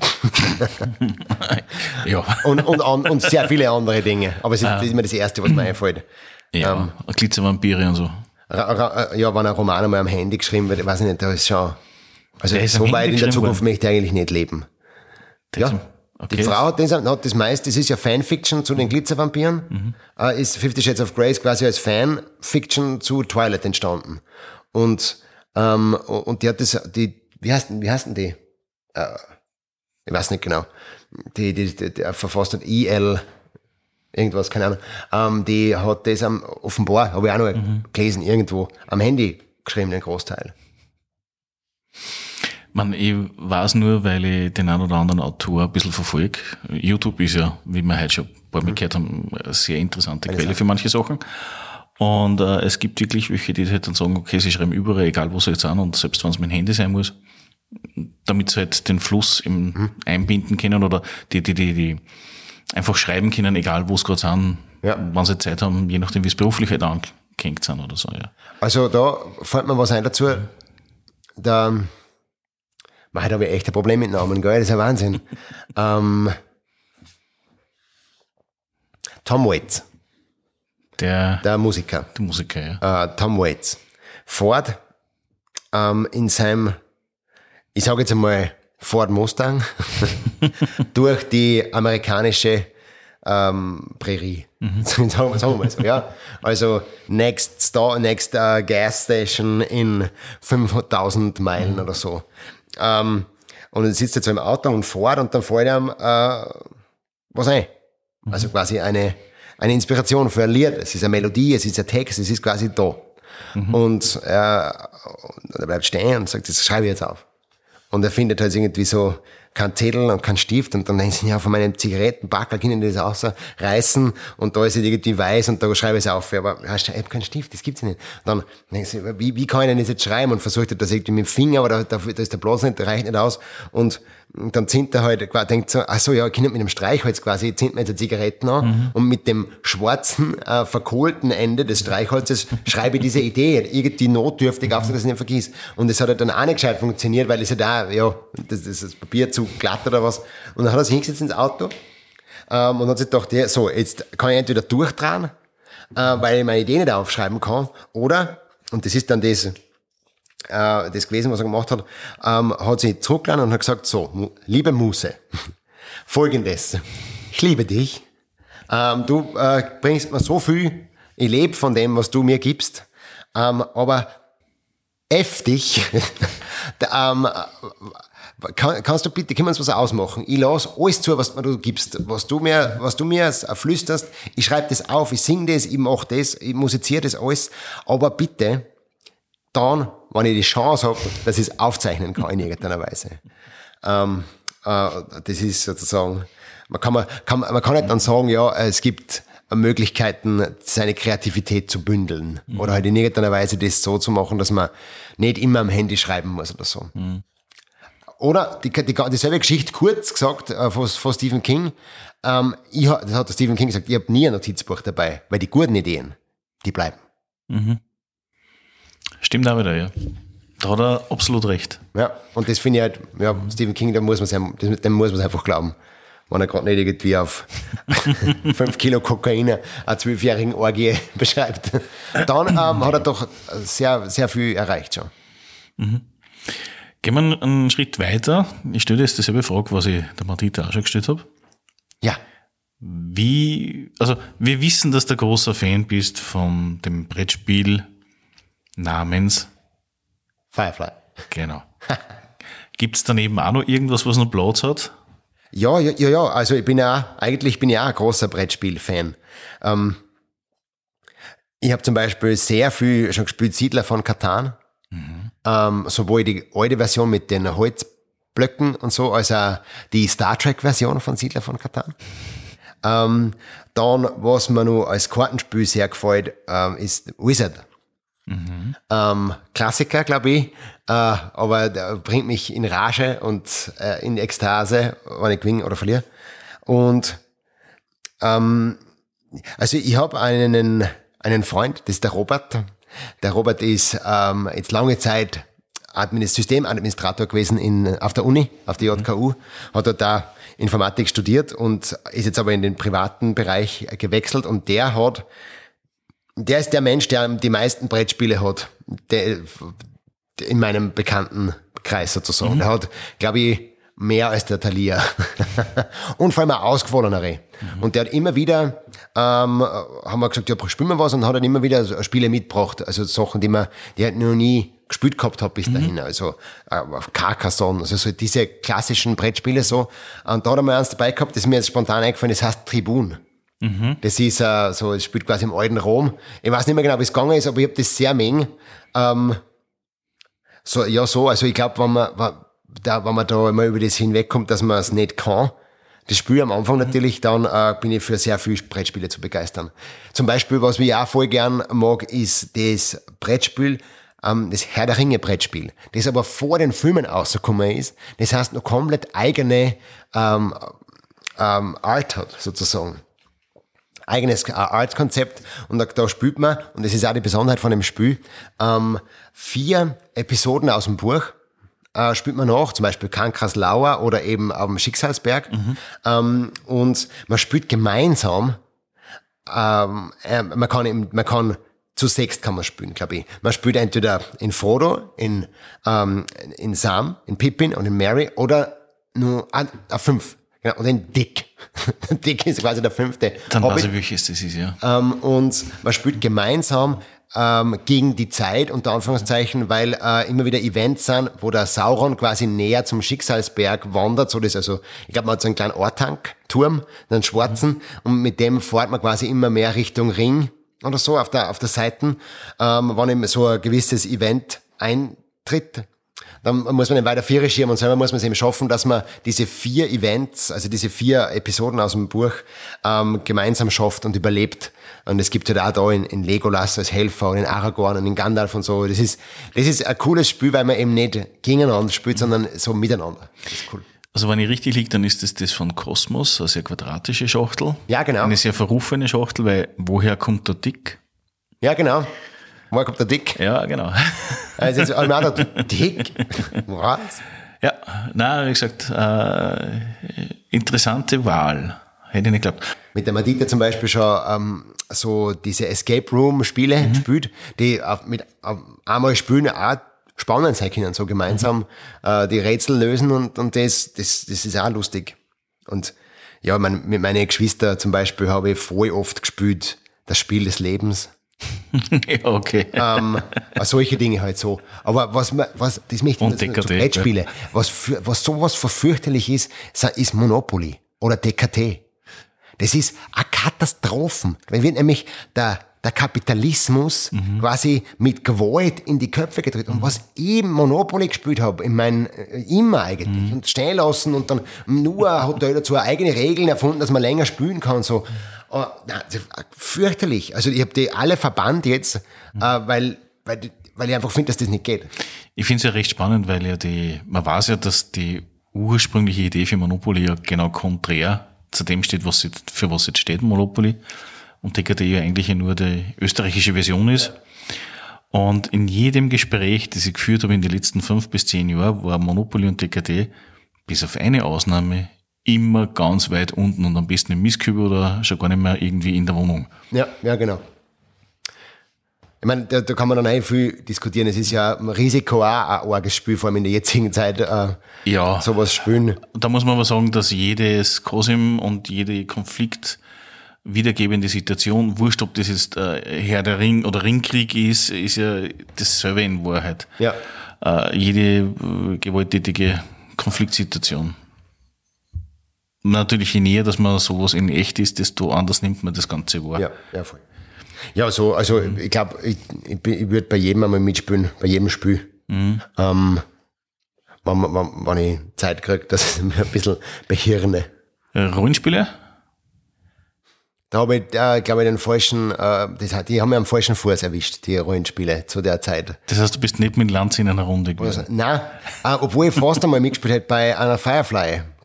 <laughs> ja. Und, und, und, sehr viele andere Dinge. Aber es ist, das ist mir das Erste, was mir einfällt. Ja, Glitzervampire und so. Ja, wenn ein Roman einmal am Handy geschrieben wird, ich weiß nicht, da ist schon, also ist so weit in der Zukunft worden? möchte ich eigentlich nicht leben. Das- Ja. Okay. Die Frau hat das, hat das meiste, das ist ja Fanfiction zu den Glitzervampiren, Mhm. äh, ist Fifty Shades of Grey quasi als Fanfiction zu Twilight entstanden. Und, ähm, und die hat das, die, wie heißt, denn- wie heißt denn die? Äh, ich weiß nicht genau. Die, die, die, die verfasst hat IL, irgendwas, keine Ahnung. Ähm, die hat das am, offenbar, habe ich auch noch Mhm. gelesen, irgendwo, am Handy geschrieben, den Großteil. Man, ich weiß nur, weil ich den einen oder anderen Autor ein bisschen verfolge. YouTube ist ja, wie wir heute schon ein paar Mal gehört haben, eine sehr interessante Quelle für manche Sachen. Und äh, es gibt wirklich welche, die halt dann sagen, okay, sie schreiben überall, egal wo sie jetzt sind, und selbst wenn es dem Handy sein muss, damit sie halt den Fluss im einbinden können oder die, die, die, die einfach schreiben können, egal wo sie gerade sind, Ja. wann sie Zeit haben, je nachdem, wie es beruflich halt angehängt sind oder so, ja. Also da fällt mir was ein dazu. Da, man hat aber echt ein Problem mit Namen, gell? Das ist ein Wahnsinn. <laughs> ähm, Tom Waits, Der, der Musiker. der Musiker, ja. Äh, Tom Waits. Ford ähm, in seinem, ich sage jetzt einmal Ford Mustang, <laughs> durch die amerikanische ähm, Prärie. <laughs> wir- sagen wir mal so, ja. Also next Star, next uh, gas station in 5000 Meilen oder so. Ähm, und dann sitzt er so im Auto und fährt und dann fällt ihm äh, was ein. Also quasi eine, eine Inspiration für ein Lied. Es ist eine Melodie, es ist ein Text, es ist quasi da. Und äh, und er bleibt stehen und sagt, das schreibe ich jetzt auf. Und er findet halt irgendwie so kein Zettel und kein Stift und dann denkt sie, ja, von meinem Zigarettenbackel können die das rausreißen und da ist es irgendwie weiß und da schreibe ich es auf. Aber ja, ich habe keinen Stift, das gibt's nicht. Und dann denkt sie, wie, wie kann ich denn das jetzt schreiben? Und versucht er das irgendwie mit dem Finger, aber da, da, da ist der Platz nicht, der reicht nicht aus. Und dann zinnt er halt, quasi- denkt so, ach so, ja, nicht mit dem Streichholz quasi, zinnt mir jetzt eine Zigaretten an und mit dem schwarzen, äh, verkohlten Ende des Streichholzes schreibe ich diese Idee irgendwie notdürftig auf, dass ich es nicht vergiss. Und es hat halt dann auch nicht gescheit funktioniert, weil es halt auch, ja, das, das, das Papier zu glatt oder was. Und dann hat er sich hingesetzt ins Auto ähm, und hat sich gedacht, ja, so, jetzt kann ich entweder durchdrehen, äh, weil ich meine Idee nicht aufschreiben kann, oder, und das ist dann das, äh, das gewesen, was er gemacht hat, ähm, hat sich zurückgelassen und hat gesagt, so, liebe Muse, <laughs> folgendes, ich liebe dich, ähm, du äh, bringst mir so viel, ich lebe von dem, was du mir gibst, ähm, aber F dich, <laughs> ähm, kann, kannst du bitte, können wir uns was ausmachen? Ich lasse alles zu, was du gibst, was du mir, was du mir flüsterst. Ich schreibe das auf, ich singe das, ich mache das, ich musiziere das alles. Aber bitte, dann, wenn ich die Chance habe, dass ich es aufzeichnen kann in irgendeiner Weise. Ähm, äh, das ist sozusagen, man kann, man, kann, man kann nicht dann sagen, ja, es gibt Möglichkeiten, seine Kreativität zu bündeln. Oder halt in irgendeiner Weise das so zu machen, dass man nicht immer am Handy schreiben muss oder so. oder die, die, dieselbe Geschichte kurz gesagt äh, von, von Stephen King. Ähm, ich, das hat der Stephen King gesagt, ich habe nie ein Notizbuch dabei, weil die guten Ideen, die bleiben. Stimmt auch wieder, ja. Da hat er absolut recht. Ja, und das finde ich halt, ja, Stephen King, da muss man dem muss man einfach glauben. Wenn er gerade nicht irgendwie auf <laughs> 5 Kilo Kokain einer zwölfjährigen Orgie <laughs> beschreibt. Dann ähm, hat er doch sehr, sehr viel erreicht schon. Gehen wir einen Schritt weiter. Ich stelle jetzt dieselbe Frage, was ich der Martita auch schon gestellt habe. Ja, Wie, also wir wissen, dass du ein großer Fan bist von dem Brettspiel namens, Firefly. genau. <laughs> Gibt's daneben auch noch irgendwas, was noch Platz hat? Ja, ja, ja, ja. Also ich bin ja, eigentlich bin ich auch ein großer Brettspiel-Fan. Ähm, ich habe zum Beispiel sehr viel schon gespielt Siedler von Katan. Ähm, sowohl die alte Version mit den Holzblöcken und so, als auch die Star Trek-Version von Siedler von Katan. Ähm, dann, was mir noch als Kartenspiel sehr gefällt, ähm, ist Wizard. Ähm, Klassiker, glaube ich, äh, aber der bringt mich in Rage und äh, in Ekstase, wenn ich gewinne oder verliere. Und ähm, also ich habe einen, einen Freund, das ist der Robert. Der Robert ist ähm, jetzt lange Zeit Administ Systemadministrator gewesen in, auf der Uni, auf der JKU, hat dort da Informatik studiert und ist jetzt aber in den privaten Bereich gewechselt und der hat der ist der Mensch, der die meisten Brettspiele hat, der, in meinem bekannten Kreis sozusagen. Der hat, glaube ich, mehr als der Thalia. <laughs> und vor allem auch ausgefallenere. Und der hat immer wieder, ähm, haben wir gesagt, ja, spielen wir was und hat dann immer wieder Spiele mitgebracht. Also Sachen, die man, die halt noch nie gespielt gehabt hat bis dahin. Also äh, Carcassonne, also so diese klassischen Brettspiele so. Und da hat er mal eins dabei gehabt, das ist mir jetzt spontan eingefallen, das heißt Tribun. Das ist äh, so, es spielt quasi im alten Rom. Ich weiß nicht mehr genau, wie es gegangen ist, aber ich habe das sehr mengen. Ähm, so, ja, so, also ich glaube, wenn man, wenn, da, wenn man da immer über das hinwegkommt, dass man es nicht kann, das Spiel am Anfang natürlich, dann äh, bin ich für sehr viele Brettspiele zu begeistern. Zum Beispiel, was ich auch voll gern mag, ist das Brettspiel, ähm, das Herr der Ringe Brettspiel, das aber vor den Filmen rausgekommen ist. Das heißt, noch komplett eigene ähm, ähm, Art hat, sozusagen eigenes Artkonzept und da, da spielt man, und das ist auch die Besonderheit von dem Spiel, ähm, vier Episoden aus dem Buch äh, spielt man nach, zum Beispiel Kankraslauer oder eben auf dem Schicksalsberg ähm, und man spielt gemeinsam, ähm, äh, man kann eben, man kann zu sechs kann man spielen, glaube ich. Man spielt entweder in Frodo, in, ähm, in Sam, in Pippin und in Mary oder nur ah, fünf. Genau, und in Dick. <laughs> Dick ist quasi der fünfte. Dann Hobbit. weiß ich, welches das ist, ja. Ähm, und man spielt gemeinsam ähm, gegen die Zeit, unter Anführungszeichen, weil äh, immer wieder Events sind, wo der Sauron quasi näher zum Schicksalsberg wandert. So das also, ich glaube, man hat so einen kleinen Ortank-Turm, einen schwarzen, und mit dem fährt man quasi immer mehr Richtung Ring oder so auf der, auf der Seite, ähm, wenn eben so ein gewisses Event eintritt dann muss man den weiter vier schirmen und selber muss man es eben schaffen, dass man diese vier Events, also diese vier Episoden aus dem Buch ähm, gemeinsam schafft und überlebt. Und es gibt halt auch da in, in Legolas als Helfer und in Aragorn und in Gandalf und so. Das ist, das ist ein cooles Spiel, weil man eben nicht gegeneinander spielt, sondern so miteinander. Das ist cool. Also wenn ich richtig liege, dann ist das das von Kosmos, eine sehr quadratische Schachtel. Ja, genau. Eine sehr verrufene Schachtel, weil woher kommt der Dick? Ja, genau. Woher kommt der Dick? Ja, genau. <laughs> Also jetzt einmal der Dick. Was? Ja, na, wie gesagt, äh, interessante Wahl. Hätte ich nicht geglaubt. mit der Madita zum Beispiel schon ähm, so diese Escape Room Spiele spielt, die auf, mit auf einmal spielen auch spannend sein können, so gemeinsam äh, die Rätsel lösen und, und das, das, das ist auch lustig. Und ja, mein, mit meinen Geschwistern zum Beispiel habe ich voll oft gespielt, das Spiel des Lebens. Ja, <laughs> okay. Ähm, solche Dinge halt so. Aber was, was das möchte Und ich DKT, Brettspiele, was, für, was sowas verfürchterlich ist, ist Monopoly oder DKT. Das ist eine Katastrophen. Wenn wird nämlich der, der Kapitalismus quasi mit Gewalt in die Köpfe gedrückt. Und was ich Monopoly gespielt habe, in meinen, äh, immer eigentlich, und stehen lassen und dann nur hat er dazu eigene Regeln erfunden, dass man länger spielen kann, so. Aber, nein, fürchterlich. Also ich habe die alle verbannt jetzt, äh, weil, weil weil ich einfach finde, dass das nicht geht. Ich finde es ja recht spannend, weil ja die, man weiß ja, dass die ursprüngliche Idee für Monopoly ja genau konträr zu dem steht, was sie, für was jetzt steht, Monopoly. Und DKD ja eigentlich nur die österreichische Version ist. Und in jedem Gespräch, das ich geführt habe in den letzten fünf bis zehn Jahren, war Monopoly und DKD, bis auf eine Ausnahme, immer ganz weit unten und am besten im Mistkübel oder schon gar nicht mehr irgendwie in der Wohnung. Ja, ja, genau. Ich meine, da, da kann man dann auch viel diskutieren. Es ist ja ein Risiko auch ein arges Spiel, vor allem in der jetzigen Zeit, äh, Ja. sowas spielen. Da muss man aber sagen, dass jedes Cosim und jede Konflikt wiedergebende Situation, wurscht ob das jetzt äh, Herr der Ring oder Ringkrieg ist, ist ja dasselbe in Wahrheit. Ja. Äh, jede äh, gewalttätige Konfliktsituation. Natürlich, je näher, dass man sowas in echt ist, desto anders nimmt man das Ganze wahr. Ja, ja, voll. Ja, so, also ich glaube, ich, ich, ich würde bei jedem einmal mitspielen, bei jedem Spiel. Ähm, wenn, wenn, wenn ich Zeit kriege, dass ich mir ein bisschen behirne. Äh, Rollenspiele? Da habe ich, äh, glaube ich, den falschen, äh, das, die haben mir am falschen Fuß erwischt, die Rollenspiele zu der Zeit. Das heißt, du bist nicht mit Lanz in einer Runde gewesen. Also, nein, äh, obwohl ich fast einmal mitgespielt hätte bei einer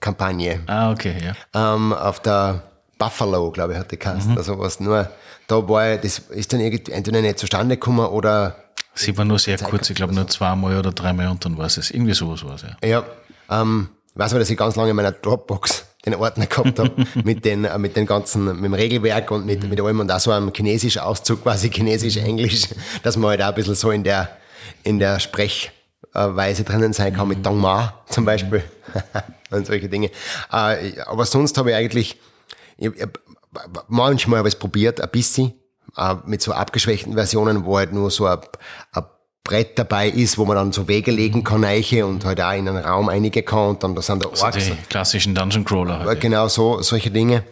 Firefly-Kampagne. Ah, okay, ja. ähm, auf der Buffalo, glaube ich, hat die geheißen, Mhm. oder sowas. Nur, da war ich, das ist dann irgendwie entweder nicht zustande gekommen oder, Sie war nur sehr kurz, ich glaube nur zweimal oder dreimal und dann war es. Irgendwie sowas war es, ja. ja, ähm, ich weiß aber, dass ich ganz lange in meiner Dropbox <laughs> den Ordner gehabt habe, <laughs> mit den, äh, mit den ganzen, mit dem Regelwerk und mit, mit allem und auch so einem chinesischen Auszug, quasi chinesisch-englisch, <laughs> dass man halt auch ein bisschen so in der, in der Sprechweise drinnen sein kann, mit Dong Ma zum Beispiel <laughs> und solche Dinge. Äh, aber sonst habe ich eigentlich, ich, ich, manchmal habe ich es probiert, ein bisschen, äh, mit so abgeschwächten Versionen, wo halt nur so ein, ein Brett dabei ist, wo man dann so Wege legen kann, Eiche und halt auch in einen Raum einige kann und dann da sind da Orks. Die klassischen Dungeon Crawler. Halt. Genau so, solche Dinge.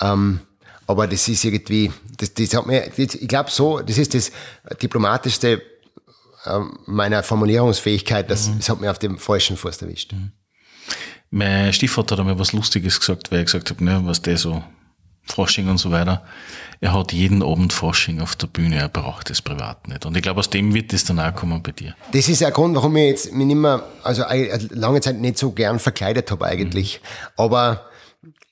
Ähm, aber das ist irgendwie, das, das hat mir, ich glaube so, das ist das diplomatischste meiner Formulierungsfähigkeit, das, das hat mir auf dem falschen Fuß erwischt. Mein Stiefvater hat einmal was Lustiges gesagt, weil er gesagt hat, ne, was der so, Fasching und so weiter. Er hat jeden Abend Fasching auf der Bühne, er braucht es privat nicht. Und ich glaube, aus dem wird das dann auch kommen bei dir. Das ist ein Grund, warum ich jetzt mich nicht mehr, also lange Zeit nicht so gern verkleidet habe eigentlich. Aber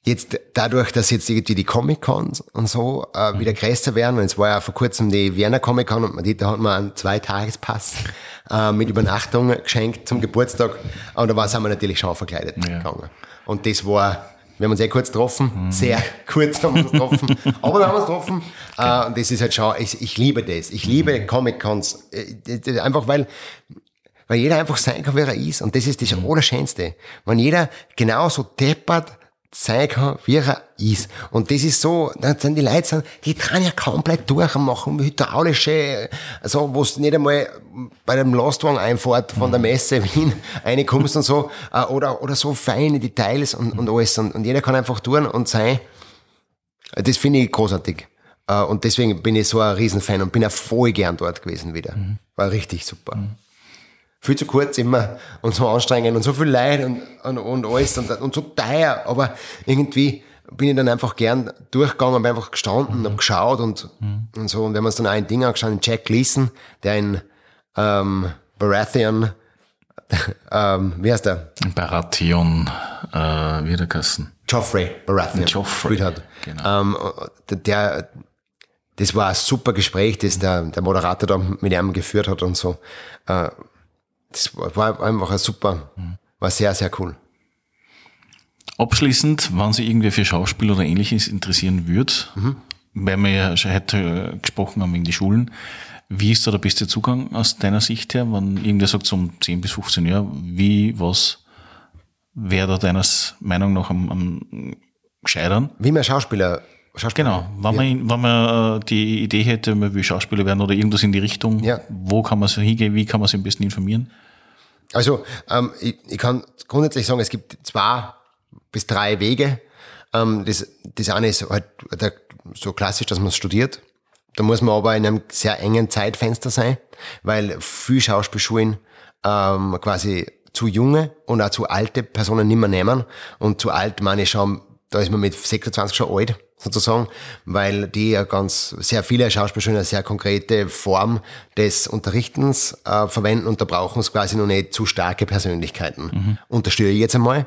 jetzt dadurch, dass jetzt irgendwie die Comic-Cons und so äh, wieder größer werden, und es war ja vor kurzem die Wiener Comic-Con und da hat man einen Zweitagespass <laughs> äh, mit Übernachtung geschenkt zum Geburtstag. Und da war sind wir natürlich schon verkleidet Ja. gegangen. Und das war, wir haben uns eh kurz getroffen, sehr <laughs> kurz haben wir uns getroffen, aber wir haben uns getroffen. <laughs> Äh, und das ist halt schon, ich, ich liebe das, ich liebe Comic-Cons, äh, einfach weil weil jeder einfach sein kann, wer er ist. Und das ist das Allerschönste. Wenn jeder genauso deppert sein kann, wie er ist. Und das ist so, dann sind die Leute, sind, die dran ja komplett durch und machen hydraulische, also wo es nicht einmal bei dem Lastwagen einfährt von der Messe Wien <laughs> reinkommst und so, äh, oder, oder so feine Details und, und alles. Und, und jeder kann einfach tun und sein. Das finde ich großartig. Äh, Und deswegen bin ich so ein Riesenfan und bin auch voll gern dort gewesen wieder. War richtig super. Viel zu kurz immer und so anstrengend und so viel Leid und, und, und alles und, und so teuer. Aber irgendwie bin ich dann einfach gern durchgegangen, bin einfach gestanden, hab geschaut und, und so. Und wenn man es dann auch ein Ding angeschaut, den Jack Gleason, der in ähm, Baratheon, <laughs> ähm, wie heißt der? Baratheon, äh, wie der Kassen. Joffrey Baratheon Joffrey, hat. genau. Ähm, der, der, das war ein super Gespräch, das der, der Moderator da mit ihm geführt hat und so. Äh, das war einfach ein super, war sehr, sehr cool. Abschließend, wenn Sie irgendwie für Schauspiel oder ähnliches interessieren würde, weil wir ja schon heute äh, gesprochen haben wegen die Schulen, wie ist da der beste Zugang aus deiner Sicht her, wenn irgendwer sagt, so um 10 bis 15 Jahre, wie, was wäre da deiner Meinung nach am, am gescheitern? Wie man Schauspieler, Schauspieler Genau, wenn man, wenn man äh, die Idee hätte, man will Schauspieler werden oder irgendwas in die Richtung, Ja. wo kann man so hingehen, wie kann man sich am besten informieren? Also ähm, ich, ich kann grundsätzlich sagen, es gibt zwei bis drei Wege. Ähm, das, das eine ist halt so klassisch, dass man es studiert. Da muss man aber in einem sehr engen Zeitfenster sein, weil viele Schauspielschulen ähm, quasi zu junge und auch zu alte Personen nicht mehr nehmen. Und zu alt meine ich schon, da ist man mit 26 schon alt sozusagen, weil die ja ganz sehr viele Schauspielschulen eine sehr konkrete Form des Unterrichtens äh, verwenden und da brauchen es quasi noch nicht zu starke Persönlichkeiten. Mhm. Unterstütze ich jetzt einmal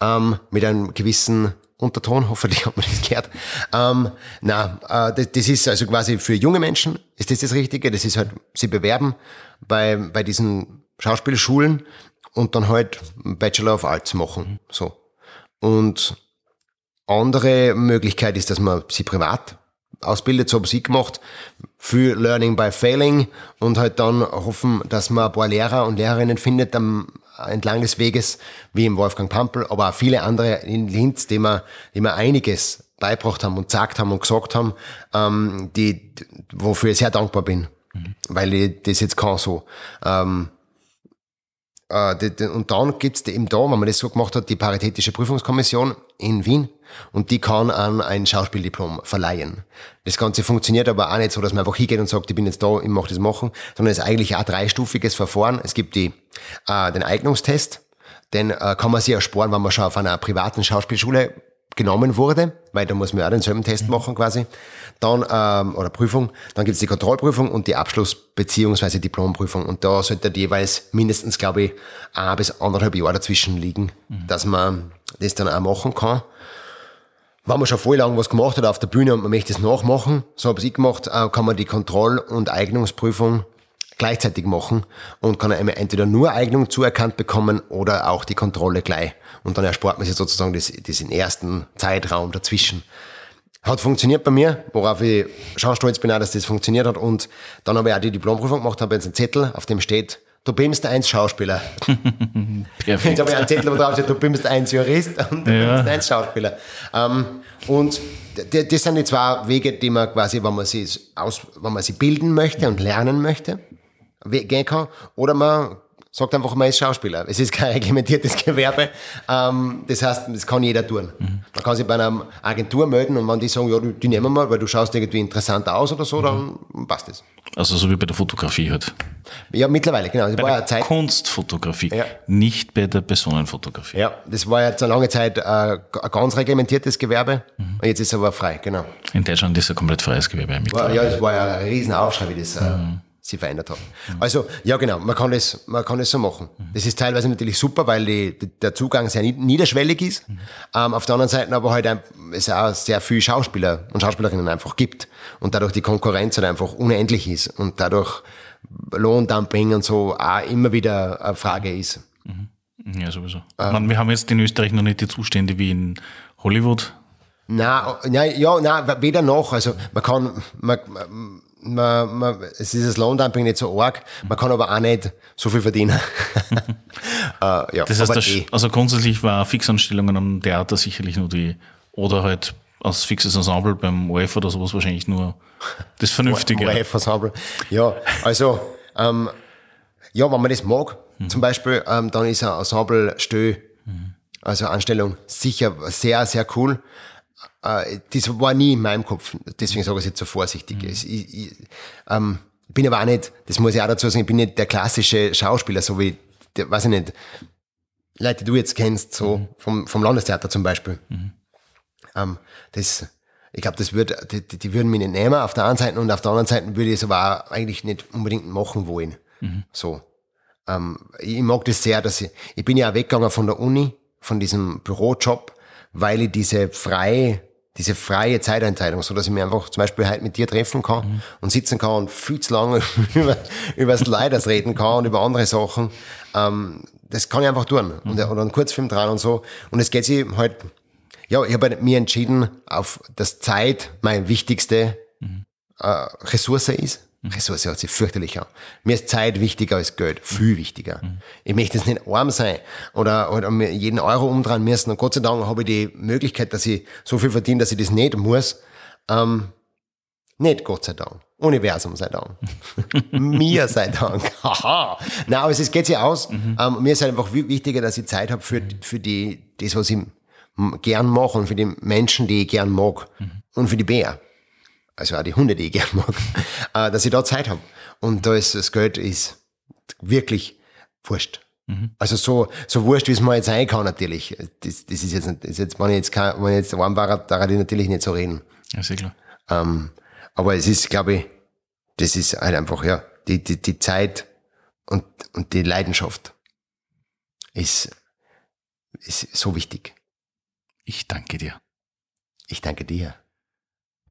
ähm, mit einem gewissen Unterton, hoffentlich hat man das gehört. Ähm, na, äh, das, das, ist also quasi für junge Menschen ist das das Richtige. Das ist halt, sie bewerben bei, bei diesen Schauspielschulen und dann halt Bachelor of Arts machen. So. Und andere Möglichkeit ist, dass man sie privat ausbildet, so habe ich gemacht, für Learning by Failing und halt dann hoffen, dass man ein paar Lehrer und Lehrerinnen findet am, entlang des Weges, wie im Wolfgang Pampel, aber auch viele andere in Linz, die mir, die mir einiges beibracht haben und gesagt haben und gesagt haben, ähm, die, wofür ich sehr dankbar bin, mhm. weil ich das jetzt kann so. Ähm, äh, und dann gibt's eben da, wenn man das so gemacht hat, die Paritätische Prüfungskommission in Wien und die kann an ein Schauspieldiplom verleihen. Das Ganze funktioniert aber auch nicht so, dass man einfach hingeht und sagt, ich bin jetzt da, ich mache das machen, sondern es ist eigentlich auch ein dreistufiges Verfahren. Es gibt die, äh, den Eignungstest, den äh, kann man sich ersparen, wenn man schon auf einer privaten Schauspielschule genommen wurde, weil da muss man auch denselben Test machen quasi. Dann, ähm, oder Prüfung, dann gibt's die Kontrollprüfung und die Abschluss- beziehungsweise Diplomprüfung. Und da sollte jeweils mindestens, glaube ich, ein bis anderthalb Jahre dazwischen liegen, mhm. dass man das dann auch machen kann. Wenn man schon voll lang was gemacht hat auf der Bühne und man möchte es nachmachen, so habe ich gemacht, äh, kann man die Kontroll- und Eignungsprüfung gleichzeitig machen und kann entweder nur Eignung zuerkannt bekommen oder auch die Kontrolle gleich. Und dann erspart man sich sozusagen das, diesen ersten Zeitraum dazwischen. Hat funktioniert bei mir, worauf ich schon stolz bin, auch, dass das funktioniert hat. Und dann habe ich auch die Diplomprüfung gemacht, habe jetzt einen Zettel, auf dem steht, du bist eins Schauspieler. <laughs> Perfekt. Jetzt habe ich einen Zettel, wo drauf steht, du bist eins Jurist und du ja. bist eins Schauspieler. Ähm, und das sind die zwei Wege, die man quasi, wenn man sie aus, wenn man sie bilden möchte und lernen möchte, gehen kann. Oder man sagt einfach, man ist Schauspieler. Es ist kein reglementiertes <laughs> Gewerbe. Ähm, das heißt, das kann jeder tun. Mhm. Man kann sich bei einer Agentur melden und wenn die sagen, ja, die nehmen wir mal, weil du schaust irgendwie interessant aus oder so, mhm. dann passt es. Also so wie bei der Fotografie halt. Ja, mittlerweile, genau. Das bei war der ja Zeit, Kunstfotografie, ja. nicht bei der Personenfotografie. Ja, das war jetzt eine lange Zeit äh, ein ganz reglementiertes Gewerbe mhm. und jetzt ist es aber frei, genau. In Deutschland ist es ein komplett freies Gewerbe. War, ja, das war ja ein riesen Aufschrei, wie das... Äh, mhm sie verändert hat. Mhm. Also, ja genau, man kann es, man kann es so machen. Mhm. Das ist teilweise natürlich super, weil die, der Zugang sehr niederschwellig ist. Mhm. Ähm, auf der anderen Seite aber halt ein, es auch sehr viel Schauspieler und Schauspielerinnen einfach gibt und dadurch die Konkurrenz halt einfach unendlich ist und dadurch Lohndumping und so auch immer wieder eine Frage ist. Mhm. Ja, sowieso. Ähm, meine, wir haben jetzt in Österreich noch nicht die Zustände wie in Hollywood. Na, ja, na, weder noch. Also man kann, man, man, man, es ist das Lohndumping nicht so arg, man kann aber auch nicht so viel verdienen. <laughs> <laughs> äh, ja, das heißt, das, eh. also grundsätzlich war Fixanstellungen am Theater sicherlich nur die, oder halt als fixes Ensemble beim OF oder sowas wahrscheinlich nur das <laughs> Vernünftige. OF-Ensemble, ja, also, ähm, ja, wenn man das mag, mhm. zum Beispiel, ähm, dann ist ein Ensemble Stö, mhm. also Anstellung sicher sehr, sehr cool. Äh, das war nie in meinem Kopf, deswegen sage ich es jetzt so vorsichtig. Mhm. Ich, ich, ähm, bin aber auch nicht, das muss ich auch dazu sagen, ich bin nicht der klassische Schauspieler, so wie, der, weiß ich nicht, Leute, die du jetzt kennst, so mhm. vom, vom Landestheater zum Beispiel. Mhm. Ähm, das, ich glaube, das wird, die, die, würden mich nicht nehmen auf der einen Seite und auf der anderen Seite würde ich es aber auch eigentlich nicht unbedingt machen wollen. Mhm. So. Ähm, ich mag das sehr, dass ich, ich bin ja auch weggegangen von der Uni, von diesem Bürojob, weil ich diese freie diese freie Zeiteinteilung, so dass ich mich einfach zum Beispiel heute mit dir treffen kann mhm. und sitzen kann und viel zu lange <laughs> über, über das Leiders reden kann und über andere Sachen. Ähm, das kann ich einfach tun. Mhm. Und, oder einen Kurzfilm dran und so. Und es geht sich halt, ja, ich habe mir entschieden, auf das Zeit meine wichtigste mhm. äh, Ressource ist. Ressource hört sich fürchterlich an. Mir ist Zeit wichtiger als Geld, viel wichtiger. Mhm. Ich möchte jetzt nicht arm sein oder, oder mir jeden Euro umdrehen müssen. Und Gott sei Dank habe ich die Möglichkeit, dass ich so viel verdiene, dass ich das nicht muss. Ähm, nicht Gott sei Dank. Universum sei Dank. <laughs> mir sei Dank. <laughs> Haha. Nein, aber es geht sich aus. Mhm. Ähm, mir ist halt einfach wichtiger, dass ich Zeit habe für, für die, das, was ich gern mache und für die Menschen, die ich gern mag. Mhm. Und für die Bär also auch die Hunde, die ich gerne mag, <laughs> äh, dass ich da Zeit habe. Und da ist das Geld ist wirklich wurscht. Also so, so wurscht, wie es mir jetzt sein kann, natürlich. Das, das ist jetzt, das ist jetzt, wenn ich jetzt kein, wenn ich jetzt warm war, darf ich natürlich nicht so reden. Ja, sehr klar. Ähm, aber es ist, glaube ich, das ist halt einfach, ja, die, die, die Zeit und, und die Leidenschaft ist, ist so wichtig. Ich danke dir. Ich danke dir.